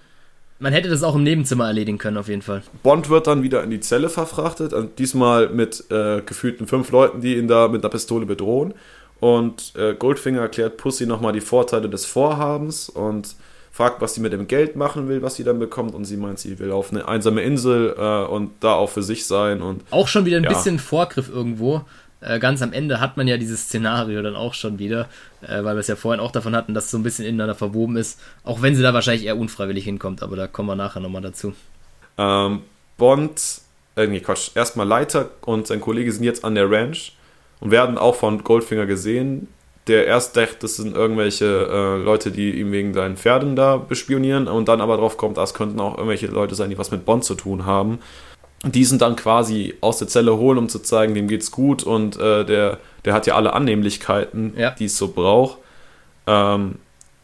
Man hätte das auch im Nebenzimmer erledigen können, auf jeden Fall.
Bond wird dann wieder in die Zelle verfrachtet, diesmal mit äh, gefühlten fünf Leuten, die ihn da mit einer Pistole bedrohen. Und äh, Goldfinger erklärt Pussy nochmal die Vorteile des Vorhabens und fragt, was sie mit dem Geld machen will, was sie dann bekommt. Und sie meint, sie will auf eine einsame Insel äh, und da auch für sich sein. Und,
auch schon wieder ein ja. bisschen Vorgriff irgendwo. Äh, ganz am Ende hat man ja dieses Szenario dann auch schon wieder, äh, weil wir es ja vorhin auch davon hatten, dass es so ein bisschen ineinander verwoben ist. Auch wenn sie da wahrscheinlich eher unfreiwillig hinkommt, aber da kommen wir nachher nochmal dazu.
Ähm, Bond, äh, nee, Quatsch, erstmal Leiter und sein Kollege sind jetzt an der Ranch und werden auch von Goldfinger gesehen. Der erst dachte, das sind irgendwelche äh, Leute, die ihm wegen seinen Pferden da bespionieren und dann aber drauf kommt, das könnten auch irgendwelche Leute sein, die was mit Bond zu tun haben diesen dann quasi aus der Zelle holen, um zu zeigen, dem geht's gut und äh, der, der hat ja alle Annehmlichkeiten, ja. die es so braucht. Ähm,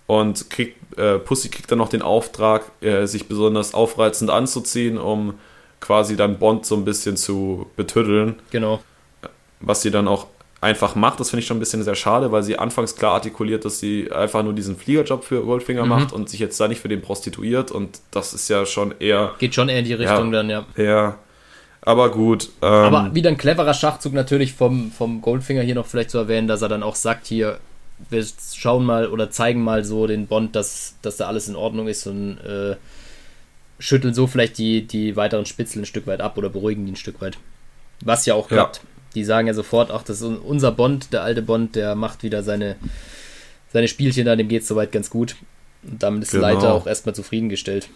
und kriegt, äh, Pussy kriegt dann noch den Auftrag, äh, sich besonders aufreizend anzuziehen, um quasi dann Bond so ein bisschen zu betüddeln.
Genau.
Was sie dann auch einfach macht, das finde ich schon ein bisschen sehr schade, weil sie anfangs klar artikuliert, dass sie einfach nur diesen Fliegerjob für Goldfinger mhm. macht und sich jetzt da nicht für den prostituiert und das ist ja schon eher.
Geht schon eher in die Richtung ja, dann, ja.
Ja, aber gut.
Ähm, aber wieder ein cleverer Schachzug natürlich vom, vom Goldfinger hier noch vielleicht zu erwähnen, dass er dann auch sagt, hier, wir schauen mal oder zeigen mal so den Bond, dass, dass da alles in Ordnung ist und äh, schütteln so vielleicht die, die weiteren Spitzel ein Stück weit ab oder beruhigen die ein Stück weit. Was ja auch klappt. Ja. Die sagen ja sofort, ach, das ist unser Bond, der alte Bond, der macht wieder seine, seine Spielchen da, dem geht es soweit ganz gut. Und damit ist genau. Leiter auch erstmal zufriedengestellt.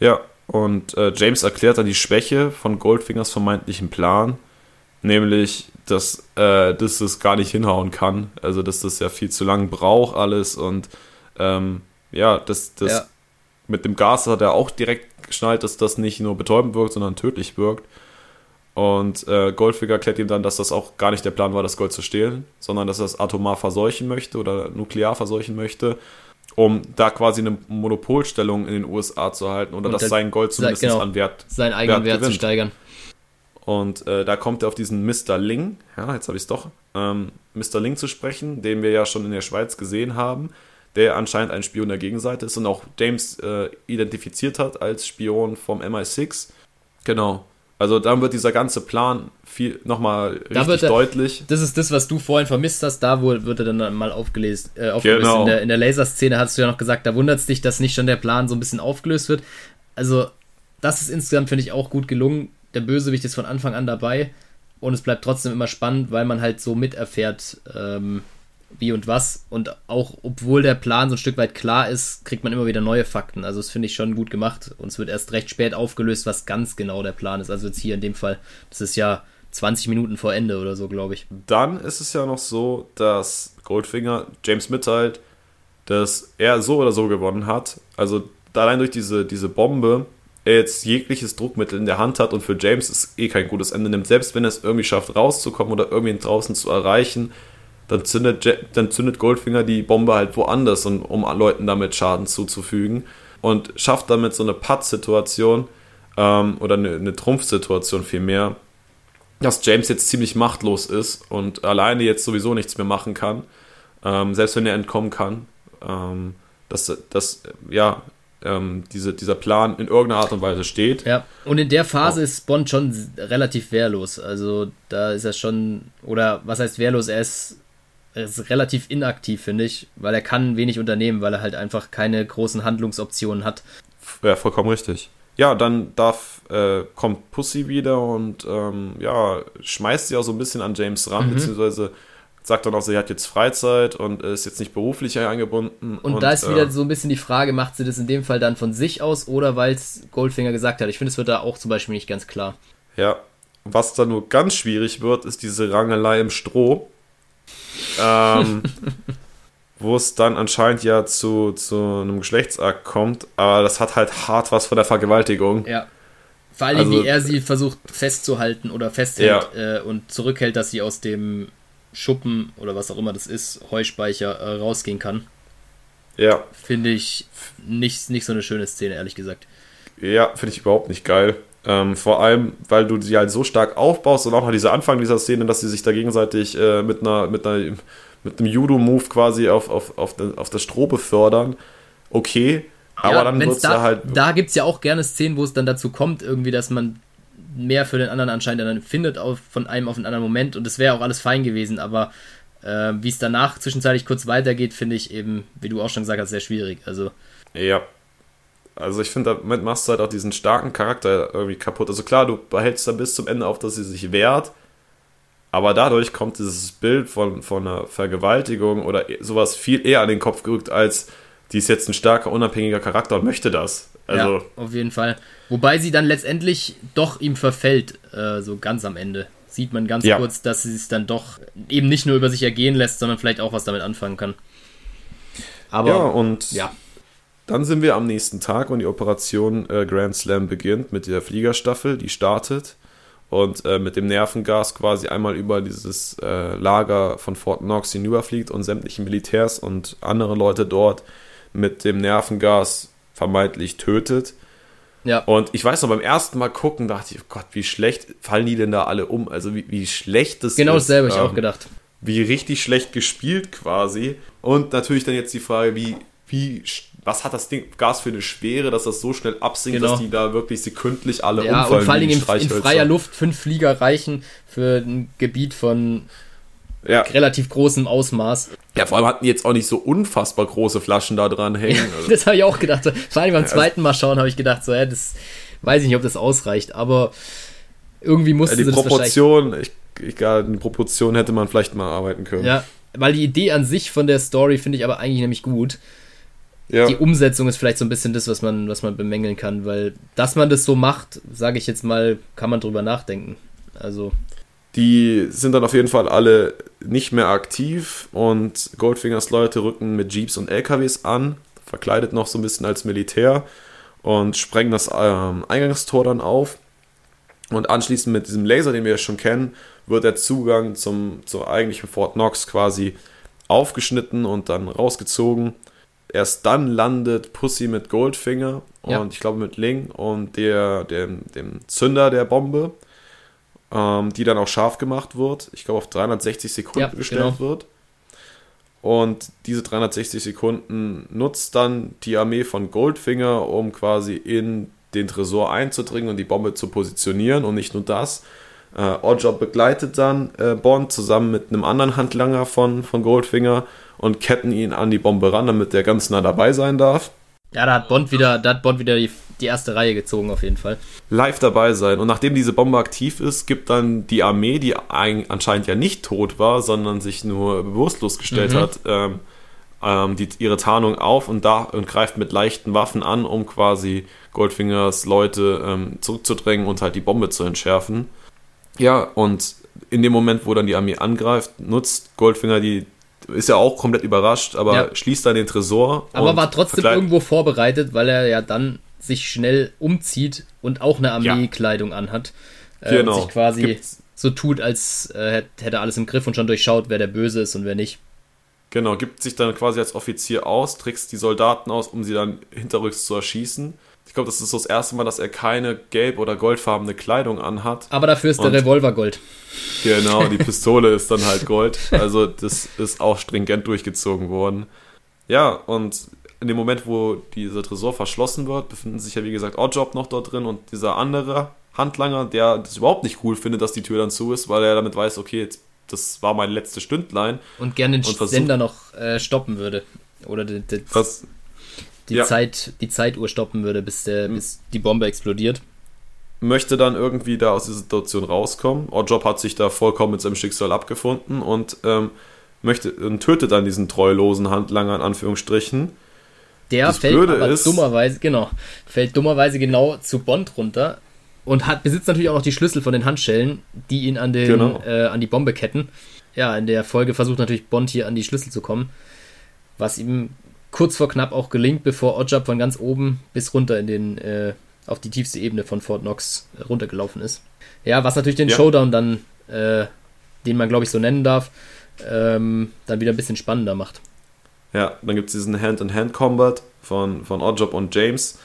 Ja, und äh, James erklärt dann die Schwäche von Goldfingers vermeintlichen Plan, nämlich, dass, äh, dass es gar nicht hinhauen kann. Also, dass das ja viel zu lang braucht, alles. Und ähm, ja, das, das ja. mit dem Gas hat er auch direkt geschnallt, dass das nicht nur betäubend wirkt, sondern tödlich wirkt. Und äh, Goldfinger klärt ihm dann, dass das auch gar nicht der Plan war, das Gold zu stehlen, sondern dass er es atomar verseuchen möchte oder nuklear verseuchen möchte, um da quasi eine Monopolstellung in den USA zu halten oder
Und
dass sein Gold zumindest
genau,
an Wert
seinen eigenen Wert, zu
gewinnt.
steigern.
Und äh, da kommt er auf diesen Mr. Ling, ja, jetzt habe ich es doch, ähm, Mr. Ling zu sprechen, den wir ja schon in der Schweiz gesehen haben, der anscheinend ein Spion der Gegenseite ist und auch James äh, identifiziert hat als Spion vom MI6. Genau. Also dann wird dieser ganze Plan viel nochmal
Da
richtig
wird er-
deutlich.
Das ist das, was du vorhin vermisst hast. Da wird er dann mal aufgelöst. Äh, aufgelöst.
Genau.
In, der, in der Laserszene hast du ja noch gesagt, da wundert es dich, dass nicht schon der Plan so ein bisschen aufgelöst wird. Also, das ist insgesamt, finde ich, auch gut gelungen. Der Bösewicht ist von Anfang an dabei und es bleibt trotzdem immer spannend, weil man halt so miterfährt, ähm, wie und was. Und auch, obwohl der Plan so ein Stück weit klar ist, kriegt man immer wieder neue Fakten. Also, das finde ich schon gut gemacht. Und es wird erst recht spät aufgelöst, was ganz genau der Plan ist. Also, jetzt hier in dem Fall, das ist ja 20 Minuten vor Ende oder so, glaube ich.
Dann ist es ja noch so, dass Goldfinger James mitteilt, dass er so oder so gewonnen hat. Also allein durch diese, diese Bombe er jetzt jegliches Druckmittel in der Hand hat und für James es eh kein gutes Ende nimmt. Selbst wenn er es irgendwie schafft, rauszukommen oder irgendwie draußen zu erreichen, dann zündet, dann zündet Goldfinger die Bombe halt woanders, und, um Leuten damit Schaden zuzufügen. Und schafft damit so eine Putt-Situation ähm, oder eine, eine Trumpfsituation vielmehr, dass James jetzt ziemlich machtlos ist und alleine jetzt sowieso nichts mehr machen kann, ähm, selbst wenn er entkommen kann, ähm, dass, dass ja, ähm, diese, dieser Plan in irgendeiner Art und Weise steht.
Ja, und in der Phase
Oh.
ist Bond schon relativ wehrlos. Also da ist er schon, oder was heißt wehrlos? Er ist, er ist relativ inaktiv, finde ich, weil er kann wenig unternehmen, weil er halt einfach keine großen Handlungsoptionen hat.
Ja, vollkommen richtig. Ja, dann darf, äh, kommt Pussy wieder und ähm, ja, schmeißt sie auch so ein bisschen an James ran,
Mhm.
beziehungsweise sagt dann auch, sie hat jetzt Freizeit und ist jetzt nicht beruflich eingebunden.
Und, da ist wieder
äh,
so ein bisschen die Frage, macht sie das in dem Fall dann von sich aus oder weil es Goldfinger gesagt hat? Ich finde, es wird da auch zum Beispiel nicht ganz klar.
Ja, was dann nur ganz schwierig wird, ist diese Rangelei im Stroh. Ähm, wo es dann anscheinend ja zu, zu einem Geschlechtsakt kommt, aber das hat halt hart was von der Vergewaltigung.
Ja. Vor allem,
Also-
wie er sie versucht festzuhalten oder festhält äh, und zurückhält, dass sie aus dem Schuppen oder was auch immer das ist, Heuspeicher, äh, rausgehen kann.
Ja,
Finde ich nicht, nicht so eine schöne Szene, ehrlich gesagt.
ja, finde ich überhaupt nicht geil. Ähm, vor allem, weil du sie halt so stark aufbaust und auch noch dieser Anfang dieser Szene, dass sie sich da gegenseitig äh, mit einer, mit einer, mit einem Judo-Move quasi auf, auf, auf, den- auf das Stroh befördern. Okay, aber
Ja,
dann
wenn's
wird es
da,
ja halt.
Da gibt es ja auch gerne Szenen, wo es dann dazu kommt, irgendwie, dass man mehr für den anderen anscheinend dann findet, auf, von einem auf einen anderen Moment. Und das wäre auch alles fein gewesen, aber äh, wie es danach zwischenzeitlich kurz weitergeht, finde ich eben, wie du auch schon gesagt hast, sehr schwierig. Also,
Ja. Also ich finde, damit machst du halt auch diesen starken Charakter irgendwie kaputt. Also klar, du behältst dann bis zum Ende auf, dass sie sich wehrt, aber dadurch kommt dieses Bild von, von einer Vergewaltigung oder e- sowas viel eher an den Kopf gerückt, als die ist jetzt ein starker, unabhängiger Charakter und möchte das. Also,
ja, auf jeden Fall. Wobei sie dann letztendlich doch ihm verfällt, äh, so ganz am Ende. Sieht man ganz
Ja.
kurz, dass sie es dann doch eben nicht nur über sich ergehen lässt, sondern vielleicht auch was damit anfangen kann. Aber
ja, und
ja,
dann sind wir am nächsten Tag und die Operation äh, Grand Slam beginnt mit der Fliegerstaffel, die startet und äh, mit dem Nervengas quasi einmal über dieses äh, Lager von Fort Knox hinüberfliegt und sämtliche Militärs und andere Leute dort mit dem Nervengas vermeintlich tötet.
ja.
Und ich weiß noch, beim ersten Mal gucken dachte ich, oh Gott, wie schlecht fallen die denn da alle um? Also wie, wie schlecht das
Genau
ist.
dasselbe habe ich
ähm,
auch gedacht.
wie richtig schlecht gespielt quasi. Und natürlich dann jetzt die Frage, wie, wie, was hat das Ding, Gas für eine Schwere, dass das so schnell absinkt,
Genau.
dass die da wirklich sekündlich alle
Ja,
umfallen.
und vor allen Dingen in, in freier Luft fünf Flieger reichen für ein Gebiet von
Ja.
relativ großem Ausmaß.
ja, vor allem hatten die jetzt auch nicht so unfassbar große Flaschen da dran hängen. Also, [LAUGHS]
Das habe ich auch gedacht. Vor allem beim zweiten Mal schauen habe ich gedacht, so, ja, das weiß ich nicht, ob das ausreicht, aber irgendwie mussten
die
sie
Proportion, ich, egal, die Proportion hätte man vielleicht mal arbeiten können.
Ja, weil die Idee an sich von der Story finde ich aber eigentlich nämlich gut.
Ja.
Die Umsetzung ist vielleicht so ein bisschen das, was man, was man bemängeln kann, weil dass man das so macht, sage ich jetzt mal, kann man drüber nachdenken. Also,
Die sind dann auf jeden Fall alle nicht mehr aktiv und Goldfingers Leute rücken mit Jeeps und LKWs an, verkleidet noch so ein bisschen als Militär und sprengen das ähm, Eingangstor dann auf. Und anschließend mit diesem Laser, den wir ja schon kennen, wird der Zugang zum, zum eigentlichen Fort Knox quasi aufgeschnitten und dann rausgezogen. Erst dann landet Pussy mit Goldfinger und ja. ich glaube mit Ling und der, dem, dem Zünder der Bombe, ähm, die dann auch scharf gemacht wird. Ich glaube auf 360 Sekunden ja, gestellt genau. wird. Und diese 360 Sekunden nutzt dann die Armee von Goldfinger, um quasi in den Tresor einzudringen und die Bombe zu positionieren. Und nicht nur das. Äh, Oddjob begleitet dann äh, Bond zusammen mit einem anderen Handlanger von, von Goldfinger und ketten ihn an die Bombe ran, damit der ganz nah dabei sein darf.
Ja, da hat Bond wieder, da hat Bond wieder die, die erste Reihe gezogen, auf jeden Fall.
Live dabei sein. Und nachdem diese Bombe aktiv ist, gibt dann die Armee, die anscheinend ja nicht tot war, sondern sich nur bewusstlos gestellt mhm. hat, ähm, ähm, die, ihre Tarnung auf und, da, und greift mit leichten Waffen an, um quasi Goldfingers Leute ähm, zurückzudrängen und halt die Bombe zu entschärfen. Ja, und in dem Moment, wo dann die Armee angreift, nutzt Goldfinger die, ist ja auch komplett überrascht, aber ja. schließt dann den Tresor.
Aber war trotzdem irgendwo vorbereitet, weil er ja dann sich schnell umzieht und auch eine Armeekleidung ja. anhat. Äh, genau. Und sich quasi Gibt's so tut, als äh, hätte er alles im Griff und schon durchschaut, wer der Böse ist und wer nicht.
Genau, gibt sich dann quasi als Offizier aus, trickst die Soldaten aus, um sie dann hinterrücks zu erschießen. Ich glaube, das ist so das erste Mal, dass er keine gelb- oder goldfarbene Kleidung anhat.
Aber dafür ist Und der Revolver Gold.
Genau, die [LAUGHS] Pistole ist dann halt Gold. Also das ist auch stringent durchgezogen worden. Ja, und in dem Moment, wo dieser Tresor verschlossen wird, befinden sich ja wie gesagt Oddjob noch dort drin und dieser andere Handlanger, der das überhaupt nicht cool findet, dass die Tür dann zu ist, weil er damit weiß, okay, jetzt, das war mein letztes Stündlein.
Und gerne den und Sender noch äh, stoppen würde. Oder die, die, ja. Zeit, die Zeituhr stoppen würde, bis, der, mhm. bis die Bombe explodiert.
Möchte dann irgendwie da aus der Situation rauskommen. Oddjob hat sich da vollkommen mit seinem Schicksal abgefunden und ähm, möchte und tötet dann diesen treulosen Handlanger in Anführungsstrichen.
Der das fällt Blöde aber ist, dummerweise, genau, fällt dummerweise genau zu Bond runter und hat, besitzt natürlich auch noch die Schlüssel von den Handschellen, die ihn an, den, genau. äh, an die Bombe ketten. Ja, in der Folge versucht natürlich Bond hier an die Schlüssel zu kommen, was ihm kurz vor knapp auch gelingt, bevor Oddjob von ganz oben bis runter in den, äh, auf die tiefste Ebene von Fort Knox runtergelaufen ist. Ja, was natürlich den ja. Showdown dann, äh, den man glaube ich so nennen darf, ähm, dann wieder ein bisschen spannender macht.
Ja, dann gibt es diesen Hand-in-Hand-Combat von, von Oddjob und James,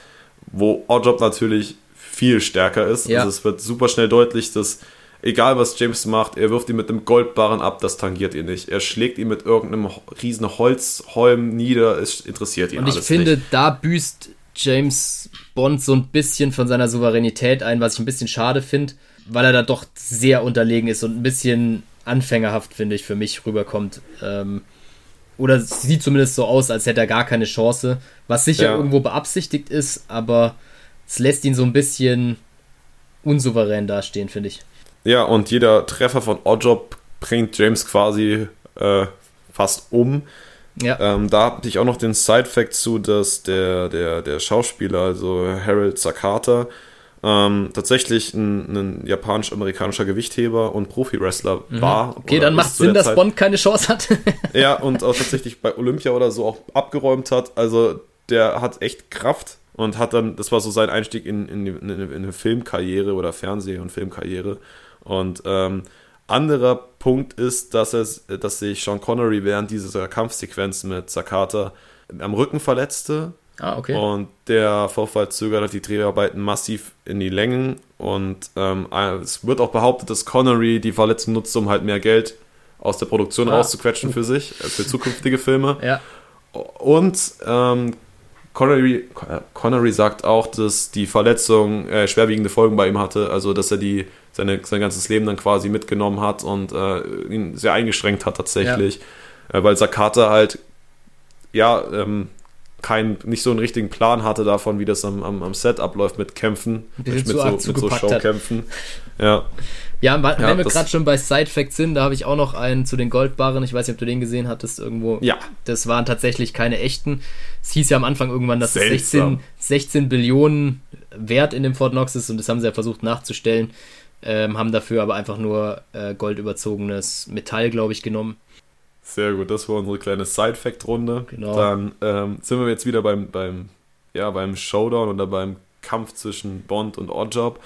wo Oddjob natürlich viel stärker ist. Ja. Also es wird super schnell deutlich, dass egal was James macht, er wirft ihn mit einem Goldbarren ab, das tangiert ihn nicht. Er schlägt ihn mit irgendeinem riesen Holzholm nieder, es interessiert ihn
Und ich finde, nicht. da büßt James Bond so ein bisschen von seiner Souveränität ein, was ich ein bisschen schade finde, weil er da doch sehr unterlegen ist und ein bisschen anfängerhaft, finde ich, für mich rüberkommt. Ähm, oder es sieht zumindest so aus, als hätte er gar keine Chance, was sicher ja. irgendwo beabsichtigt ist, aber es lässt ihn so ein bisschen unsouverän dastehen, finde ich.
Ja, und jeder Treffer von Oddjob bringt James quasi äh, fast um. Ja. Ähm, da habe ich auch noch den Side-Fact zu, dass der, der, der Schauspieler, also Harold Sakata, ähm, tatsächlich ein, ein japanisch-amerikanischer Gewichtheber und Profi-Wrestler mhm. war.
Okay, dann macht Sinn, dass Zeit. Bond keine Chance hat. [LAUGHS]
ja, und [LAUGHS] auch tatsächlich bei Olympia oder so auch abgeräumt hat. Also der hat echt Kraft und hat dann, das war so sein Einstieg in, in, in, in eine Filmkarriere oder Fernseh- und Filmkarriere. Und ähm, anderer Punkt ist, dass, es, dass sich Sean Connery während dieser Kampfsequenz mit Sakata am Rücken verletzte.
Ah, okay.
Und der Vorfall zögert halt die Dreharbeiten massiv in die Längen. Und ähm, es wird auch behauptet, dass Connery die Verletzung nutzt, um halt mehr Geld aus der Produktion ah. rauszuquetschen für sich, äh, für zukünftige Filme.
Ja.
Und ähm, Connery, Connery sagt auch, dass die Verletzung äh, schwerwiegende Folgen bei ihm hatte, also dass er die seine, sein ganzes Leben dann quasi mitgenommen hat und äh, ihn sehr eingeschränkt hat tatsächlich, ja. äh, weil Sakata halt ja ähm, kein, nicht so einen richtigen Plan hatte davon, wie das am, am, am Set abläuft mit Kämpfen, mit, so, mit so Showkämpfen. Ja.
Ja, wenn ja, wir gerade schon bei Side Facts sind, da habe ich auch noch einen zu den Goldbarren. Ich weiß nicht, ob du den gesehen hattest irgendwo.
Ja.
Das waren tatsächlich keine echten. Es hieß ja am Anfang irgendwann, dass es 16, 16 Billionen wert in dem Fort Knox ist und das haben sie ja versucht nachzustellen ähm, haben dafür aber einfach nur äh, goldüberzogenes Metall, glaube ich, genommen.
Sehr gut, das war unsere kleine Side-Fact-Runde. Genau. Dann ähm, sind wir jetzt wieder beim, beim, ja, beim Showdown oder beim Kampf zwischen Bond und Oddjob.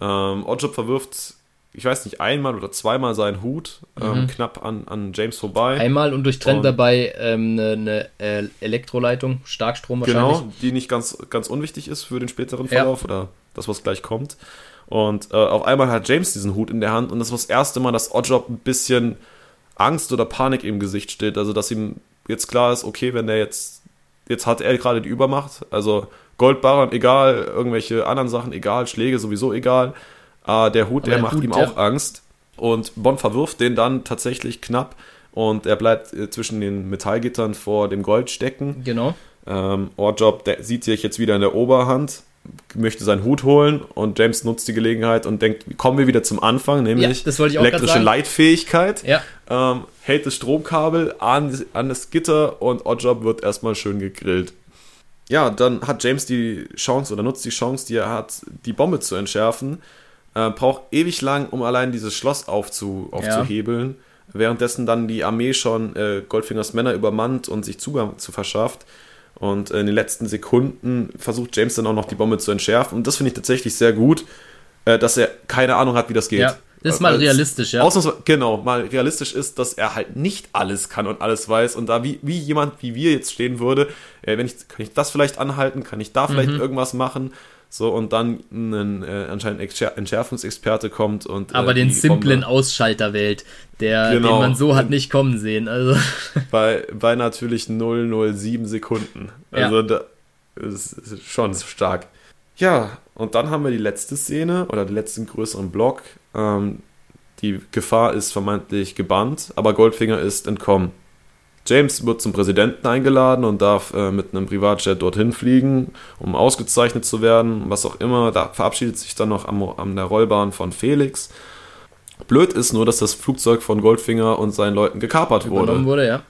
Ähm, Oddjob verwirft, ich weiß nicht, einmal oder zweimal seinen Hut ähm, mhm. knapp an, an James vorbei.
Einmal und durchtrennt und dabei ähm, eine, eine äh, Elektroleitung, Starkstrom wahrscheinlich.
Genau, die nicht ganz, ganz unwichtig ist für den späteren Verlauf ja. oder das, was gleich kommt. Und äh, auf einmal hat James diesen Hut in der Hand und das war das erste Mal, dass Oddjob ein bisschen Angst oder Panik im Gesicht steht. Also, dass ihm jetzt klar ist, okay, wenn der jetzt, jetzt hat er gerade die Übermacht, also Goldbarren, egal, irgendwelche anderen Sachen, egal, Schläge sowieso egal. Äh, der Hut, der, der macht Hut, ihm auch Angst. Und Bond verwirft den dann tatsächlich knapp und er bleibt äh, zwischen den Metallgittern vor dem Gold stecken.
Genau.
Ähm, der sieht sich jetzt wieder in der Oberhand möchte seinen Hut holen und James nutzt die Gelegenheit und denkt, kommen wir wieder zum Anfang, nämlich
ja,
elektrische Leitfähigkeit,
ja.
ähm, hält das Stromkabel an, an das Gitter und Oddjob wird erstmal schön gegrillt. Ja, dann hat James die Chance oder nutzt die Chance, die er hat, die Bombe zu entschärfen, äh, braucht ewig lang, um allein dieses Schloss aufzu, aufzuhebeln, ja. währenddessen dann die Armee schon äh, Goldfingers Männer übermannt und sich Zugang zu verschafft. Und in den letzten Sekunden versucht James dann auch noch die Bombe zu entschärfen. Und das finde ich tatsächlich sehr gut, äh, dass er keine Ahnung hat, wie das geht.
Ja, das ist mal realistisch, ja.
Genau, mal realistisch ist, dass er halt nicht alles kann und alles weiß. Und da wie, wie jemand wie wir jetzt stehen würde, äh, wenn ich, kann ich das vielleicht anhalten, kann ich da vielleicht mhm. irgendwas machen? So, und dann ein äh, anscheinend Entschärfungsexperte kommt und.
Äh, Aber den simplen Bombe. Ausschalter wählt, der, genau. den man so hat nicht kommen sehen. Also. [LAUGHS]
Bei, bei natürlich 007 Sekunden. Also ja. da ist, ist schon stark. Ja, und dann haben wir die letzte Szene oder den letzten größeren Block. Ähm, die Gefahr ist vermeintlich gebannt, aber Goldfinger ist entkommen. James wird zum Präsidenten eingeladen und darf äh, mit einem Privatjet dorthin fliegen, um ausgezeichnet zu werden, was auch immer. Da verabschiedet sich dann noch am, an der Rollbahn von Felix. Blöd ist nur, dass das Flugzeug von Goldfinger und seinen Leuten gekapert wurde.
wurde, ja.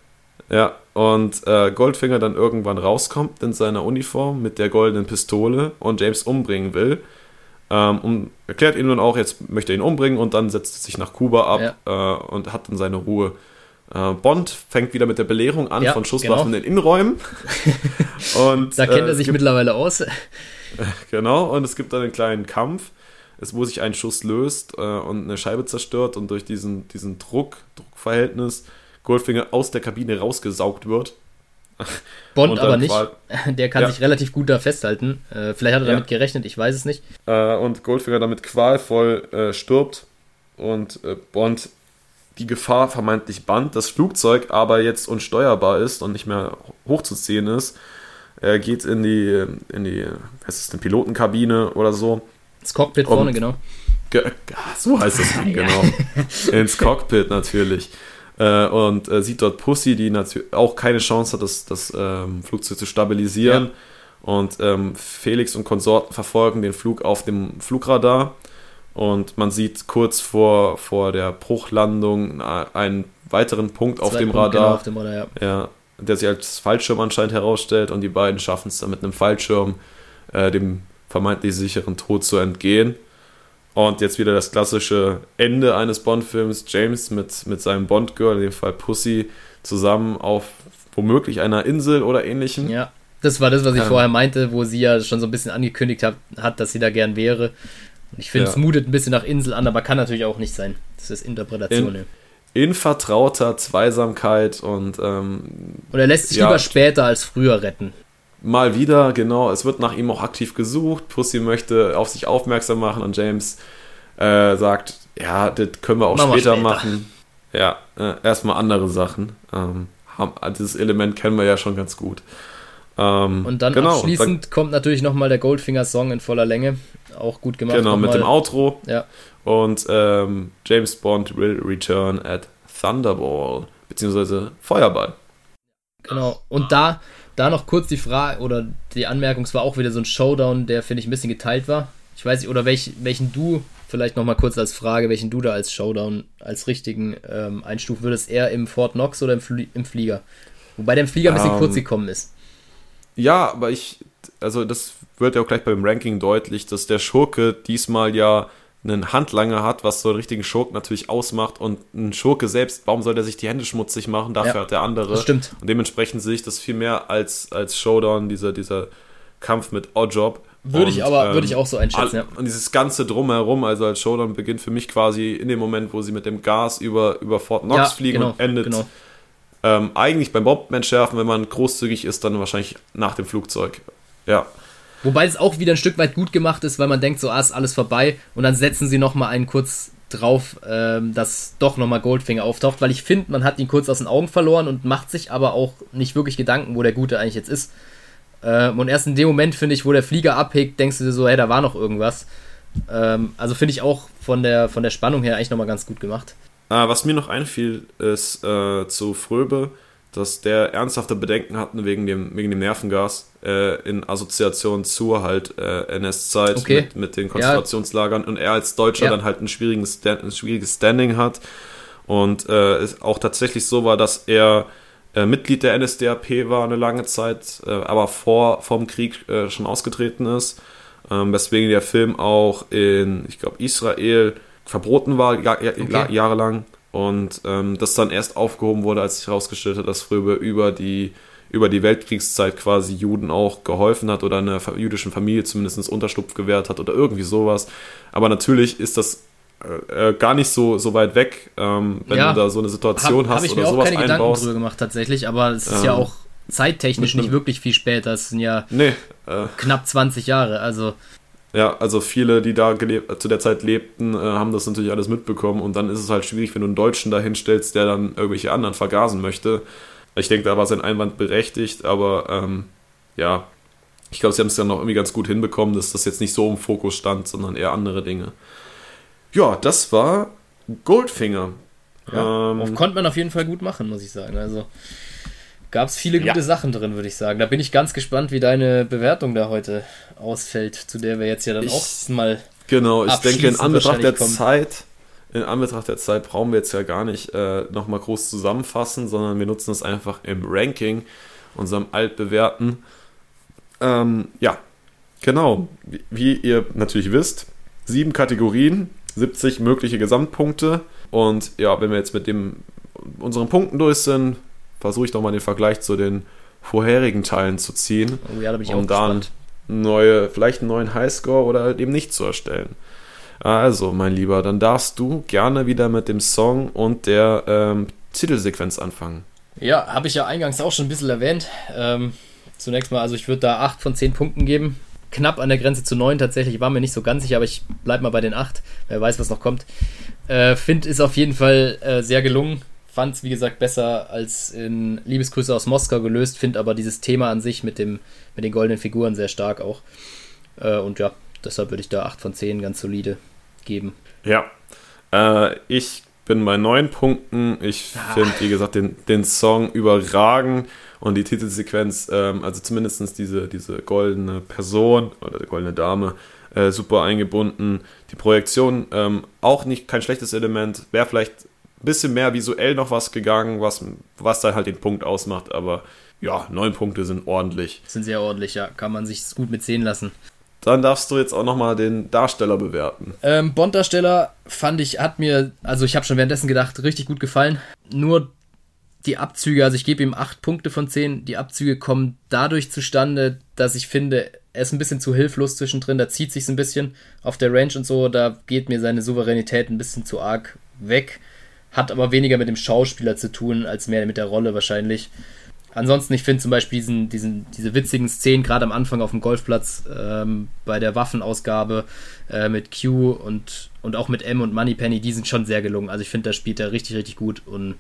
Ja, und äh, Goldfinger dann irgendwann rauskommt in seiner Uniform mit der goldenen Pistole und James umbringen will. Ähm, und erklärt ihm nun auch, jetzt möchte er ihn umbringen und dann setzt er sich nach Kuba ab ja. äh, und hat dann seine Ruhe. Äh, Bond fängt wieder mit der Belehrung an ja, von Schusswaffen genau. in Innenräumen. [LAUGHS]
und, da kennt er äh, sich gibt, mittlerweile aus. [LAUGHS]
Genau, und es gibt dann einen kleinen Kampf, wo sich ein Schuss löst äh, und eine Scheibe zerstört und durch diesen, diesen Druck, Druckverhältnis Goldfinger aus der Kabine rausgesaugt wird. [LAUGHS]
Bond aber nicht. [LAUGHS] Der kann ja. sich relativ gut da festhalten. Äh, vielleicht hat er damit ja. gerechnet, ich weiß es nicht.
Äh, und Goldfinger damit qualvoll äh, stirbt und äh, Bond die Gefahr vermeintlich bannt, das Flugzeug aber jetzt unsteuerbar ist und nicht mehr hochzuziehen ist. Er geht in die, in die, was ist denn, Pilotenkabine oder so.
Das Cockpit vorne, genau. [LAUGHS]
so heißt es, genau. Ins Cockpit natürlich. Äh, und äh, sieht dort Pussy, die natürlich auch keine Chance hat, das, das ähm, Flugzeug zu stabilisieren. Ja. Und ähm, Felix und Konsorten verfolgen den Flug auf dem Flugradar und man sieht kurz vor, vor der Bruchlandung einen weiteren Punkt auf dem, Punkt, Radar, genau auf dem Radar, ja. ja. der sich als Fallschirm anscheinend herausstellt und die beiden schaffen es dann mit einem Fallschirm äh, dem vermeintlich sicheren Tod zu entgehen. Und jetzt wieder das klassische Ende eines Bond-Films. James mit, mit seinem Bond-Girl, in dem Fall Pussy, zusammen auf womöglich einer Insel oder ähnlichem.
Ja, das war das, was ich ähm, vorher meinte, wo sie ja schon so ein bisschen angekündigt hat, hat dass sie da gern wäre. Ich finde, ja. es mutet ein bisschen nach Insel an, aber kann natürlich auch nicht sein. Das ist Interpretation.
In, in vertrauter Zweisamkeit und. Ähm,
und er lässt sich ja, lieber später als früher retten.
Mal wieder, genau. Es wird nach ihm auch aktiv gesucht. Pussy möchte auf sich aufmerksam machen und James äh, sagt: Ja, das können wir auch später, später, machen. Ja, äh, erstmal andere Sachen. Ähm, haben, dieses Element kennen wir ja schon ganz gut.
Ähm, und dann genau, abschließend dann, kommt natürlich nochmal der Goldfinger-Song in voller Länge. Auch gut gemacht.
Genau, mit dem Outro.
Ja.
Und ähm, James Bond will return at Thunderball, beziehungsweise Feuerball.
Genau, und da, da noch kurz die Frage oder die Anmerkung, es war auch wieder so ein Showdown, der, finde ich, ein bisschen geteilt war. Ich weiß nicht, oder welch, welchen du, vielleicht nochmal kurz als Frage, welchen du da als Showdown, als richtigen ähm, einstufen würdest, eher im Fort Knox oder im, Flie im Flieger? Wobei der im Flieger ein bisschen um, ähm, kurz gekommen ist.
Ja, aber ich, also das wird ja auch gleich beim Ranking deutlich, dass der Schurke diesmal ja einen Handlanger hat, was so einen richtigen Schurk natürlich ausmacht. Und ein Schurke selbst, warum soll der sich die Hände schmutzig machen? Dafür ja, hat der andere.
Das stimmt.
Und dementsprechend sehe ich das viel mehr als, als Showdown, dieser, dieser Kampf mit Oddjob.
Würde ich aber, ähm, würde ich auch so einschätzen,
ja. Und dieses ganze Drumherum, also als Showdown beginnt für mich quasi in dem Moment, wo sie mit dem Gas über, über Fort Knox ja, fliegen genau, und endet genau. ähm, eigentlich beim Bombenentschärfen, wenn man großzügig ist, dann wahrscheinlich nach dem Flugzeug. Ja.
Wobei es auch wieder ein Stück weit gut gemacht ist, weil man denkt, so, ah, ist alles vorbei und dann setzen sie nochmal einen kurz drauf, ähm, dass doch nochmal Goldfinger auftaucht, weil ich finde, man hat ihn kurz aus den Augen verloren und macht sich aber auch nicht wirklich Gedanken, wo der Gute eigentlich jetzt ist. Ähm, und erst in dem Moment, finde ich, wo der Flieger abhegt, denkst du dir so, hey, da war noch irgendwas. Ähm, also finde ich auch von der, von der Spannung her eigentlich nochmal ganz gut gemacht.
Ah, was mir noch einfiel, ist äh, zu Fröbe, dass der ernsthafte Bedenken hatten wegen dem, wegen dem Nervengas äh, in Assoziation zur halt äh, NS-Zeit okay. mit, mit, den Konzentrationslagern ja. und er als Deutscher ja. dann halt ein schwieriges, Stand, ein schwieriges Standing hat und äh, es auch tatsächlich so war, dass er äh, Mitglied der NSDAP war eine lange Zeit, äh, aber vor vom Krieg äh, schon ausgetreten ist, ähm, weswegen der Film auch in, ich glaube, Israel verboten war, ja, okay. jahrelang und ähm, das dann erst aufgehoben wurde, als sich herausgestellt hat, dass Fröbe über die, über die Weltkriegszeit quasi Juden auch geholfen hat oder einer jüdischen Familie zumindest Unterschlupf gewährt hat oder irgendwie sowas. Aber natürlich ist das äh, äh, gar nicht so, so weit weg, ähm, wenn ja, du da so eine Situation hab, hast hab
oder sowas einbaust. Ich habe mir auch keine Gedanken drüber gemacht tatsächlich, aber es ist ähm, ja auch zeittechnisch nicht wirklich viel später. Es sind ja
nee,
äh, knapp 20 Jahre, also
ja, also viele, die da zu der Zeit lebten, äh, haben das natürlich alles mitbekommen und dann ist es halt schwierig, wenn du einen Deutschen da hinstellst, der dann irgendwelche anderen vergasen möchte. Ich denke, da war sein Einwand berechtigt, aber ähm, ja, ich glaube, sie haben es dann noch irgendwie ganz gut hinbekommen, dass das jetzt nicht so im Fokus stand, sondern eher andere Dinge. Ja, das war Goldfinger.
Ja, ähm, konnte man auf jeden Fall gut machen, muss ich sagen. Also gab es viele gute ja. Sachen drin, würde ich sagen. Da bin ich ganz gespannt, wie deine Bewertung da heute ausfällt, zu der wir jetzt ja dann ich, auch mal.
Genau, ich denke, in Anbetracht der kommen. Zeit, in Anbetracht der Zeit brauchen wir jetzt ja gar nicht äh, nochmal groß zusammenfassen, sondern wir nutzen es einfach im Ranking, unserem altbewährten. Ähm, ja, genau. Wie, wie ihr natürlich wisst, sieben Kategorien, 70 mögliche Gesamtpunkte. Und ja, wenn wir jetzt mit dem, unseren Punkten durch sind, versuche ich doch mal den Vergleich zu den vorherigen Teilen zu ziehen,
oh ja, da
um dann neue, vielleicht einen neuen Highscore oder halt eben nicht zu erstellen. Also, mein Lieber, dann darfst du gerne wieder mit dem Song und der ähm, Titelsequenz anfangen.
Ja, habe ich ja eingangs auch schon ein bisschen erwähnt. Ähm, zunächst mal, also ich würde da 8 von 10 Punkten geben. Knapp an der Grenze zu 9 tatsächlich, war mir nicht so ganz sicher, aber ich bleibe mal bei den 8. Wer weiß, was noch kommt. Äh, Find ist auf jeden Fall äh, sehr gelungen fand es, wie gesagt, besser als in Liebesgrüße aus Moskau gelöst, finde aber dieses Thema an sich mit, dem, mit den goldenen Figuren sehr stark auch. Äh, und ja, deshalb würde ich da 8 von 10 ganz solide geben.
Ja, äh, ich bin bei 9 Punkten. Ich ah. finde, wie gesagt, den, den Song überragend und die Titelsequenz, ähm, also zumindest diese, diese goldene Person oder die goldene Dame, äh, super eingebunden. Die Projektion ähm, auch nicht kein schlechtes Element, wäre vielleicht bisschen mehr visuell noch was gegangen, was, was dann halt den Punkt ausmacht, aber ja, neun Punkte sind ordentlich.
Sind sehr ordentlich, ja. Kann man sich gut mit sehen lassen.
Dann darfst du jetzt auch nochmal den Darsteller bewerten.
Ähm, Bond-Darsteller fand ich, hat mir, also ich habe schon währenddessen gedacht, richtig gut gefallen. Nur die Abzüge, also ich gebe ihm acht Punkte von zehn. Die Abzüge kommen dadurch zustande, dass ich finde, er ist ein bisschen zu hilflos zwischendrin. Da zieht sich ein bisschen auf der Range und so. Da geht mir seine Souveränität ein bisschen zu arg weg hat aber weniger mit dem Schauspieler zu tun, als mehr mit der Rolle wahrscheinlich. Ansonsten, ich finde zum Beispiel diesen, diesen, diese witzigen Szenen, gerade am Anfang auf dem Golfplatz, ähm, bei der Waffenausgabe äh, mit Q und, und auch mit M und Moneypenny, die sind schon sehr gelungen. Also ich finde, da spielt er richtig, richtig gut und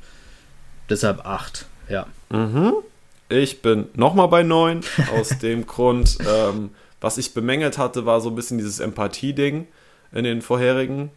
deshalb 8, ja.
Mhm. Ich bin nochmal bei 9, aus [LAUGHS] dem Grund, ähm, was ich bemängelt hatte, war so ein bisschen dieses Empathie-Ding in den vorherigen.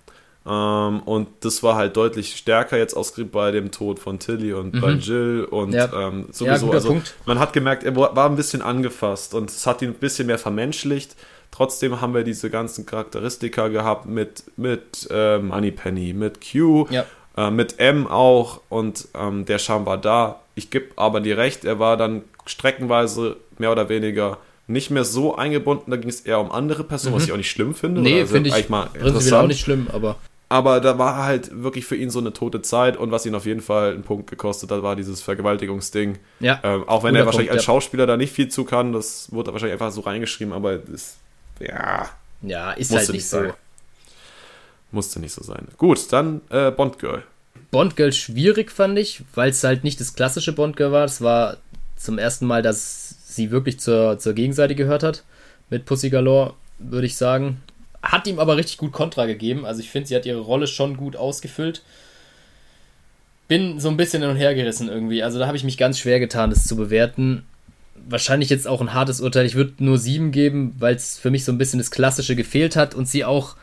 Ähm, und das war halt deutlich stärker jetzt ausgerichtet bei dem Tod von Tilly und mhm. bei Jill und ja. ähm, sowieso. Ja, also Punkt. man hat gemerkt, er war ein bisschen angefasst und es hat ihn ein bisschen mehr vermenschlicht. Trotzdem haben wir diese ganzen Charakteristika gehabt mit, mit äh, Moneypenny, mit Q, ja. äh, mit M auch und ähm, der Charme war da. Ich gebe aber dir recht, er war dann streckenweise mehr oder weniger nicht mehr so eingebunden, da ging es eher um andere Personen, mhm. was ich auch nicht schlimm finde.
Nee, also finde ich mal prinzipiell auch nicht schlimm, aber
aber da war halt wirklich für ihn so eine tote Zeit und was ihn auf jeden Fall einen Punkt gekostet hat, war dieses Vergewaltigungsding. Ja. Ähm, auch wenn er wahrscheinlich Punkt, als Schauspieler da nicht viel zu kann, das wurde wahrscheinlich einfach so reingeschrieben, aber das, ja.
Ja, ist halt nicht, nicht so. Sein.
Musste nicht so sein. Gut, dann äh, Bond Girl.
Bond Girl schwierig fand ich, weil es halt nicht das klassische Bond Girl war. Es war zum ersten Mal, dass sie wirklich zur, zur Gegenseite gehört hat. Mit Pussy Galore, würde ich sagen. Hat ihm aber richtig gut Kontra gegeben. Also ich finde, sie hat ihre Rolle schon gut ausgefüllt. Bin so ein bisschen hin und her gerissen irgendwie. Also da habe ich mich ganz schwer getan, das zu bewerten. Wahrscheinlich jetzt auch ein hartes Urteil. Ich würde nur sieben geben, weil es für mich so ein bisschen das Klassische gefehlt hat und sie auch,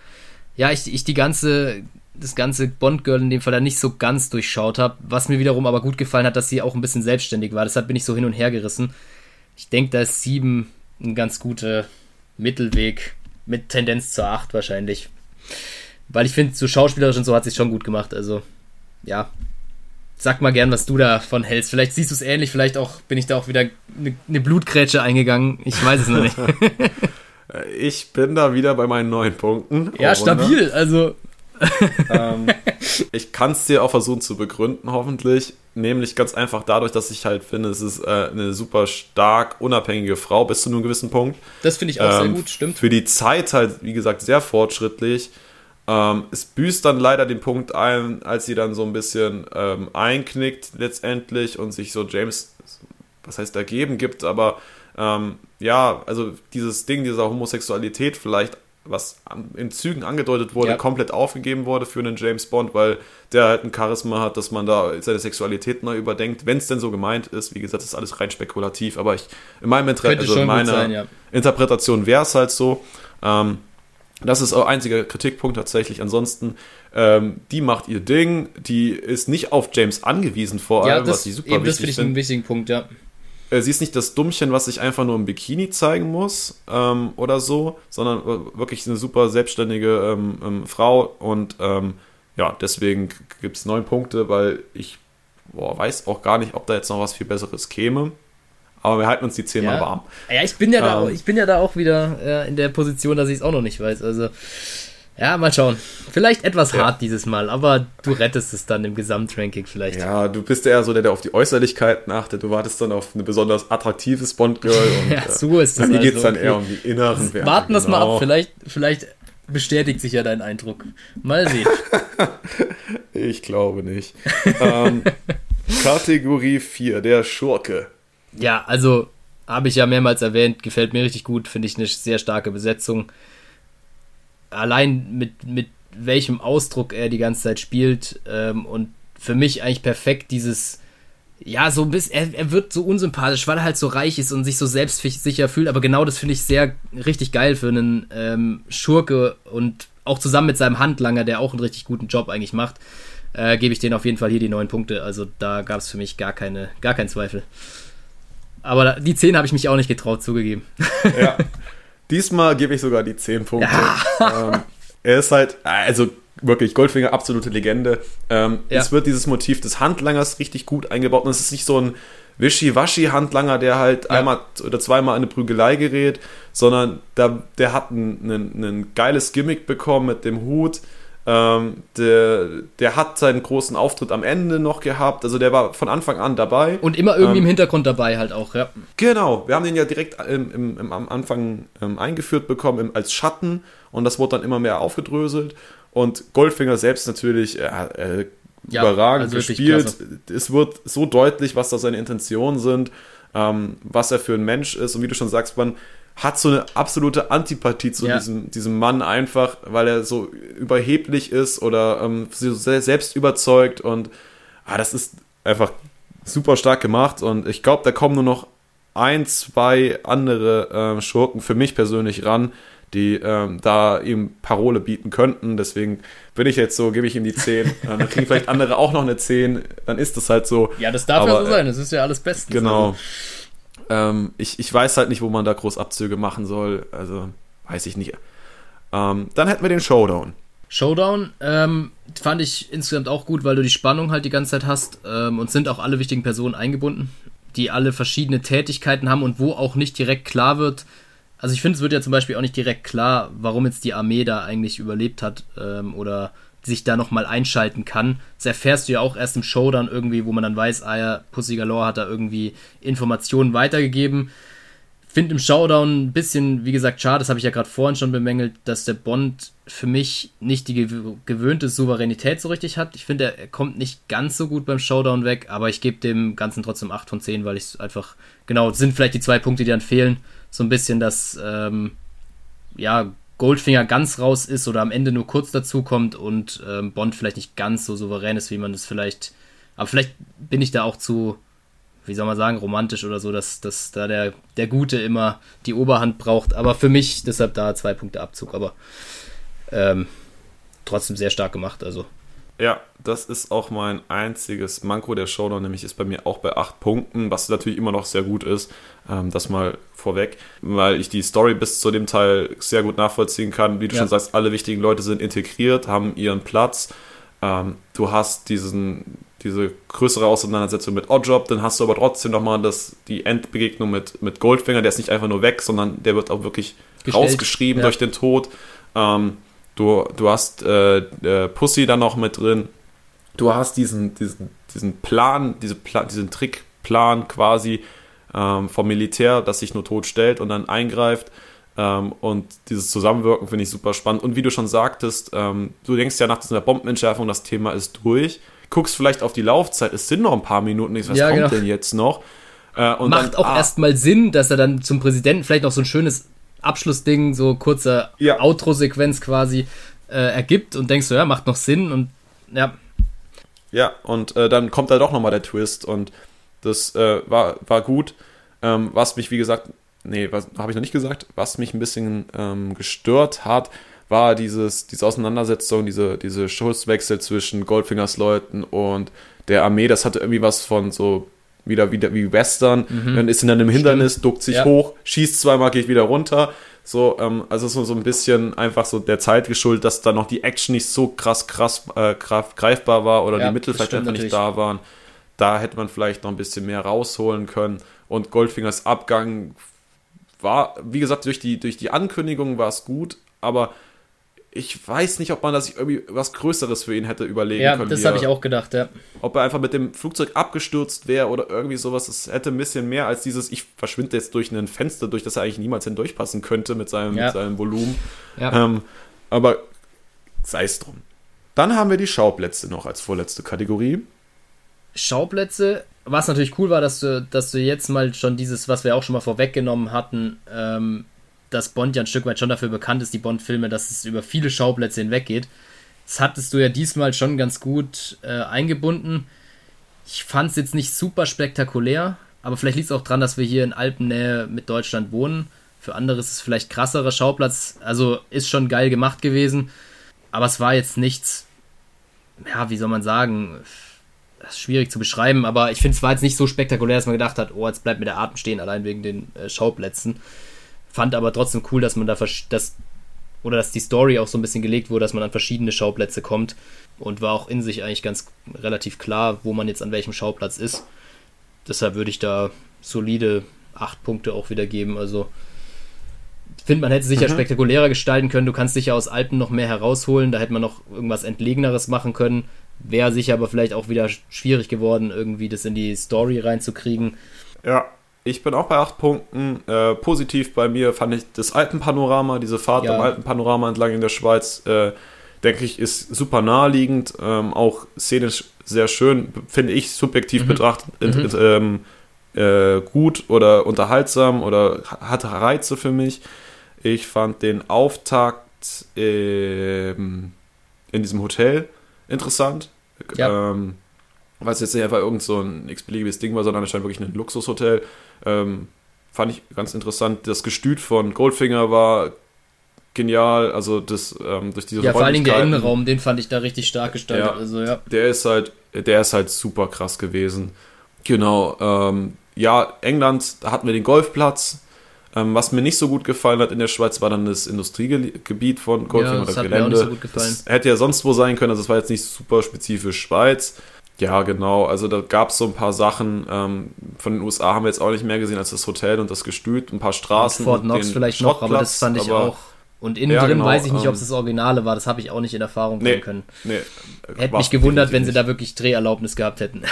ja, ich, ich die ganze, das ganze Bond-Girl in dem Fall da nicht so ganz durchschaut habe. Was mir wiederum aber gut gefallen hat, dass sie auch ein bisschen selbstständig war. Deshalb bin ich so hin und her gerissen. Ich denke, da ist sieben ein ganz guter Mittelweg mit Tendenz zur 8 wahrscheinlich. Weil ich finde, so schauspielerisch und so hat sie schon gut gemacht. Also, ja. Sag mal gern, was du davon hältst. Vielleicht siehst du es ähnlich, vielleicht auch bin ich da auch wieder eine, eine Blutgrätsche eingegangen. Ich weiß es noch nicht. [LAUGHS]
ich bin da wieder bei meinen neun Punkten.
Ja, stabil. Also. [LAUGHS]
ähm, ich kann es dir auch versuchen zu begründen, hoffentlich. Nämlich ganz einfach dadurch, dass ich halt finde, es ist äh, eine super stark unabhängige Frau bis zu einem gewissen Punkt.
Das finde ich auch ähm, sehr gut, stimmt.
Für die Zeit halt, wie gesagt, sehr fortschrittlich. Ähm, es büßt dann leider den Punkt ein, als sie dann so ein bisschen ähm, einknickt letztendlich und sich so James, was heißt ergeben gibt, aber ähm, ja, also dieses Ding dieser Homosexualität vielleicht was in Zügen angedeutet wurde, ja. komplett aufgegeben wurde für einen James Bond, weil der halt ein Charisma hat, dass man da seine Sexualität neu überdenkt, wenn es denn so gemeint ist. Wie gesagt, das ist alles rein spekulativ, aber ich, in meinem Interesse, also in meiner sein, ja. Interpretation wäre es halt so. Ähm, das ist auch einziger Kritikpunkt tatsächlich. Ansonsten, ähm, die macht ihr Ding, die ist nicht auf James angewiesen vor allem,
das, was sie super eben, wichtig Das finde ich einen wichtigen Punkt, ja.
Äh, sie ist nicht das Dummchen, was sich einfach nur im Bikini zeigen muss ähm, oder so, sondern wirklich eine super selbstständige ähm, ähm, Frau und ähm, ja, deswegen gibt es neun Punkte, weil ich boah, weiß auch gar nicht, ob da jetzt noch was viel Besseres käme. Aber wir halten uns die zehnmal
ja.
warm.
Ja, ich bin ja, da, ähm. ich bin ja da auch wieder äh, in der Position, dass ich es auch noch nicht weiß. Also ja, mal schauen. Vielleicht etwas ja. hart dieses Mal, aber du rettest es dann im Gesamtranking vielleicht.
Ja, du bist eher so der, der auf die Äußerlichkeiten achtet. Du wartest dann auf eine besonders attraktive Bond-Girl. [LAUGHS]
ja, so ist das.
Hier also, geht es dann okay. eher um die inneren
Werte. Warten wir genau. mal ab. Vielleicht, vielleicht bestätigt sich ja dein Eindruck. Mal sehen. [LAUGHS]
ich glaube nicht. ähm, Kategorie 4, der Schurke.
Ja, also habe ich ja mehrmals erwähnt, gefällt mir richtig gut, finde ich eine sehr starke Besetzung allein mit, mit welchem Ausdruck er die ganze Zeit spielt ähm, und für mich eigentlich perfekt dieses, ja, so ein bisschen, er, er wird so unsympathisch, weil er halt so reich ist und sich so selbstsicher fühlt, aber genau das finde ich sehr richtig geil für einen ähm, Schurke und auch zusammen mit seinem Handlanger, der auch einen richtig guten Job eigentlich macht, äh, gebe ich denen auf jeden Fall hier die neun Punkte. Also da gab es für mich gar keine, gar keinen Zweifel. Aber die zehn habe ich mich auch nicht getraut zugegeben.
Ja. [LAUGHS] Diesmal gebe ich sogar die 10 Punkte. Ja. Ähm, er ist halt, also wirklich, Goldfinger, absolute Legende. Ähm, ja. Es wird dieses Motiv des Handlangers richtig gut eingebaut und es ist nicht so ein Wischi-Waschi-Handlanger, der halt ja. einmal oder zweimal in eine Prügelei gerät, sondern da, der hat ein, ein, ein geiles Gimmick bekommen mit dem Hut ähm, der, der hat seinen großen Auftritt am Ende noch gehabt, also der war von Anfang an dabei.
Und immer irgendwie ähm, im Hintergrund dabei halt auch, ja.
Genau, wir haben den ja direkt im, im, im am Anfang ähm, eingeführt bekommen als Schatten und das wurde dann immer mehr aufgedröselt. Und Goldfinger selbst natürlich äh, äh, ja, überragend also gespielt. Es wird so deutlich, was da seine Intentionen sind, ähm, was er für ein Mensch ist und wie du schon sagst, man hat so eine absolute Antipathie zu ja. diesem, diesem Mann einfach, weil er so überheblich ist oder ähm, so selbst überzeugt und ah, das ist einfach super stark gemacht und ich glaube, da kommen nur noch ein, zwei andere äh, Schurken für mich persönlich ran, die ähm, da ihm Parole bieten könnten. Deswegen bin ich jetzt so, gebe ich ihm die 10. Äh, [LAUGHS] dann kriegen vielleicht andere auch noch eine 10. Dann ist das halt so.
Ja, das darf Aber, ja so sein. Das ist ja alles Bestens.
Genau. Also. Ähm, ich, ich weiß halt nicht, wo man da groß Abzüge machen soll. Also weiß ich nicht. Ähm, dann hätten wir den Showdown.
Showdown ähm, fand ich insgesamt auch gut, weil du die Spannung halt die ganze Zeit hast ähm, und sind auch alle wichtigen Personen eingebunden, die alle verschiedene Tätigkeiten haben und wo auch nicht direkt klar wird. Also ich finde, es wird ja zum Beispiel auch nicht direkt klar, warum jetzt die Armee da eigentlich überlebt hat ähm, oder sich da nochmal einschalten kann. Das erfährst du ja auch erst im Show dann irgendwie, wo man dann weiß, ah ja, Pussy Galore hat da irgendwie Informationen weitergegeben. finde im Showdown ein bisschen, wie gesagt, schade, das habe ich ja gerade vorhin schon bemängelt, dass der Bond für mich nicht die gewöhnte Souveränität so richtig hat. Ich finde, er kommt nicht ganz so gut beim Showdown weg, aber ich gebe dem Ganzen trotzdem 8 von 10, weil ich es einfach, genau, sind vielleicht die zwei Punkte, die dann fehlen. So ein bisschen, dass, ähm, ja, Goldfinger ganz raus ist oder am Ende nur kurz dazu kommt und ähm, Bond vielleicht nicht ganz so souverän ist, wie man es vielleicht. Aber vielleicht bin ich da auch zu, wie soll man sagen, romantisch oder so, dass, dass da der, der Gute immer die Oberhand braucht. Aber für mich deshalb da zwei Punkte Abzug. Aber ähm, trotzdem sehr stark gemacht. Also
ja, das ist auch mein einziges Manko der Showdown, nämlich ist bei mir auch bei acht Punkten, was natürlich immer noch sehr gut ist. Ähm, das mal vorweg, weil ich die Story bis zu dem Teil sehr gut nachvollziehen kann. Wie du ja. schon sagst, alle wichtigen Leute sind integriert, haben ihren Platz. Ähm, du hast diesen, diese größere Auseinandersetzung mit Oddjob, dann hast du aber trotzdem nochmal das, die Endbegegnung mit, mit Goldfinger, der ist nicht einfach nur weg, sondern der wird auch wirklich Gestellt. rausgeschrieben ja. durch den Tod. Ähm, Du, du hast äh, äh, Pussy da noch mit drin. Du hast diesen, diesen, diesen Plan, diese Pla diesen Trickplan quasi ähm, vom Militär, das sich nur tot stellt und dann eingreift. Ähm, und dieses Zusammenwirken finde ich super spannend. Und wie du schon sagtest, ähm, du denkst ja nach dieser Bombenentschärfung, das Thema ist durch. Guckst vielleicht auf die Laufzeit, es sind noch ein paar Minuten, was ja, kommt genau. denn jetzt noch?
Äh, Macht dann, auch ah, erstmal Sinn, dass er dann zum Präsidenten vielleicht noch so ein schönes Abschlussding, so kurze ja. Outro-Sequenz quasi äh, ergibt und denkst du, ja, macht noch Sinn und ja.
Ja, und äh, dann kommt da doch nochmal der Twist und das äh, war, war gut. Ähm, was mich, wie gesagt, nee, habe ich noch nicht gesagt, was mich ein bisschen ähm, gestört hat, war dieses, diese Auseinandersetzung, diese, diese Schusswechsel zwischen Goldfingers Leuten und der Armee. Das hatte irgendwie was von so wieder, wieder wie Western. Mhm. Dann ist in einem Hindernis, Stimmt. duckt sich ja. hoch, schießt zweimal, geht wieder runter. So, ähm, also so, so ein bisschen einfach so der Zeit geschuldet, dass da noch die Action nicht so krass, krass äh, greifbar war oder ja, die Mittel vielleicht einfach nicht da waren. Da hätte man vielleicht noch ein bisschen mehr rausholen können. Und Goldfingers Abgang war, wie gesagt, durch die, durch die Ankündigung war es gut, aber ich weiß nicht, ob man da sich irgendwie was Größeres für ihn hätte überlegen
ja,
können.
Ja, das habe ich auch gedacht, ja.
Ob er einfach mit dem Flugzeug abgestürzt wäre oder irgendwie sowas. Es hätte ein bisschen mehr als dieses, ich verschwinde jetzt durch ein Fenster, durch das er eigentlich niemals hindurchpassen könnte mit seinem, ja. mit seinem Volumen. Ja. Ähm, aber sei es drum. Dann haben wir die Schauplätze noch als vorletzte Kategorie.
Schauplätze, was natürlich cool war, dass du, dass du jetzt mal schon dieses, was wir auch schon mal vorweggenommen hatten, ähm, dass Bond ja ein Stück weit schon dafür bekannt ist, die Bond-Filme, dass es über viele Schauplätze hinweg geht. Das hattest du ja diesmal schon ganz gut äh, eingebunden. Ich fand es jetzt nicht super spektakulär, aber vielleicht liegt es auch daran, dass wir hier in Alpennähe mit Deutschland wohnen. Für andere ist es vielleicht krasserer Schauplatz. Also ist schon geil gemacht gewesen. Aber es war jetzt nichts, ja, wie soll man sagen, das ist schwierig zu beschreiben, aber ich finde, es war jetzt nicht so spektakulär, dass man gedacht hat, oh, jetzt bleibt mir der Atem stehen, allein wegen den äh, Schauplätzen. Fand aber trotzdem cool, dass man da das oder dass die Story auch so ein bisschen gelegt wurde, dass man an verschiedene Schauplätze kommt und war auch in sich eigentlich ganz relativ klar, wo man jetzt an welchem Schauplatz ist. Deshalb würde ich da solide acht Punkte auch wieder geben. Also finde, man hätte es sicher mhm. spektakulärer gestalten können. Du kannst sicher aus Alpen noch mehr herausholen. Da hätte man noch irgendwas Entlegeneres machen können. Wäre sicher aber vielleicht auch wieder schwierig geworden, irgendwie das in die Story reinzukriegen.
Ja, ich bin auch bei acht Punkten. Äh, positiv bei mir fand ich das Alpenpanorama, diese Fahrt ja. am Alpenpanorama entlang in der Schweiz, äh, denke ich, ist super naheliegend. Ähm, auch szenisch sehr schön, finde ich subjektiv mhm. betrachtet mhm. Ähm, äh, gut oder unterhaltsam oder hat Reize für mich. Ich fand den Auftakt ähm, in diesem Hotel interessant. Ja. Ähm, weil es jetzt nicht einfach irgend so ein x-beliebiges Ding war, sondern anscheinend wirklich ein Luxushotel. Ähm, fand ich ganz interessant. Das Gestüt von Goldfinger war genial, also das ähm, durch diese
Ja, vor allen Dingen der Innenraum, den fand ich da richtig stark gestaltet. Ja, also, ja.
Der ist halt, der ist halt super krass gewesen. Genau, ähm, ja, England, da hatten wir den Golfplatz. Ähm, was mir nicht so gut gefallen hat in der Schweiz, war dann das Industriegebiet von Goldfinger ja, das oder Gelände. So das hätte ja sonst wo sein können, also es war jetzt nicht super spezifisch Schweiz. Ja, genau. Also da gab es so ein paar Sachen. Ähm, von den USA haben wir jetzt auch nicht mehr gesehen als das Hotel und das Gestüt, ein paar Straßen.
Und Fort Knox vielleicht noch, aber das fand ich auch. Und innen ja, drin genau, weiß ich nicht, ob es ähm, das Originale war. Das habe ich auch nicht in Erfahrung bringen nee, können. Nee, Hätte mich gewundert, wenn sie da wirklich Dreherlaubnis gehabt hätten.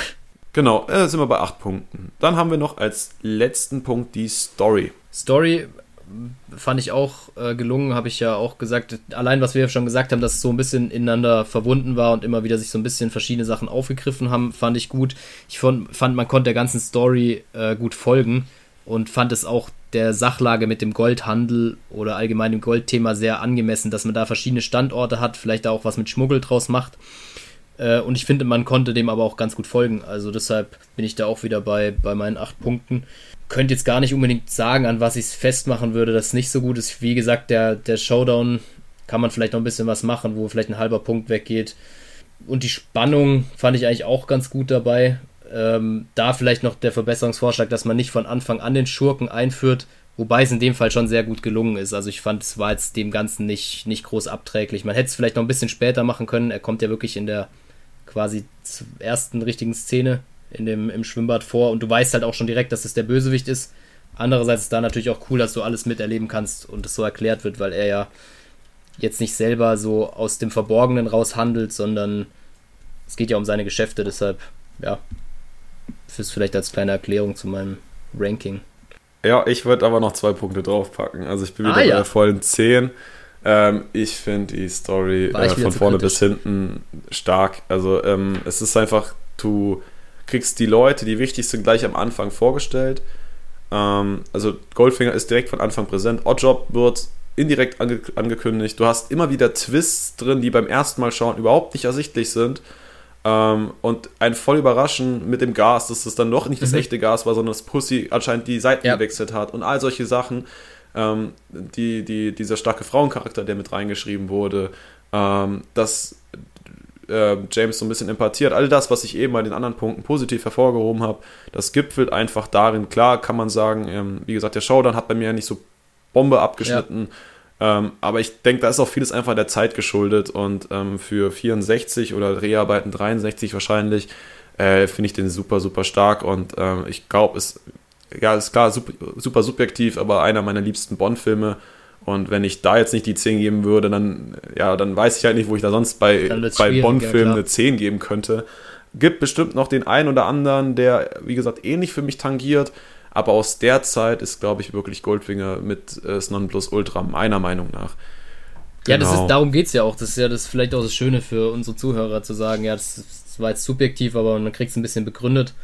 Genau, äh, sind wir bei acht Punkten. Dann haben wir noch als letzten Punkt die Story.
Story fand ich auch äh, gelungen, habe ich ja auch gesagt. Allein, was wir schon gesagt haben, dass es so ein bisschen ineinander verbunden war und immer wieder sich so ein bisschen verschiedene Sachen aufgegriffen haben, fand ich gut. Ich fand, fand man konnte der ganzen Story äh, gut folgen und fand es auch der Sachlage mit dem Goldhandel oder allgemein dem Goldthema sehr angemessen, dass man da verschiedene Standorte hat, vielleicht auch was mit Schmuggel draus macht. Äh, und ich finde, man konnte dem aber auch ganz gut folgen. Also deshalb bin ich da auch wieder bei, bei meinen acht Punkten könnte jetzt gar nicht unbedingt sagen, an was ich es festmachen würde, dass es nicht so gut ist. Wie gesagt, der, der Showdown kann man vielleicht noch ein bisschen was machen, wo vielleicht ein halber Punkt weggeht. Und die Spannung fand ich eigentlich auch ganz gut dabei. Ähm, da vielleicht noch der Verbesserungsvorschlag, dass man nicht von Anfang an den Schurken einführt, wobei es in dem Fall schon sehr gut gelungen ist. Also ich fand, es war jetzt dem Ganzen nicht, nicht groß abträglich. Man hätte es vielleicht noch ein bisschen später machen können. Er kommt ja wirklich in der quasi ersten richtigen Szene in dem, im Schwimmbad vor und du weißt halt auch schon direkt, dass es der Bösewicht ist. Andererseits ist da natürlich auch cool, dass du alles miterleben kannst und es so erklärt wird, weil er ja jetzt nicht selber so aus dem Verborgenen raus handelt, sondern es geht ja um seine Geschäfte, deshalb, ja, fürs vielleicht als kleine Erklärung zu meinem Ranking.
Ja, ich würde aber noch zwei Punkte draufpacken. Also ich bin wieder ah, ja. bei der vollen 10. Ähm, ich finde die Story äh, von vorne kritisch. bis hinten stark. Also ähm, es ist einfach, du kriegst die Leute, die wichtig sind, gleich am Anfang vorgestellt. Ähm, also Goldfinger ist direkt von Anfang präsent. Oddjob wird indirekt ange angekündigt. Du hast immer wieder Twists drin, die beim ersten Mal schauen überhaupt nicht ersichtlich sind. Ähm, und ein voll Überraschen mit dem Gas, dass es dann doch nicht das mhm. echte Gas war, sondern dass Pussy anscheinend die Seiten ja. gewechselt hat und all solche Sachen. Ähm, die, die, dieser starke Frauencharakter, der mit reingeschrieben wurde, ähm, dass äh, James so ein bisschen empathiert. All das, was ich eben bei den anderen Punkten positiv hervorgehoben habe, das gipfelt einfach darin. Klar kann man sagen, ähm, wie gesagt, der Showdown hat bei mir ja nicht so Bombe abgeschnitten. Ja. Ähm, aber ich denke, da ist auch vieles einfach der Zeit geschuldet und ähm, für 64 oder Dreharbeiten 63 wahrscheinlich äh, finde ich den super, super stark und ähm, ich glaube, es ja, ist klar, super, super subjektiv, aber einer meiner liebsten Bond-Filme und wenn ich da jetzt nicht die 10 geben würde, dann, ja, dann weiß ich halt nicht, wo ich da sonst bei, bei Bond-Filmen eine 10 geben könnte. Gibt bestimmt noch den einen oder anderen, der, wie gesagt, ähnlich für mich tangiert. Aber aus der Zeit ist, glaube ich, wirklich Goldfinger mit äh, Snon Plus Ultra, meiner Meinung nach.
Genau. Ja, das ist, genau. darum geht es ja auch. Das ist ja das vielleicht auch das Schöne für unsere Zuhörer zu sagen, ja, das, das war jetzt subjektiv, aber man kriegt es ein bisschen begründet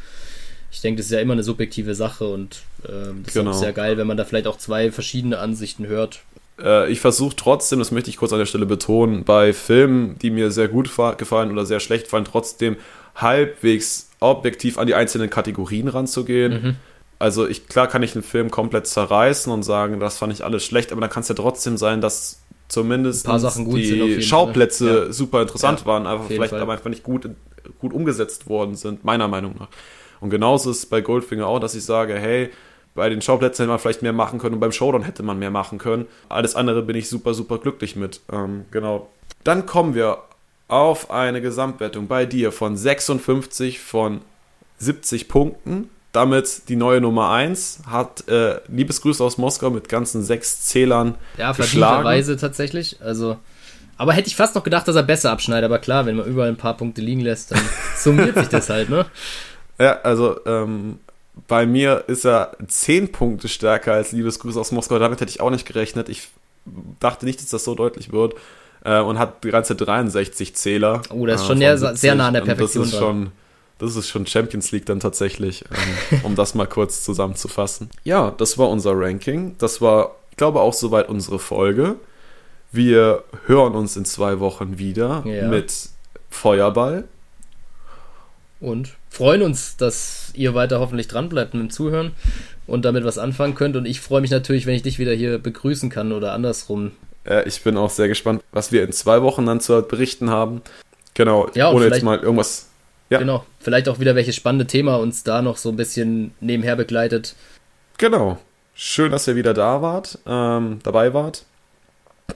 ich denke, das ist ja immer eine subjektive Sache und ähm, das genau. ist sehr geil, wenn man da vielleicht auch zwei verschiedene Ansichten hört.
Äh, ich versuche trotzdem, das möchte ich kurz an der Stelle betonen, bei Filmen, die mir sehr gut gefallen oder sehr schlecht fallen, trotzdem halbwegs objektiv an die einzelnen Kategorien ranzugehen. Mhm. Also ich, klar kann ich einen Film komplett zerreißen und sagen, das fand ich alles schlecht, aber dann kann es ja trotzdem sein, dass zumindest die Schauplätze ja. super interessant ja, waren, einfach vielleicht Fall. aber einfach nicht gut, gut umgesetzt worden sind, meiner Meinung nach. Und genauso ist es bei Goldfinger auch, dass ich sage, hey, bei den Schauplätzen hätte man vielleicht mehr machen können und beim Showdown hätte man mehr machen können. Alles andere bin ich super, super glücklich mit. Ähm, genau. Dann kommen wir auf eine Gesamtwertung bei dir von 56 von 70 Punkten. Damit die neue Nummer 1 hat äh, Liebesgrüße aus Moskau mit ganzen sechs Zählern.
Ja, verdienterweise tatsächlich. Also, aber hätte ich fast noch gedacht, dass er besser abschneidet. Aber klar, wenn man überall ein paar Punkte liegen lässt, dann summiert sich das halt, ne? [LAUGHS]
Ja, also ähm, bei mir ist er zehn Punkte stärker als Liebesgrüße aus Moskau. Damit hätte ich auch nicht gerechnet. Ich dachte nicht, dass das so deutlich wird. Äh, und hat die ganze 63 Zähler.
Oh, das ist schon äh, sehr, sehr nah an der Perfektion.
Das ist, schon, das ist schon Champions League dann tatsächlich, ähm, [LAUGHS] um das mal kurz zusammenzufassen. Ja, das war unser Ranking. Das war, ich glaube, auch soweit unsere Folge. Wir hören uns in zwei Wochen wieder ja. mit Feuerball
und freuen uns, dass ihr weiter hoffentlich dran bleibt mit dem Zuhören und damit was anfangen könnt. Und ich freue mich natürlich, wenn ich dich wieder hier begrüßen kann oder andersrum.
Äh, ich bin auch sehr gespannt, was wir in zwei Wochen dann zu berichten haben. Genau,
ja, ohne jetzt mal irgendwas. Ja. Genau, vielleicht auch wieder welches spannende Thema uns da noch so ein bisschen nebenher begleitet.
Genau. Schön, dass ihr wieder da wart, ähm, dabei wart.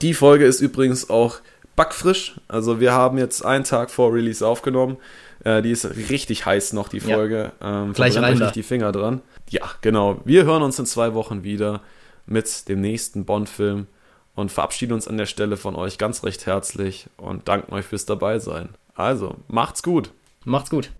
Die Folge ist übrigens auch backfrisch. Also wir haben jetzt einen Tag vor Release aufgenommen. Äh, die ist richtig heiß noch, die Folge. Ja. Ähm,
Gleich rein
da. die Finger dran. Ja, genau. Wir hören uns in zwei Wochen wieder mit dem nächsten Bond-Film und verabschieden uns an der Stelle von euch ganz recht herzlich und danken euch fürs Dabeisein. Also, macht's gut.
Macht's gut.